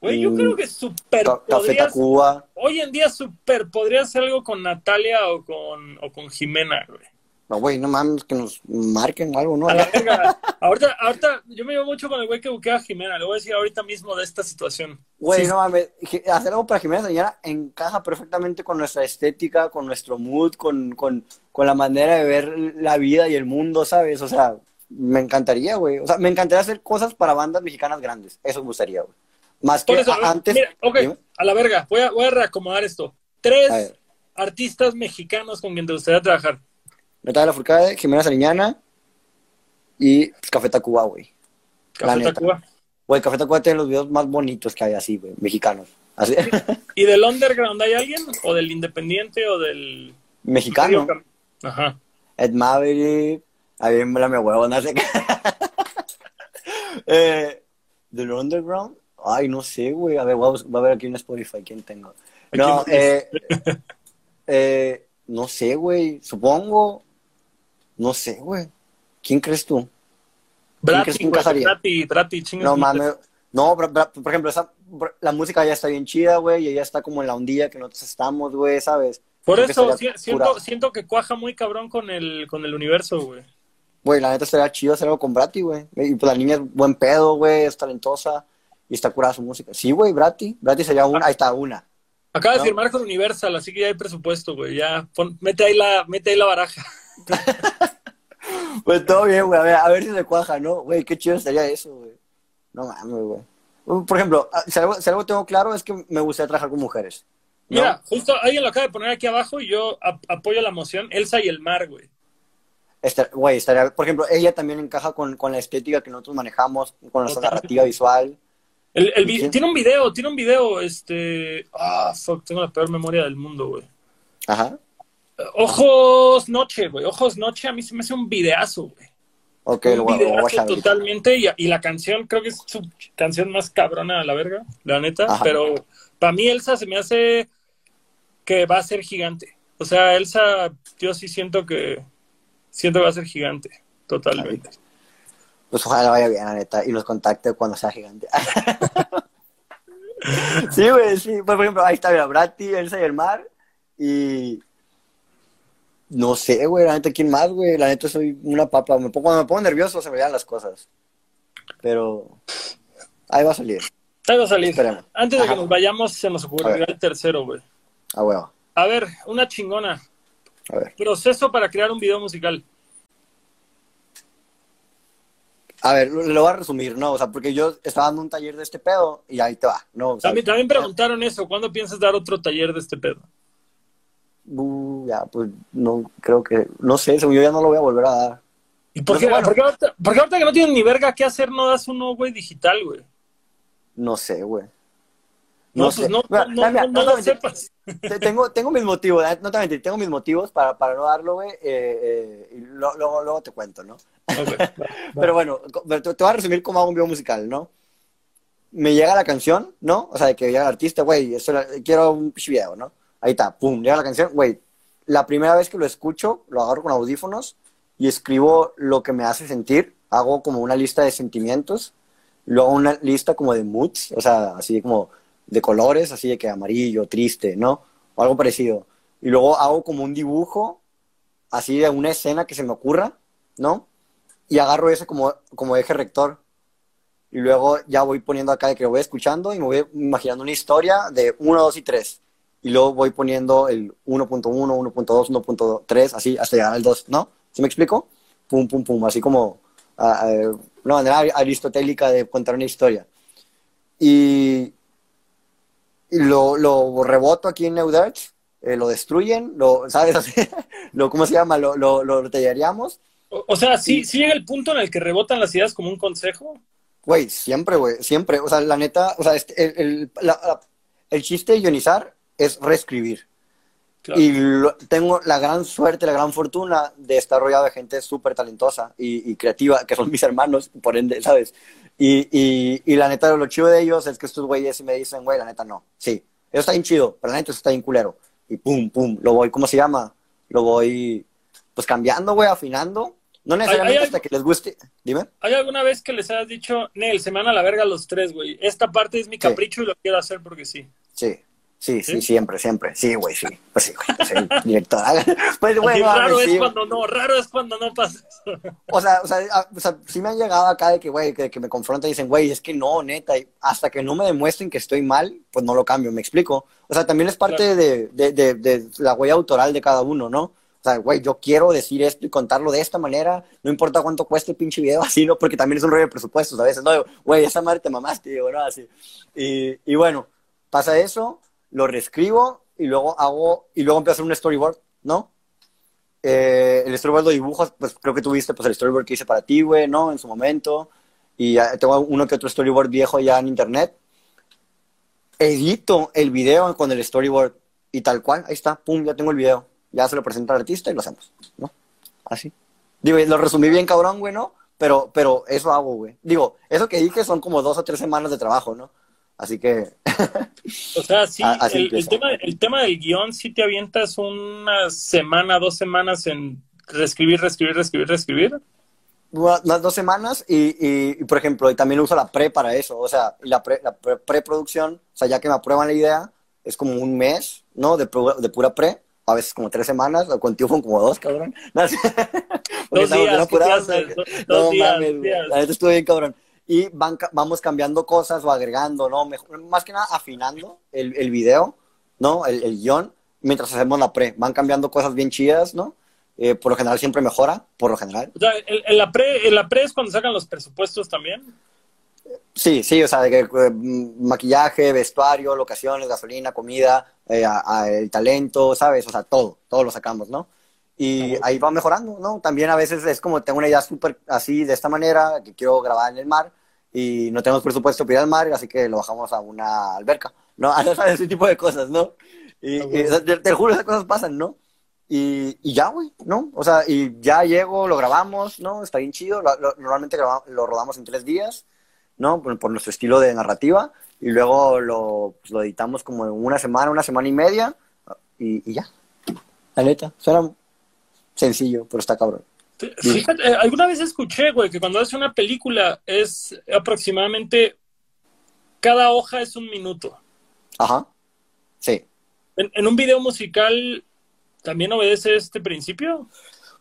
Güey, yo creo que super Café Tacuba. Hoy en día super podría hacer algo con Natalia o con, o con Jimena, güey. No, güey, no mames, que nos marquen algo, ¿no? A la verga. ahorita, ahorita, yo me llevo mucho con el güey que buquea a Jimena. Le voy a decir ahorita mismo de esta situación. Güey, no mames, hacer algo para Jimena señora encaja perfectamente con nuestra estética, con nuestro mood, con, con, con la manera de ver la vida y el mundo, ¿sabes? O sea, me encantaría, güey. O sea, me encantaría hacer cosas para bandas mexicanas grandes. Eso me gustaría, güey. Más que antes. Mira, ok, a la verga, voy a, voy a reacomodar esto. Tres artistas mexicanos con quien te gustaría trabajar. Natalia Furcade, Jimena Sariñana y Café Tacuba, güey. Café Tacuba. Güey, Café Tacuba tiene los videos más bonitos que hay así, güey, mexicanos. Así. ¿Y del underground hay alguien? ¿O del independiente o del... Mexicano. Ajá. Ed Maverick, a mí me la me huevo, no sé qué. eh, ¿Del underground? Ay, no sé, güey. A ver, voy a, ver aquí en Spotify quién tengo. No, eh, eh, no sé, güey. Supongo. No sé, güey. ¿Quién crees tú? ¿Quién crees tú Brati, Brati, No mames. No, por ejemplo, esa, la música ya está bien chida, güey, y ya está como en la ondilla que nosotros estamos, güey, ¿sabes? Por eso siento, siento que cuaja muy cabrón con el, con el universo, güey. Güey, la neta estaría chido hacer algo con Brati, güey. Y pues la niña es buen pedo, güey, es talentosa y está curada su música. Sí, güey, Brati. Brati sería una. Ahí está, una. Acaba de firmar con Universal, así que ya hay presupuesto, güey. Ya, mete, ahí la, mete ahí la baraja. pues todo bien, güey. A ver, a ver si se cuaja, ¿no? Güey, qué chido estaría eso, güey. No mames, güey. Por ejemplo, ah, si algo, tengo claro es que me gustaría trabajar con mujeres. Mira, justo alguien lo acaba de poner aquí abajo y yo apoyo la moción. Elsa y el mar, güey. Güey, estaría, por ejemplo, ella también encaja con, con, la estética que nosotros manejamos, con nuestra narrativa visual. El, tiene un video, tiene un video, este... Ah, fuck, tengo la peor memoria del mundo, güey. Ajá. Ojos Noche, güey. Ojos Noche a mí se me hace un videazo, güey. Ok, un videazo totalmente. Y, la canción, creo que es su canción más cabrona a la verga, la neta. Pero para mí Elsa se me hace que va a ser gigante. O sea, Elsa, yo sí siento que siento que va a ser gigante, totalmente. Pues ojalá vaya bien, la neta, y los contacte cuando sea gigante. sí, güey, sí. Pues, por ejemplo, ahí está, mira, Brati, Elsa y el mar. Y. No sé, güey, la neta, ¿quién más, güey? La neta, soy una papa. Me pongo, cuando me pongo nervioso se me dan las cosas. Pero. Ahí va a salir. Ahí va a salir. Antes de que nos vayamos, se nos ocurrirá el tercero, güey. Ah, huevo. A ver, una chingona. A ver. Proceso para crear un video musical. A ver, lo, voy a resumir, ¿no? O sea, porque yo estaba dando un taller de este pedo y ahí te va, ¿no? también, también preguntaron eso, ¿cuándo piensas dar otro taller de este pedo? Uh, ya, pues no, creo que, no sé, según yo ya no lo voy a volver a dar. ¿Y por, qué, ¿por, qué ahorita, ahorita, que no tienen ni verga qué hacer no das uno, güey, digital, güey? No sé, güey. No, no, pues no, no, no, lo sepas. Tengo, tengo mis motivos, no te mentir, tengo mis motivos para, para no darlo, güey, eh, eh, y luego, luego te cuento, ¿no? Pero bueno, te, voy a resumir cómo hago un video musical, ¿no? Me llega la canción, ¿no? O sea, de que llega el artista, güey, quiero un video, ¿no? Ahí está, pum, llega la canción, güey. La primera vez que lo escucho, lo agarro con audífonos y escribo lo que me hace sentir. Hago como una lista de sentimientos, luego una lista como de moods, o sea, así como de colores, así de que amarillo, triste, ¿no? O algo parecido. Y luego hago como un dibujo, así de una escena que se me ocurra, ¿no? y agarro ese como, como eje rector. Y luego ya voy poniendo acá de que lo voy escuchando y me voy imaginando una historia de 1, 2 y 3. Y luego voy poniendo el 1.1, 1.2, 1.3, así hasta llegar al 2, ¿no? ¿Sí me explico? Pum, pum, pum, así como uh, una manera aristotélica de contar una historia. Y lo, lo, reboto aquí en Neudarts, eh, lo destruyen, lo, ¿sabes? lo, ¿Cómo se llama? Lo, lo, lo o, sea, ¿sí, ¿sí llega el punto en el que rebotan las ideas como un consejo? Güey, siempre, güey, siempre. O sea, la neta, o sea, este, el, el, el chiste de ionizar es reescribir. Y tengo la gran suerte, la gran fortuna de estar rodeado de gente súper talentosa y, creativa, que son mis hermanos, por ende, ¿sabes? Y, y, y, la neta, lo chido de ellos es que estos güeyes me dicen, güey, la neta no. Sí, eso está bien chido, pero la neta eso está bien culero. Y pum, pum, lo voy, ¿cómo se llama? Lo voy, pues cambiando, güey, afinando no necesariamente hasta que les guste. Dime. ¿Hay alguna vez que les hayas dicho, Nel, se me van a la verga los tres, güey? Esta parte es mi capricho y lo quiero hacer porque sí. Sí. Sí, sí, siempre, siempre. Sí, güey, sí. Pues sí, güey, soy director. Pues bueno, raro es cuando no, raro es cuando no pasa eso. O sea, o sea, o sea, sí me han llegado acá de que, güey, que, que me confrontan y dicen, güey, es que no, neta, hasta que no me demuestren que estoy mal, pues no lo cambio, me explico. O sea, también es parte de, de, de, de, la huella autoral de cada uno, ¿no? O sea, güey, yo quiero decir esto y contarlo de esta manera, no importa cuánto cueste el pinche video, así, ¿no? Porque también es un rollo de presupuestos a veces, ¿no? Güey, esa madre te mamaste, digo, ¿no? Así. Y, y bueno, pasa eso, lo reescribo y luego hago, y luego empiezo a hacer un storyboard, ¿no? Eh, el storyboard lo dibujo, pues creo que tuviste pues el storyboard que hice para ti, güey, ¿no? En su momento. Y tengo uno que otro storyboard viejo ya en internet. Edito el video con el storyboard y tal cual, ahí está, pum, ya tengo el video ya se lo presenta al artista y lo hacemos, ¿no? Así. Digo, lo resumí bien cabrón, güey, ¿no? Pero, pero eso hago, güey. Digo, eso que dije son como dos o tres semanas de trabajo, ¿no? Así que... o sea, sí, el, tema, el tema del guion, sí te avientas una semana, dos semanas en reescribir, reescribir, reescribir, reescribir. Unas dos semanas y, y, por ejemplo, y también uso la pre para eso, o sea, la, pre, la preproducción, o sea, ya que me aprueban la idea, es como un mes, ¿no? De, de pura pre, a veces como tres semanas, o contigo fueron como dos, cabrón. dos días, no, mames, la neta estuvo bien, cabrón. Y van, vamos cambiando cosas o agregando, ¿no? más que nada afinando el, el video, ¿no? El, el, guion, mientras hacemos la pre. Van cambiando cosas bien chidas, ¿no? Eh, por lo general siempre mejora, por lo general. O sea, en, la pre, en la pre es cuando sacan los presupuestos también. Sí, sí, o sea, de que, eh, maquillaje, vestuario, locaciones, gasolina, comida, eh, el talento, ¿sabes? O sea, todo, todo lo sacamos, ¿no? Y ahí va mejorando, ¿no? También a veces es como tengo una idea súper así, de esta manera, que quiero grabar en el mar y no tenemos presupuesto para ir al mar, así que lo bajamos a una alberca, ¿no? Ese tipo de cosas, ¿no? Y, te, juro, esas cosas pasan, ¿no? Y, y ya, güey, ¿no? O sea, y ya llego, lo grabamos, ¿no? Está bien chido, normalmente lo rodamos en tres días ¿no? Por, nuestro estilo de narrativa y luego lo, pues, lo, editamos como en una semana, una semana y media y, ya. La neta, suena sencillo, pero está cabrón. Fíjate, eh, alguna vez escuché, güey, que cuando haces una película es aproximadamente cada hoja es un minuto. Ajá. Sí. ¿En, en un video musical también obedece este principio?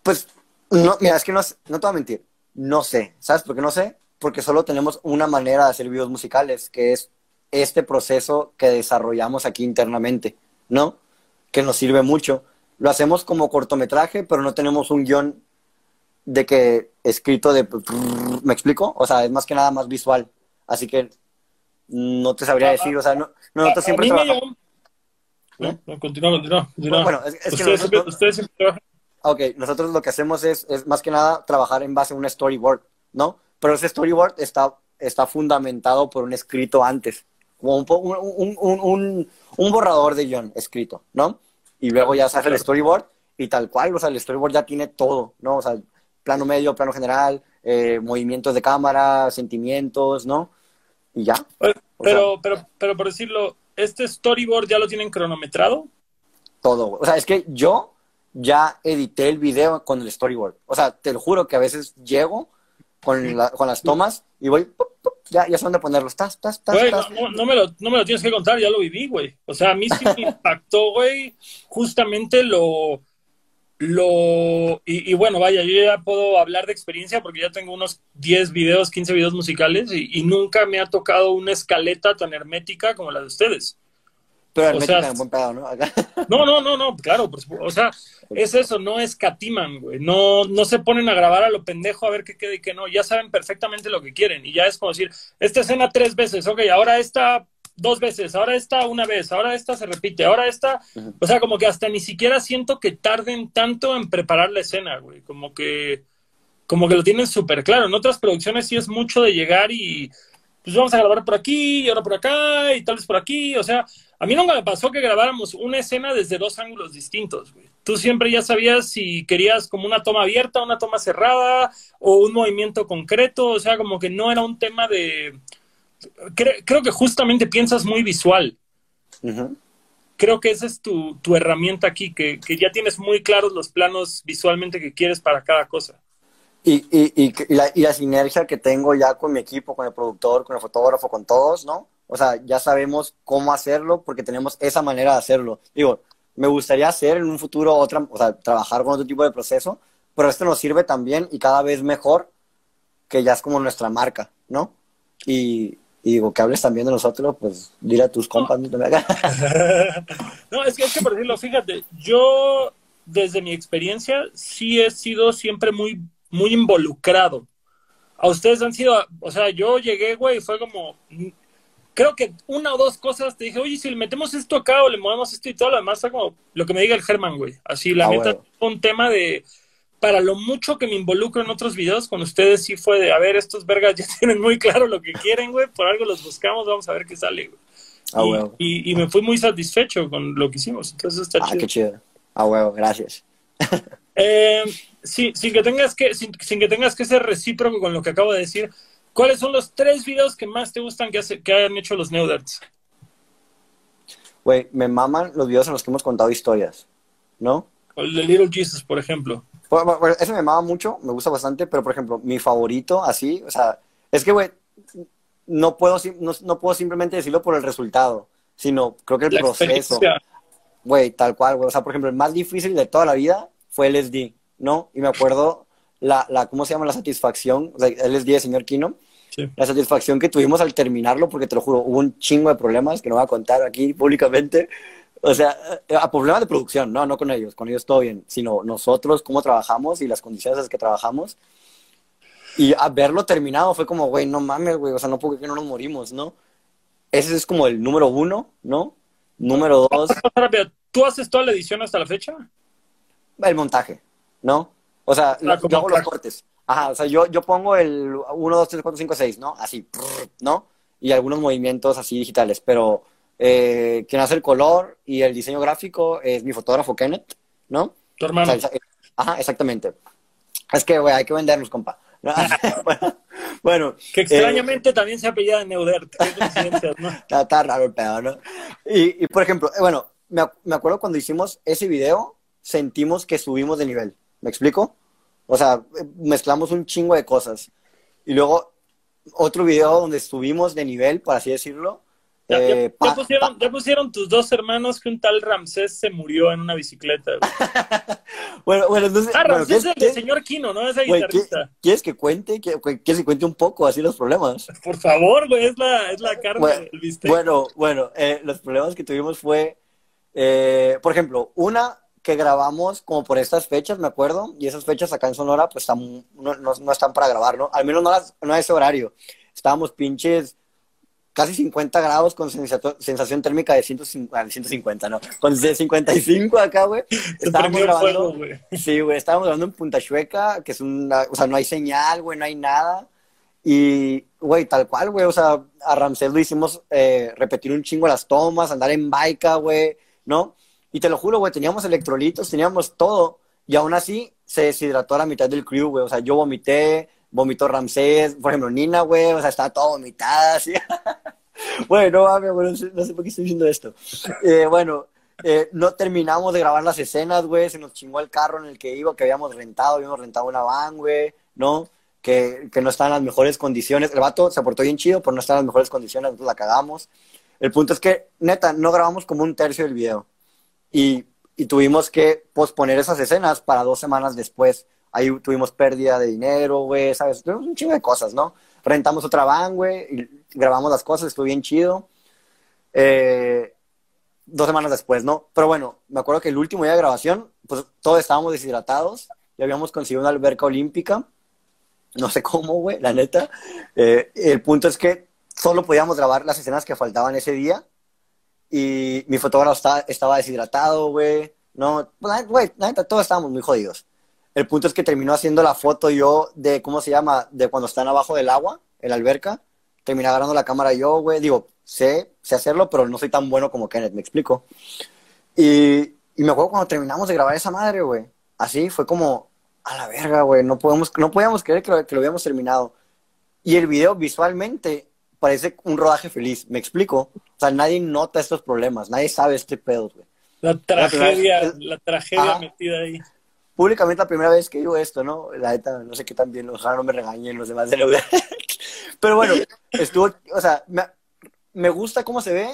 Pues, no, mira, es que no, no te voy a mentir. No sé. ¿Sabes por qué no sé? porque solo tenemos una manera de hacer videos musicales, que es este proceso que desarrollamos aquí internamente, ¿no? Que nos sirve mucho. Lo hacemos como cortometraje, pero no tenemos un guion de que escrito de... ¿Me explico? O sea, es más que nada más visual. Así que no te sabría decir, o sea, no, no, no siempre trabajamos... No, no, continúa, continúa, Bueno, es, que nosotros, ustedes siempre trabajan. Ok, nosotros lo que hacemos es, es más que nada trabajar en base a un storyboard, ¿no? pero ese storyboard está, está fundamentado por un escrito antes, como un, un, un, un borrador de guion escrito, ¿no? Y luego ya se hace el storyboard y tal cual, o sea, el storyboard ya tiene todo, ¿no? O sea, plano medio, plano general, eh, movimientos de cámara, sentimientos, ¿no? Y ya. Pero, pero, pero, por decirlo, ¿este storyboard ya lo tienen cronometrado? Todo, o sea, es que yo ya edité el video con el storyboard. O sea, te lo juro que a veces llego con, con las tomas y voy, ya, ya sé dónde ponerlos. Tas, tas, tas, no, me lo, no me lo tienes que contar, ya lo viví, güey. O sea, a mí sí me impactó, güey, justamente lo, lo, y, bueno, vaya, yo ya puedo hablar de experiencia porque ya tengo unos 10 videos, 15 videos musicales y, nunca me ha tocado una escaleta tan hermética como la de ustedes. Pero hermética buen pedo, ¿no? no, no, no, no, claro, o sea, es eso, no escatiman, güey, no, no se ponen a grabar a lo pendejo a ver qué queda y qué no, ya saben perfectamente lo que quieren y ya es como decir, esta escena tres veces, ok, ahora esta dos veces, ahora esta una vez, ahora esta se repite, ahora esta, o sea, como que hasta ni siquiera siento que tarden tanto en preparar la escena, güey, como que, como que lo tienen súper claro. En otras producciones sí es mucho de llegar y, pues vamos a grabar por aquí y ahora por acá y tal vez por aquí, o sea, a mí nunca me pasó que grabáramos una escena desde dos ángulos distintos, güey. Tú siempre ya sabías si querías como una toma abierta, una toma cerrada o un movimiento concreto, o sea, como que no era un tema de creo, que justamente piensas muy visual. Creo que esa es tu, herramienta aquí, que, ya tienes muy claros los planos visualmente que quieres para cada cosa. Y, y, la, y, la, sinergia que tengo ya con mi equipo, con el productor, con el fotógrafo, con todos, ¿no? O sea, ya sabemos cómo hacerlo porque tenemos esa manera de hacerlo. Digo, me gustaría hacer en un futuro otra, o sea, trabajar con otro tipo de proceso, pero esto nos sirve también y cada vez mejor, que ya es como nuestra marca, ¿no? Y, y digo, que hables también de nosotros, pues dile a tus compas. No, no es, que, es que por decirlo, fíjate, yo desde mi experiencia sí he sido siempre muy, muy involucrado. A ustedes han sido, o sea, yo llegué, güey, y fue como, creo que una o dos cosas te dije, oye, si le metemos esto acá o le movemos esto y todo lo demás, como lo que me diga el Germán, güey. Así, la ah, neta, un tema de, para lo mucho que me involucro en otros videos con ustedes, sí fue de, a ver, estos vergas ya tienen muy claro lo que quieren, güey, por algo los buscamos, vamos a ver qué sale, güey. Ah, y, y, me fui muy satisfecho con lo que hicimos, entonces está ah, qué chido. Ah, huevo, gracias. eh, sí, sin que tengas que, sin, que tengas que ser recíproco con lo que acabo de decir, ¿cuáles son los tres videos que más te gustan que, hace, que hayan hecho los Neudarts? Güey, me maman los videos en los que hemos contado historias, ¿no? El de Little Jesus, por ejemplo. Eso me amaba mucho, me gusta bastante, pero por ejemplo, mi favorito, así, o sea, es que, güey, no puedo, no, puedo simplemente decirlo por el resultado, sino creo que el proceso. Güey, tal cual, güey. O sea, por ejemplo, el más difícil de toda la vida fue el SD, ¿no? Y me acuerdo la, la ¿cómo se llama? La satisfacción, o sea, el SD de señor Kino. Sí. La satisfacción que tuvimos al terminarlo, porque te lo juro, hubo un chingo de problemas que no voy a contar aquí públicamente, o sea, eh, a problemas de producción, no, no con ellos, con ellos todo bien, sino nosotros, cómo trabajamos y las condiciones en las que trabajamos. Y a verlo terminado fue como, güey, no mames, güey, o sea, no puedo que no nos morimos, ¿no? Ese es como el número uno, ¿no? Número dos. ¿Tú haces toda la edición hasta la fecha? El montaje, ¿no? O sea, yo hago los cortes. Ajá, o sea, yo, yo pongo el 1, 2, 3, 4, 5, 6, ¿no? Así, ¿no? Y algunos movimientos así digitales, pero eh, quien hace el color y el diseño gráfico es mi fotógrafo Kenneth, ¿no? Tu hermano. ajá, exactamente. Es que, güey, hay que vendernos, compa. bueno, que extrañamente también se apellida Neudert. ¿no? está, raro el pedo, ¿no? Y, y por ejemplo, eh, bueno, me, me, acuerdo cuando hicimos ese video, sentimos que subimos de nivel. ¿Me explico? O sea, mezclamos un chingo de cosas. Y luego, otro video donde subimos de nivel, por así decirlo, ya, eh, pusieron, tus dos hermanos que un tal Ramsés se murió en una bicicleta. bueno, bueno, entonces. Ah, Ramsés es el señor Kino, ¿no? Esa guitarrista. ¿Quieres que cuente? ¿Quieres que cuente un poco así los problemas? Por favor, güey, es la, es la carne bueno, del bistec. Bueno, bueno, eh, los problemas que tuvimos fue, eh, por ejemplo, una que grabamos como por estas fechas, me acuerdo, y esas fechas acá en Sonora, pues están, no, no, están para grabar, ¿no? Al menos no, las, no a ese horario. Estábamos pinches casi 50 grados con sensación térmica de 150, ¿no? Con 55 acá, güey. Estábamos grabando. sí, güey, estábamos grabando en Punta Chueca, que es una. O sea, no hay señal, güey, no hay nada. Y, güey, tal cual, güey, o sea, a Ramsés lo hicimos eh, repetir un chingo las tomas, andar en baica, güey, ¿no? Y te lo juro, güey, teníamos electrolitos, teníamos todo. Y aún así se deshidrató a la mitad del crew, güey. O sea, yo vomité, vomitó Ramsés, por ejemplo, Nina, güey, o sea, estaba todo vomitada, bueno, no, no sé por qué estoy diciendo esto. Eh, bueno, eh, no terminamos de grabar las escenas, güey, se nos chingó el carro en el que iba, que habíamos rentado, habíamos rentado una van, güey, ¿no? Que, que no está en las mejores condiciones. El vato se portó bien chido, pero no está en las mejores condiciones, nosotros la cagamos. El punto es que, neta, no grabamos como un tercio del video. Y y tuvimos que posponer esas escenas para dos semanas después. Ahí tuvimos pérdida de dinero, güey, ¿sabes? Tuvimos un chingo de cosas, ¿no? Rentamos otra van, güey, grabamos las cosas, estuvo bien chido. Eh, dos semanas después, ¿no? Pero bueno, me acuerdo que el último día de grabación, pues todos estábamos deshidratados y habíamos conseguido una alberca olímpica. No sé cómo, güey, la neta. Eh, el punto es que solo podíamos grabar las escenas que faltaban ese día y mi fotógrafo estaba, estaba deshidratado, güey. No, pues, güey, neta, todos estábamos muy jodidos. El punto es que terminó haciendo la foto yo de, ¿cómo se llama? De cuando están abajo del agua, en la alberca. Terminé agarrando la cámara yo, güey. Digo, sé, sé hacerlo, pero no soy tan bueno como Kenneth, me explico. Y, y me acuerdo cuando terminamos de grabar esa madre, güey. Así fue como, a la verga, güey. No, podemos, no podíamos creer que lo, que lo habíamos terminado. Y el video visualmente parece un rodaje feliz, me explico. O sea, nadie nota estos problemas, nadie sabe este pedo, güey. La tragedia, la, tragedia metida ahí. Públicamente la primera vez que digo esto, ¿no? La neta, no sé qué tan bien, ojalá no me regañen los demás de la Pero bueno, estuvo, o sea, me, me gusta cómo se ve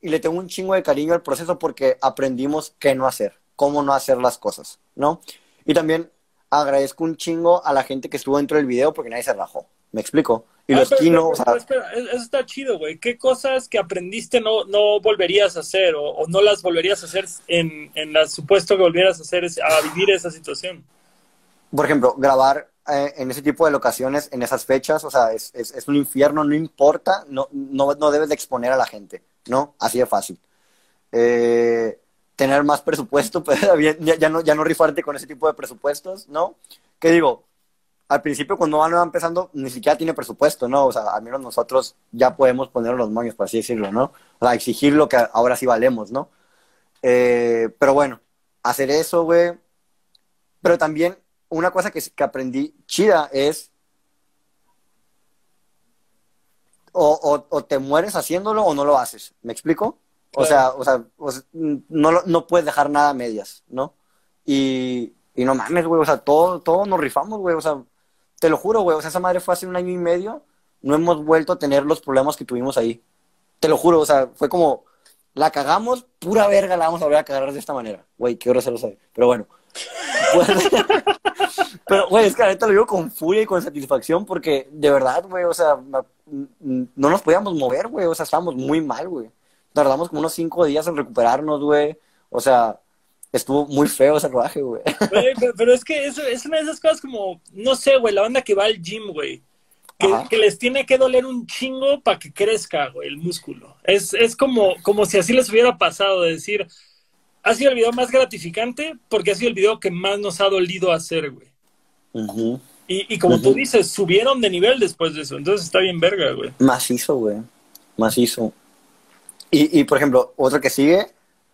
y le tengo un chingo de cariño al proceso porque aprendimos qué no hacer, cómo no hacer las cosas, ¿no? Y también agradezco un chingo a la gente que estuvo dentro del video porque nadie se rajó. ¿Me explico? Y ah, los pero, espera, eso está chido, güey. ¿Qué cosas que aprendiste no, no volverías a hacer o, no las volverías a hacer en, en la supuesto que volvieras a hacer a vivir esa situación? Por ejemplo, grabar eh, en ese tipo de locaciones, en esas fechas, o sea, es, es, es un infierno, no importa, no, no, no, debes de exponer a la gente, ¿no? Así de fácil. Eh, tener más presupuesto, pues, ya, ya, no, ya no rifarte con ese tipo de presupuestos, ¿no? ¿Qué digo? Al principio cuando van empezando ni siquiera tiene presupuesto, ¿no? O sea, al menos nosotros ya podemos poner los moños, por así decirlo, ¿no? O sea, exigir lo que ahora sí valemos, ¿no? Eh, pero bueno, hacer eso, güey. Pero también una cosa que, que aprendí chida es o, o, te mueres haciéndolo o no lo haces. ¿Me explico? O, sea, o sea, no, no puedes dejar nada a medias, ¿no? Y, y no mames, güey, o sea, todos todo nos rifamos, güey, o sea, te lo juro, güey. O sea, esa madre fue hace un año y medio. No hemos vuelto a tener los problemas que tuvimos ahí. Te lo juro, o sea, fue como, la cagamos, pura verga, la vamos a volver a cagar de esta manera. Güey, qué grosero soy. Pero bueno. pero, güey, es que ahorita lo digo con furia y con satisfacción porque, de verdad, güey, o sea, no nos podíamos mover, güey. O sea, estábamos muy mal, güey. Tardamos como unos cinco días en recuperarnos, güey. O sea, estuvo muy feo ese rodaje, güey. Pero, es que es, es, una de esas cosas como, no sé, güey, la banda que va al gym, güey. Que, les tiene que doler un chingo para que crezca, güey, el músculo. Es, es como, como si así les hubiera pasado, de decir, ha sido el video más gratificante porque ha sido el video que más nos ha dolido hacer, güey. y, y, como tú dices, subieron de nivel después de eso. Entonces está bien verga, güey. Macizo, güey. Macizo. Y, y, por ejemplo, otro que sigue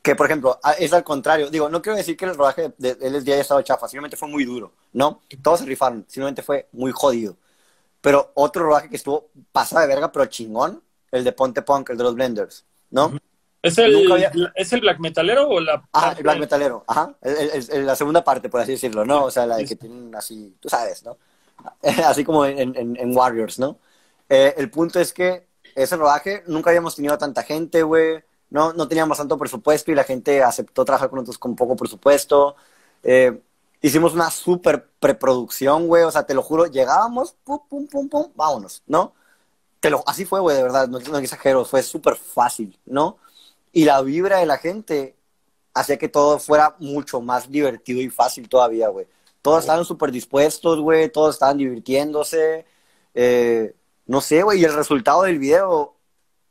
que por ejemplo, es al contrario. Digo, no quiero decir que el rodaje de LSD haya estado chafa, simplemente fue muy duro, ¿no? Todos se rifaron, simplemente fue muy jodido. Pero otro rodaje que estuvo pasada de verga, pero chingón, el de Ponte Punk, el de los Blenders, ¿no? ¿Es el, ¿Es el black metalero o la.? Ah, el black metalero, ajá. la segunda parte, por así decirlo, ¿no? O sea, la de que tienen así, tú sabes, ¿no? así como en, en, Warriors, ¿no? Eh, el punto es que ese rodaje nunca habíamos tenido tanta gente, güey no, no teníamos tanto presupuesto y la gente aceptó trabajar con nosotros con poco presupuesto. Eh, hicimos una súper preproducción, güey, o sea, te lo juro, llegábamos, pum, pum, pum, pum, vámonos, ¿no? Te lo, así fue, güey, de verdad, no, no exagero, fue súper fácil, ¿no? Y la vibra de la gente hacía que todo fuera mucho más divertido y fácil todavía, güey. Todos estaban súper dispuestos, güey, todos estaban divirtiéndose. Eh, no sé, güey, y el resultado del video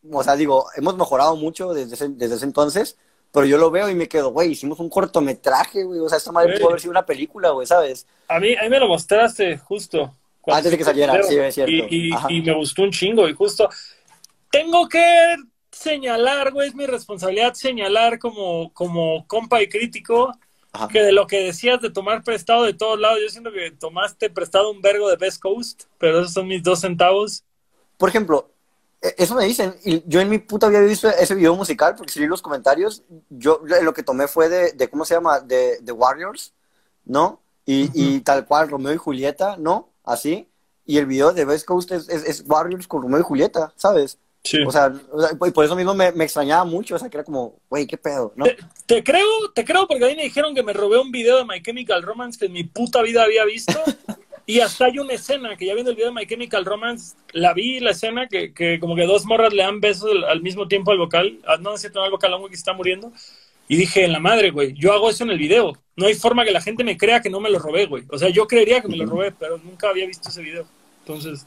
o sea, digo, hemos mejorado mucho desde ese, desde ese entonces, pero yo lo veo y me quedo, güey, hicimos un cortometraje, güey, o sea, esta madre pudo haber sido una película, güey, ¿sabes? A mí, a mí me lo mostraste justo. Antes de que saliera, sí, es cierto. Y, y, me gustó un chingo, y justo, tengo que señalar, güey, es mi responsabilidad señalar como, como compa y crítico, que de lo que decías de tomar prestado de todos lados, yo siento que tomaste prestado un vergo de Best Coast, pero esos son mis dos centavos. Por ejemplo, eso me dicen, y yo en mi puta había visto ese video musical, porque si leí los comentarios, yo lo que tomé fue de, de ¿cómo se llama? De, de Warriors, ¿no? Y, y, tal cual, Romeo y Julieta, ¿no? Así. Y el video de Best Coast es, es, Warriors con Romeo y Julieta, ¿sabes? O sea, y por eso mismo me, extrañaba mucho, o sea, que era como, güey, qué pedo, ¿no? Te, creo, te creo, porque a mí me dijeron que me robé un video de My Chemical Romance que en mi puta vida había visto. y hasta hay una escena que ya viendo el video de My Chemical Romance, la vi la escena que, que como que dos morras le dan besos al, mismo tiempo al vocal, ah, no es cierto, no al vocal, a un que está muriendo. Y dije, en la madre, güey, yo hago eso en el video. No hay forma que la gente me crea que no me lo robé, güey. O sea, yo creería que me lo robé, pero nunca había visto ese video. Entonces,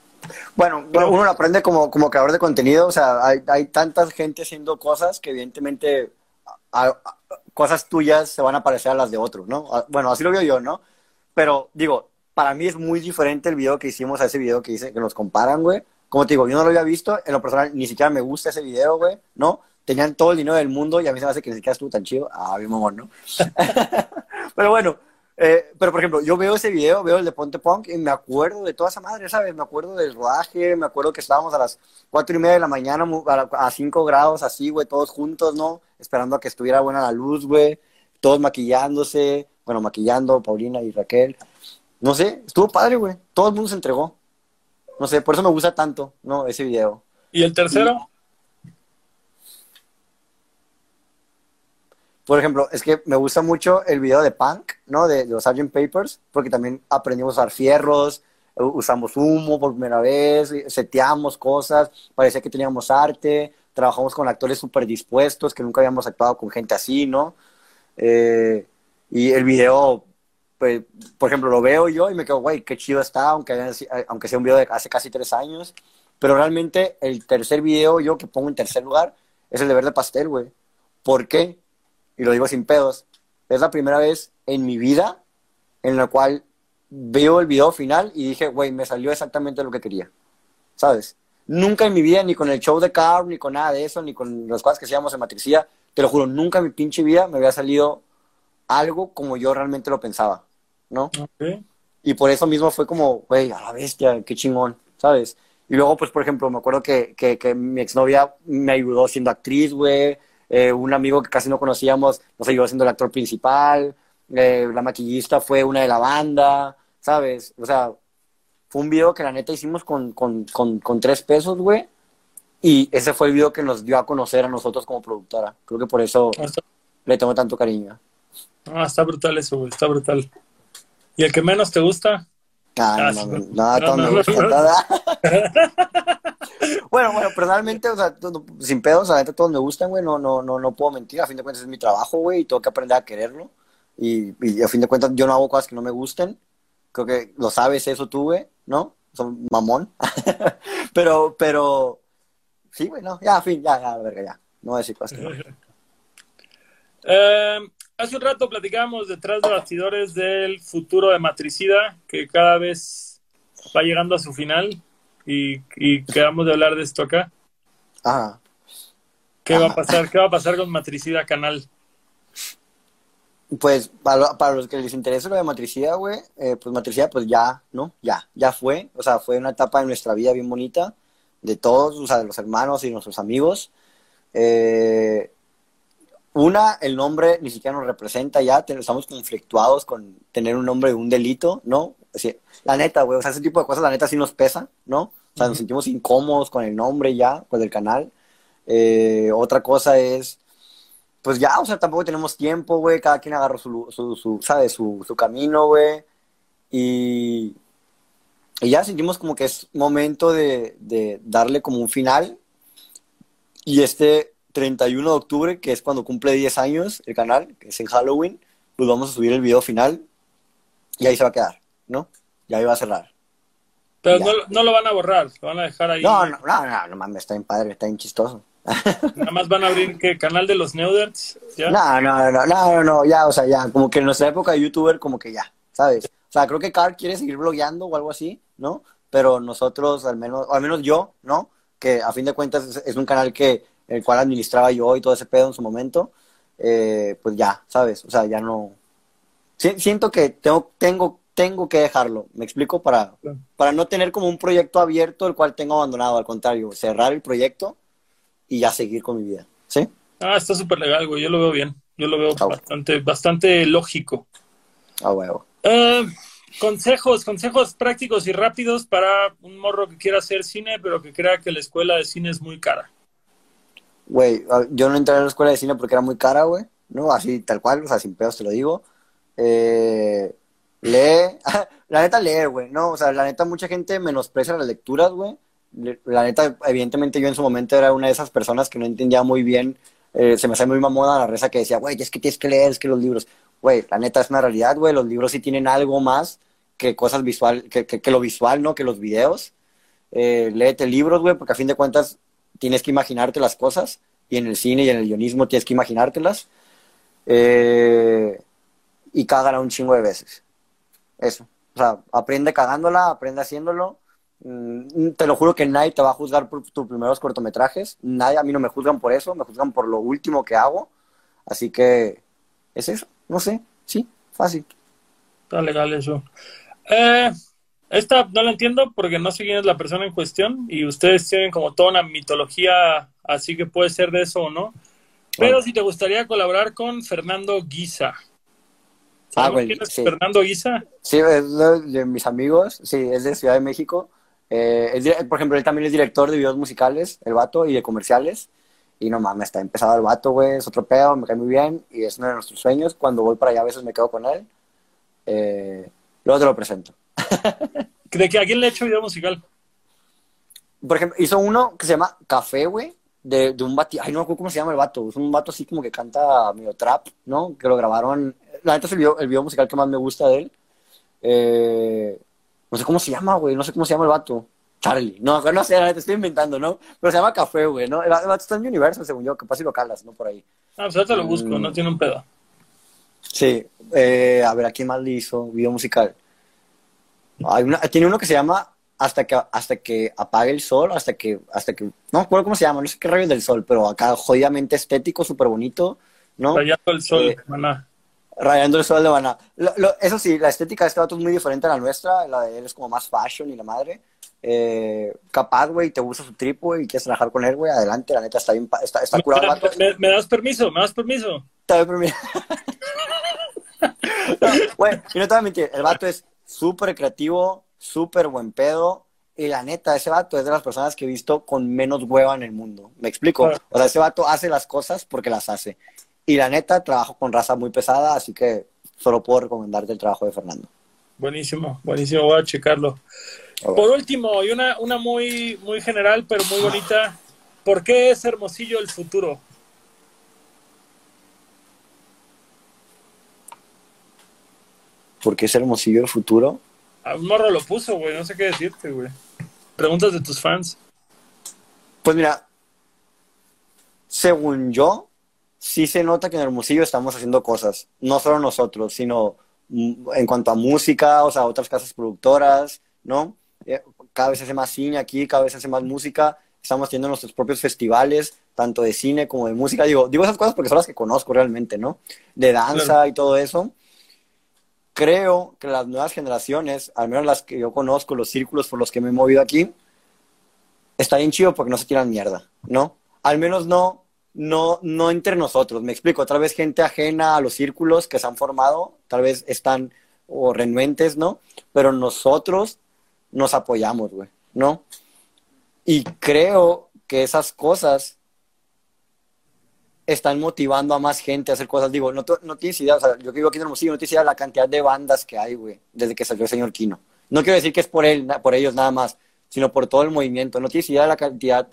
bueno, uno lo aprende como, como creador de contenido, o sea, hay, hay tanta gente haciendo cosas que evidentemente cosas tuyas se van a parecer a las de otros, ¿no? Bueno, así lo veo yo, ¿no? Pero digo, para mí es muy diferente el video que hicimos a ese video que dice que nos comparan, güey. Como te digo, yo no lo había visto, en lo personal ni siquiera me gusta ese video, güey, ¿no? Tenían todo el dinero del mundo y a mí se me hace que ni siquiera estuvo tan chido. Ah, bien amor, ¿no? Pero bueno, eh, pero, por ejemplo, yo veo ese video, veo el de Ponte Punk y me acuerdo de toda esa madre, ¿sabes? Me acuerdo del rodaje, me acuerdo que estábamos a las cuatro y media de la mañana a, cinco grados, así, güey, todos juntos, ¿no? Esperando a que estuviera buena la luz, güey. Todos maquillándose, bueno, maquillando, Paulina y Raquel. No sé, estuvo padre, güey. Todo el mundo se entregó. No sé, por eso me gusta tanto, ¿no? Ese video. ¿Y el tercero? Por ejemplo, es que me gusta mucho el video de Punk, ¿no? De, los Sgt. Papers, porque también aprendimos a usar fierros, usamos humo por primera vez, seteamos cosas, parecía que teníamos arte, trabajamos con actores súper dispuestos, que nunca habíamos actuado con gente así, ¿no? Eh, y el video, pues, por ejemplo, lo veo yo y me quedo, güey, qué chido está, aunque, aunque sea un video de hace casi tres años. Pero realmente el tercer video yo que pongo en tercer lugar es el de Verde Pastel, güey. ¿Por qué? y lo digo sin pedos, es la primera vez en mi vida en la cual veo el video final y dije, güey, me salió exactamente lo que quería, ¿sabes? Nunca en mi vida, ni con el show de Carl, ni con nada de eso, ni con las cosas que hacíamos en Matricía, te lo juro, nunca en mi pinche vida me había salido algo como yo realmente lo pensaba, ¿no? Y por eso mismo fue como, güey, a la bestia, qué chingón, ¿sabes? Y luego, pues, por ejemplo, me acuerdo que, que, que mi exnovia me ayudó siendo actriz, güey. Eh, un amigo que casi no conocíamos nos ayudó siendo el actor principal, eh, la maquillista fue una de la banda, ¿sabes? O sea, fue un video que la neta hicimos con, con, con, tres pesos, güey. Y ese fue el video que nos dio a conocer a nosotros como productora. Creo que por eso le tengo tanto cariño. Ah, está brutal eso, güey, está brutal. ¿Y el que menos te gusta? Ah, no, no, no, no, me gusta. bueno, bueno, personalmente, o sea, sin pedos, a todos me gustan, güey, no, no, no, no puedo mentir, a fin de cuentas es mi trabajo, güey, y tengo que aprender a quererlo. Y, y, a fin de cuentas yo no hago cosas que no me gusten. Creo que lo sabes eso tú, güey, ¿no? Son mamón. pero, pero, sí, güey, no, ya, a fin, ya, ya, verga, ya. No voy a decir cosas que no. Eh, hace un rato platicábamos detrás de bastidores del futuro de Matricida, que cada vez va llegando a su final y, y quedamos de hablar de esto acá. Ah. ¿Qué va a pasar? ¿Qué va a pasar con Matricida Canal? Pues para, los que les interesa lo de Matricida, güey, eh, pues Matricida, pues ya, ¿no? Ya, ya fue. O sea, fue una etapa de nuestra vida bien bonita, de todos, o sea, de los hermanos y nuestros amigos. Eh, una, el nombre ni siquiera nos representa ya, estamos conflictuados con tener un nombre de un delito, ¿no? la neta, güey, o sea, ese tipo de cosas, la neta sí nos pesa, ¿no? O sea, nos sentimos incómodos con el nombre ya, pues del canal. Eh, otra cosa es, pues ya, o sea, tampoco tenemos tiempo, güey, cada quien agarró su, su, su ¿sabes? Su, su camino, güey. Y, y ya sentimos como que es momento de, de darle como un final. Y este 31 de octubre, que es cuando cumple 10 años el canal, que es en Halloween, pues vamos a subir el video final y ahí se va a quedar, ¿no? Y ahí va a cerrar. Pero no, no, lo van a borrar, lo van a dejar ahí. No, no, no, no, no mames, está bien padre, está bien chistoso. Nada más van a abrir qué canal de los Neuders, ¿ya? No, no, no, no, no, ya, o sea, ya, como que en nuestra época de youtuber, como que ya, ¿sabes? O sea, creo que Carl quiere seguir blogueando o algo así, ¿no? Pero nosotros, al menos, o al menos yo, ¿no? Que a fin de cuentas es un canal que el cual administraba yo y todo ese pedo en su momento, eh, pues ya, ¿sabes? O sea, ya no... siento que tengo, tengo, tengo que dejarlo, me explico, para, para no tener como un proyecto abierto el cual tengo abandonado, al contrario, cerrar el proyecto y ya seguir con mi vida, ¿sí? Ah, está súper legal, güey, yo lo veo bien, yo lo veo ah, bastante, bastante lógico. Ah, huevo. Eh, consejos, consejos prácticos y rápidos para un morro que quiera hacer cine, pero que crea que la escuela de cine es muy cara. Güey, yo no entré a la escuela de cine porque era muy cara, güey. No, así tal cual, o sea, sin pedos te lo digo. Eh, lee, la neta lee, güey, ¿no? O sea, la neta mucha gente menosprecia las lecturas, güey. La neta, evidentemente yo en su momento era una de esas personas que no entendía muy bien, eh, se me hacía muy mamona la reza que decía, güey, es que tienes que leer, es que los libros, güey, la neta es una realidad, güey, los libros sí tienen algo más que cosas visual, que, que, lo visual, ¿no? Que los videos. Eh, léete libros, güey, porque a fin de cuentas tienes que imaginarte las cosas y en el cine y en el guionismo tienes que imaginártelas. Eh, y cágala un chingo de veces. Eso. O sea, aprende cagándola, aprende haciéndolo. Mm, te lo juro que nadie te va a juzgar por tus primeros cortometrajes. Nadie, a mí no me juzgan por eso, me juzgan por lo último que hago. Así que es eso, no sé, sí, fácil. Está legal eso. Eh, esta no la entiendo porque no sé quién es la persona en cuestión y ustedes tienen como toda una mitología, así que puede ser de eso o no. Pero si te gustaría colaborar con Fernando Guisa. Ah, quién es Fernando Guisa? Sí, es de mis amigos, sí, es de Ciudad de México. Eh, por ejemplo, él también es director de videos musicales, el vato, y de comerciales. Y no mames, está empezado el vato, güey, es otro pedo, me cae muy bien y es uno de nuestros sueños. Cuando voy para allá a veces me quedo con él. Eh, luego te lo presento. ¿De que a quién le ha hecho video musical? Por ejemplo, hizo uno que se llama Café, güey, de, de un vato, ay, no me acuerdo cómo se llama el vato, es un vato así como que canta medio trap, ¿no? Que lo grabaron, la neta es el video, el video musical que más me gusta de él. Eh, no sé cómo se llama, güey, no sé cómo se llama el vato. Charlie, no, no sé, la neta estoy inventando, ¿no? Pero se llama Café, güey, ¿no? El, vato está en mi universo, según yo, capaz si lo calas, ¿no? Por ahí. Ah, pues ahorita lo busco, no mm. tiene un pedo. Sí, eh, a ver, ¿a quién más le hizo video musical? Hay una, tiene uno que se llama hasta que hasta que apague el sol, hasta que hasta que no me acuerdo cómo se llama, no sé qué rayos del sol, pero acá jodidamente estético, súper bonito, ¿no? Rayando el sol eh, de Maná. Rayando el sol de Maná. eso sí, la estética de este vato es muy diferente a la nuestra, la de él es como más fashion y la madre. Eh, capaz, güey, te gusta su trip, güey, y quieres trabajar con él, güey, adelante, la neta está bien, está, está curado el vato. Me, das permiso? ¿Me das permiso? Te doy permiso. güey, y no te voy a mentir, el vato es súper creativo, súper buen pedo. Y la neta, ese vato es de las personas que he visto con menos hueva en el mundo. ¿Me explico? O sea, ese vato hace las cosas porque las hace. Y la neta, trabajo con raza muy pesada, así que solo puedo recomendarte el trabajo de Fernando. Buenísimo, buenísimo, voy a checarlo. Por último, y una, una muy, muy general, pero muy bonita. ¿Por qué es Hermosillo el futuro? ¿Por qué es Hermosillo el futuro? A un morro lo puso, güey, no sé qué decirte, güey. Preguntas de tus fans. Pues mira, según yo, sí se nota que en Hermosillo estamos haciendo cosas. No solo nosotros, sino mm, en cuanto a música, o sea, otras casas productoras, ¿no? Eh, cada vez se hace más cine aquí, cada vez se hace más música. Estamos haciendo nuestros propios festivales, tanto de cine como de música. Digo, digo esas cosas porque son las que conozco realmente, ¿no? De danza y todo eso creo que las nuevas generaciones, al menos las que yo conozco, los círculos por los que me he movido aquí, está bien chido porque no se tiran mierda, ¿no? Al menos no, no, no entre nosotros, me explico, tal vez gente ajena a los círculos que se han formado, tal vez están o renuentes, ¿no? Pero nosotros nos apoyamos, güey, ¿no? Y creo que esas cosas están motivando a más gente a hacer cosas. Digo, no, no tienes idea, o sea, yo que vivo aquí en Hermosillo, no tienes idea de la cantidad de bandas que hay, güey, desde que salió el señor Kino. No quiero decir que es por él, por ellos nada más, sino por todo el movimiento. No tienes idea de la cantidad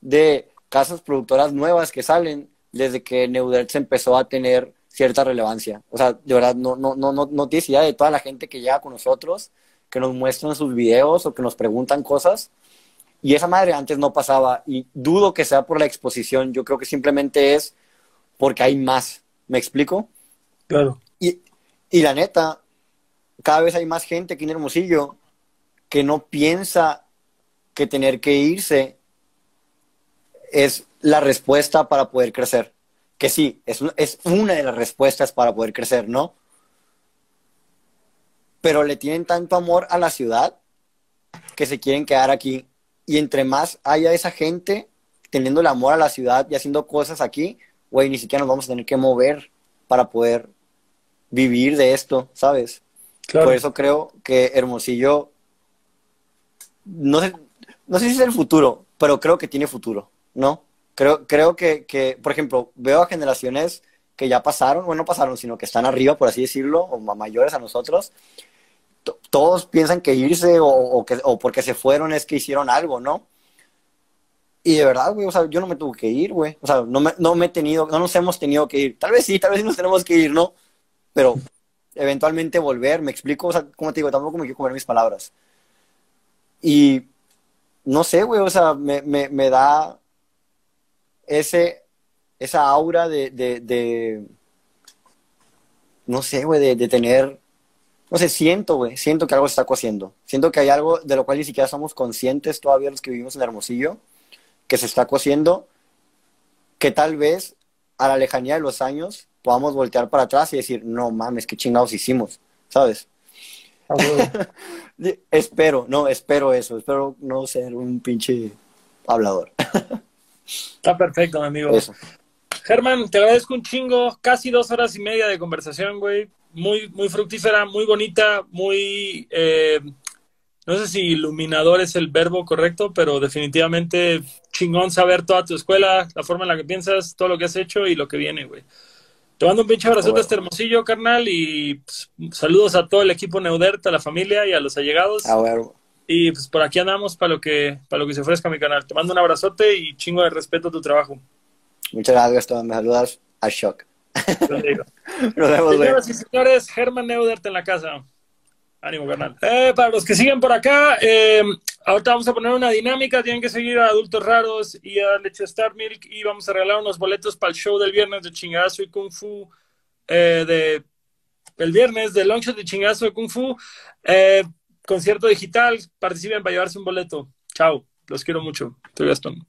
de casas productoras nuevas que salen desde que Neudert empezó a tener cierta relevancia. O sea, de verdad, no, no, no, no, no tienes idea de toda la gente que llega con nosotros, que nos muestran sus videos o que nos preguntan cosas. Y esa madre antes no pasaba y dudo que sea por la exposición, yo creo que simplemente es porque hay más, ¿me explico? Claro. Y, y la neta, cada vez hay más gente aquí en Hermosillo que no piensa que tener que irse es la respuesta para poder crecer. Que sí, es, es una de las respuestas para poder crecer, ¿no? Pero le tienen tanto amor a la ciudad que se quieren quedar aquí y entre más haya esa gente teniendo el amor a la ciudad y haciendo cosas aquí, güey, ni siquiera nos vamos a tener que mover para poder vivir de esto, ¿sabes? Por eso creo que Hermosillo, no sé, no sé si es el futuro, pero creo que tiene futuro, ¿no? Creo, creo que, que, por ejemplo, veo a generaciones que ya pasaron, bueno, no pasaron, sino que están arriba, por así decirlo, o mayores a nosotros. Todos piensan que irse o, que, o porque se fueron es que hicieron algo, ¿no? Y de verdad, güey, o sea, yo no me tuve que ir, güey. O sea, no me, no me he tenido, no nos hemos tenido que ir. Tal vez sí, tal vez sí nos tenemos que ir, ¿no? Pero eventualmente volver, me explico, o sea, como te digo, tampoco me quiero comer mis palabras. Y no sé, güey, o sea, me, me, da ese, esa aura de, de, de no sé, güey, de, de, tener, no sé, siento, güey, siento que algo se está cociendo. Siento que hay algo de lo cual ni siquiera somos conscientes todavía los que vivimos en Hermosillo que se está cociendo, que tal vez a la lejanía de los años podamos voltear para atrás y decir, no mames, qué chingados hicimos, ¿sabes? espero, no, espero eso, espero no ser un pinche hablador. Está perfecto, mi amigo. Germán, te agradezco un chingo, casi dos horas y media de conversación, güey. Muy, muy fructífera, muy bonita, muy eh, no sé si iluminador es el verbo correcto, pero definitivamente chingón saber toda tu escuela, la forma en la que piensas, todo lo que has hecho y lo que viene, güey. Te mando un pinche abrazo de este hermosillo, carnal, y pues, saludos a todo el equipo Neudert, a la familia y a los allegados. A ver. Y pues por aquí andamos para lo que para lo que se ofrezca mi canal. Te mando un abrazote y chingo de respeto a tu trabajo. Muchas gracias, Gastón. Me saludas a Shock. Señoras y señores, Germán Neudert en la casa. Ánimo, carnal. Eh, para los que siguen por acá, eh, ahorita vamos a poner una dinámica. Tienen que seguir a Adultos Raros y a Leche Star Milk y vamos a regalar unos boletos para el show del viernes de Chingazo y Kung Fu. Eh, de, el viernes de Longshot de Chingazo y Kung Fu. concierto digital. Participen para llevarse un boleto. Chao. Los quiero mucho. Soy Gastón.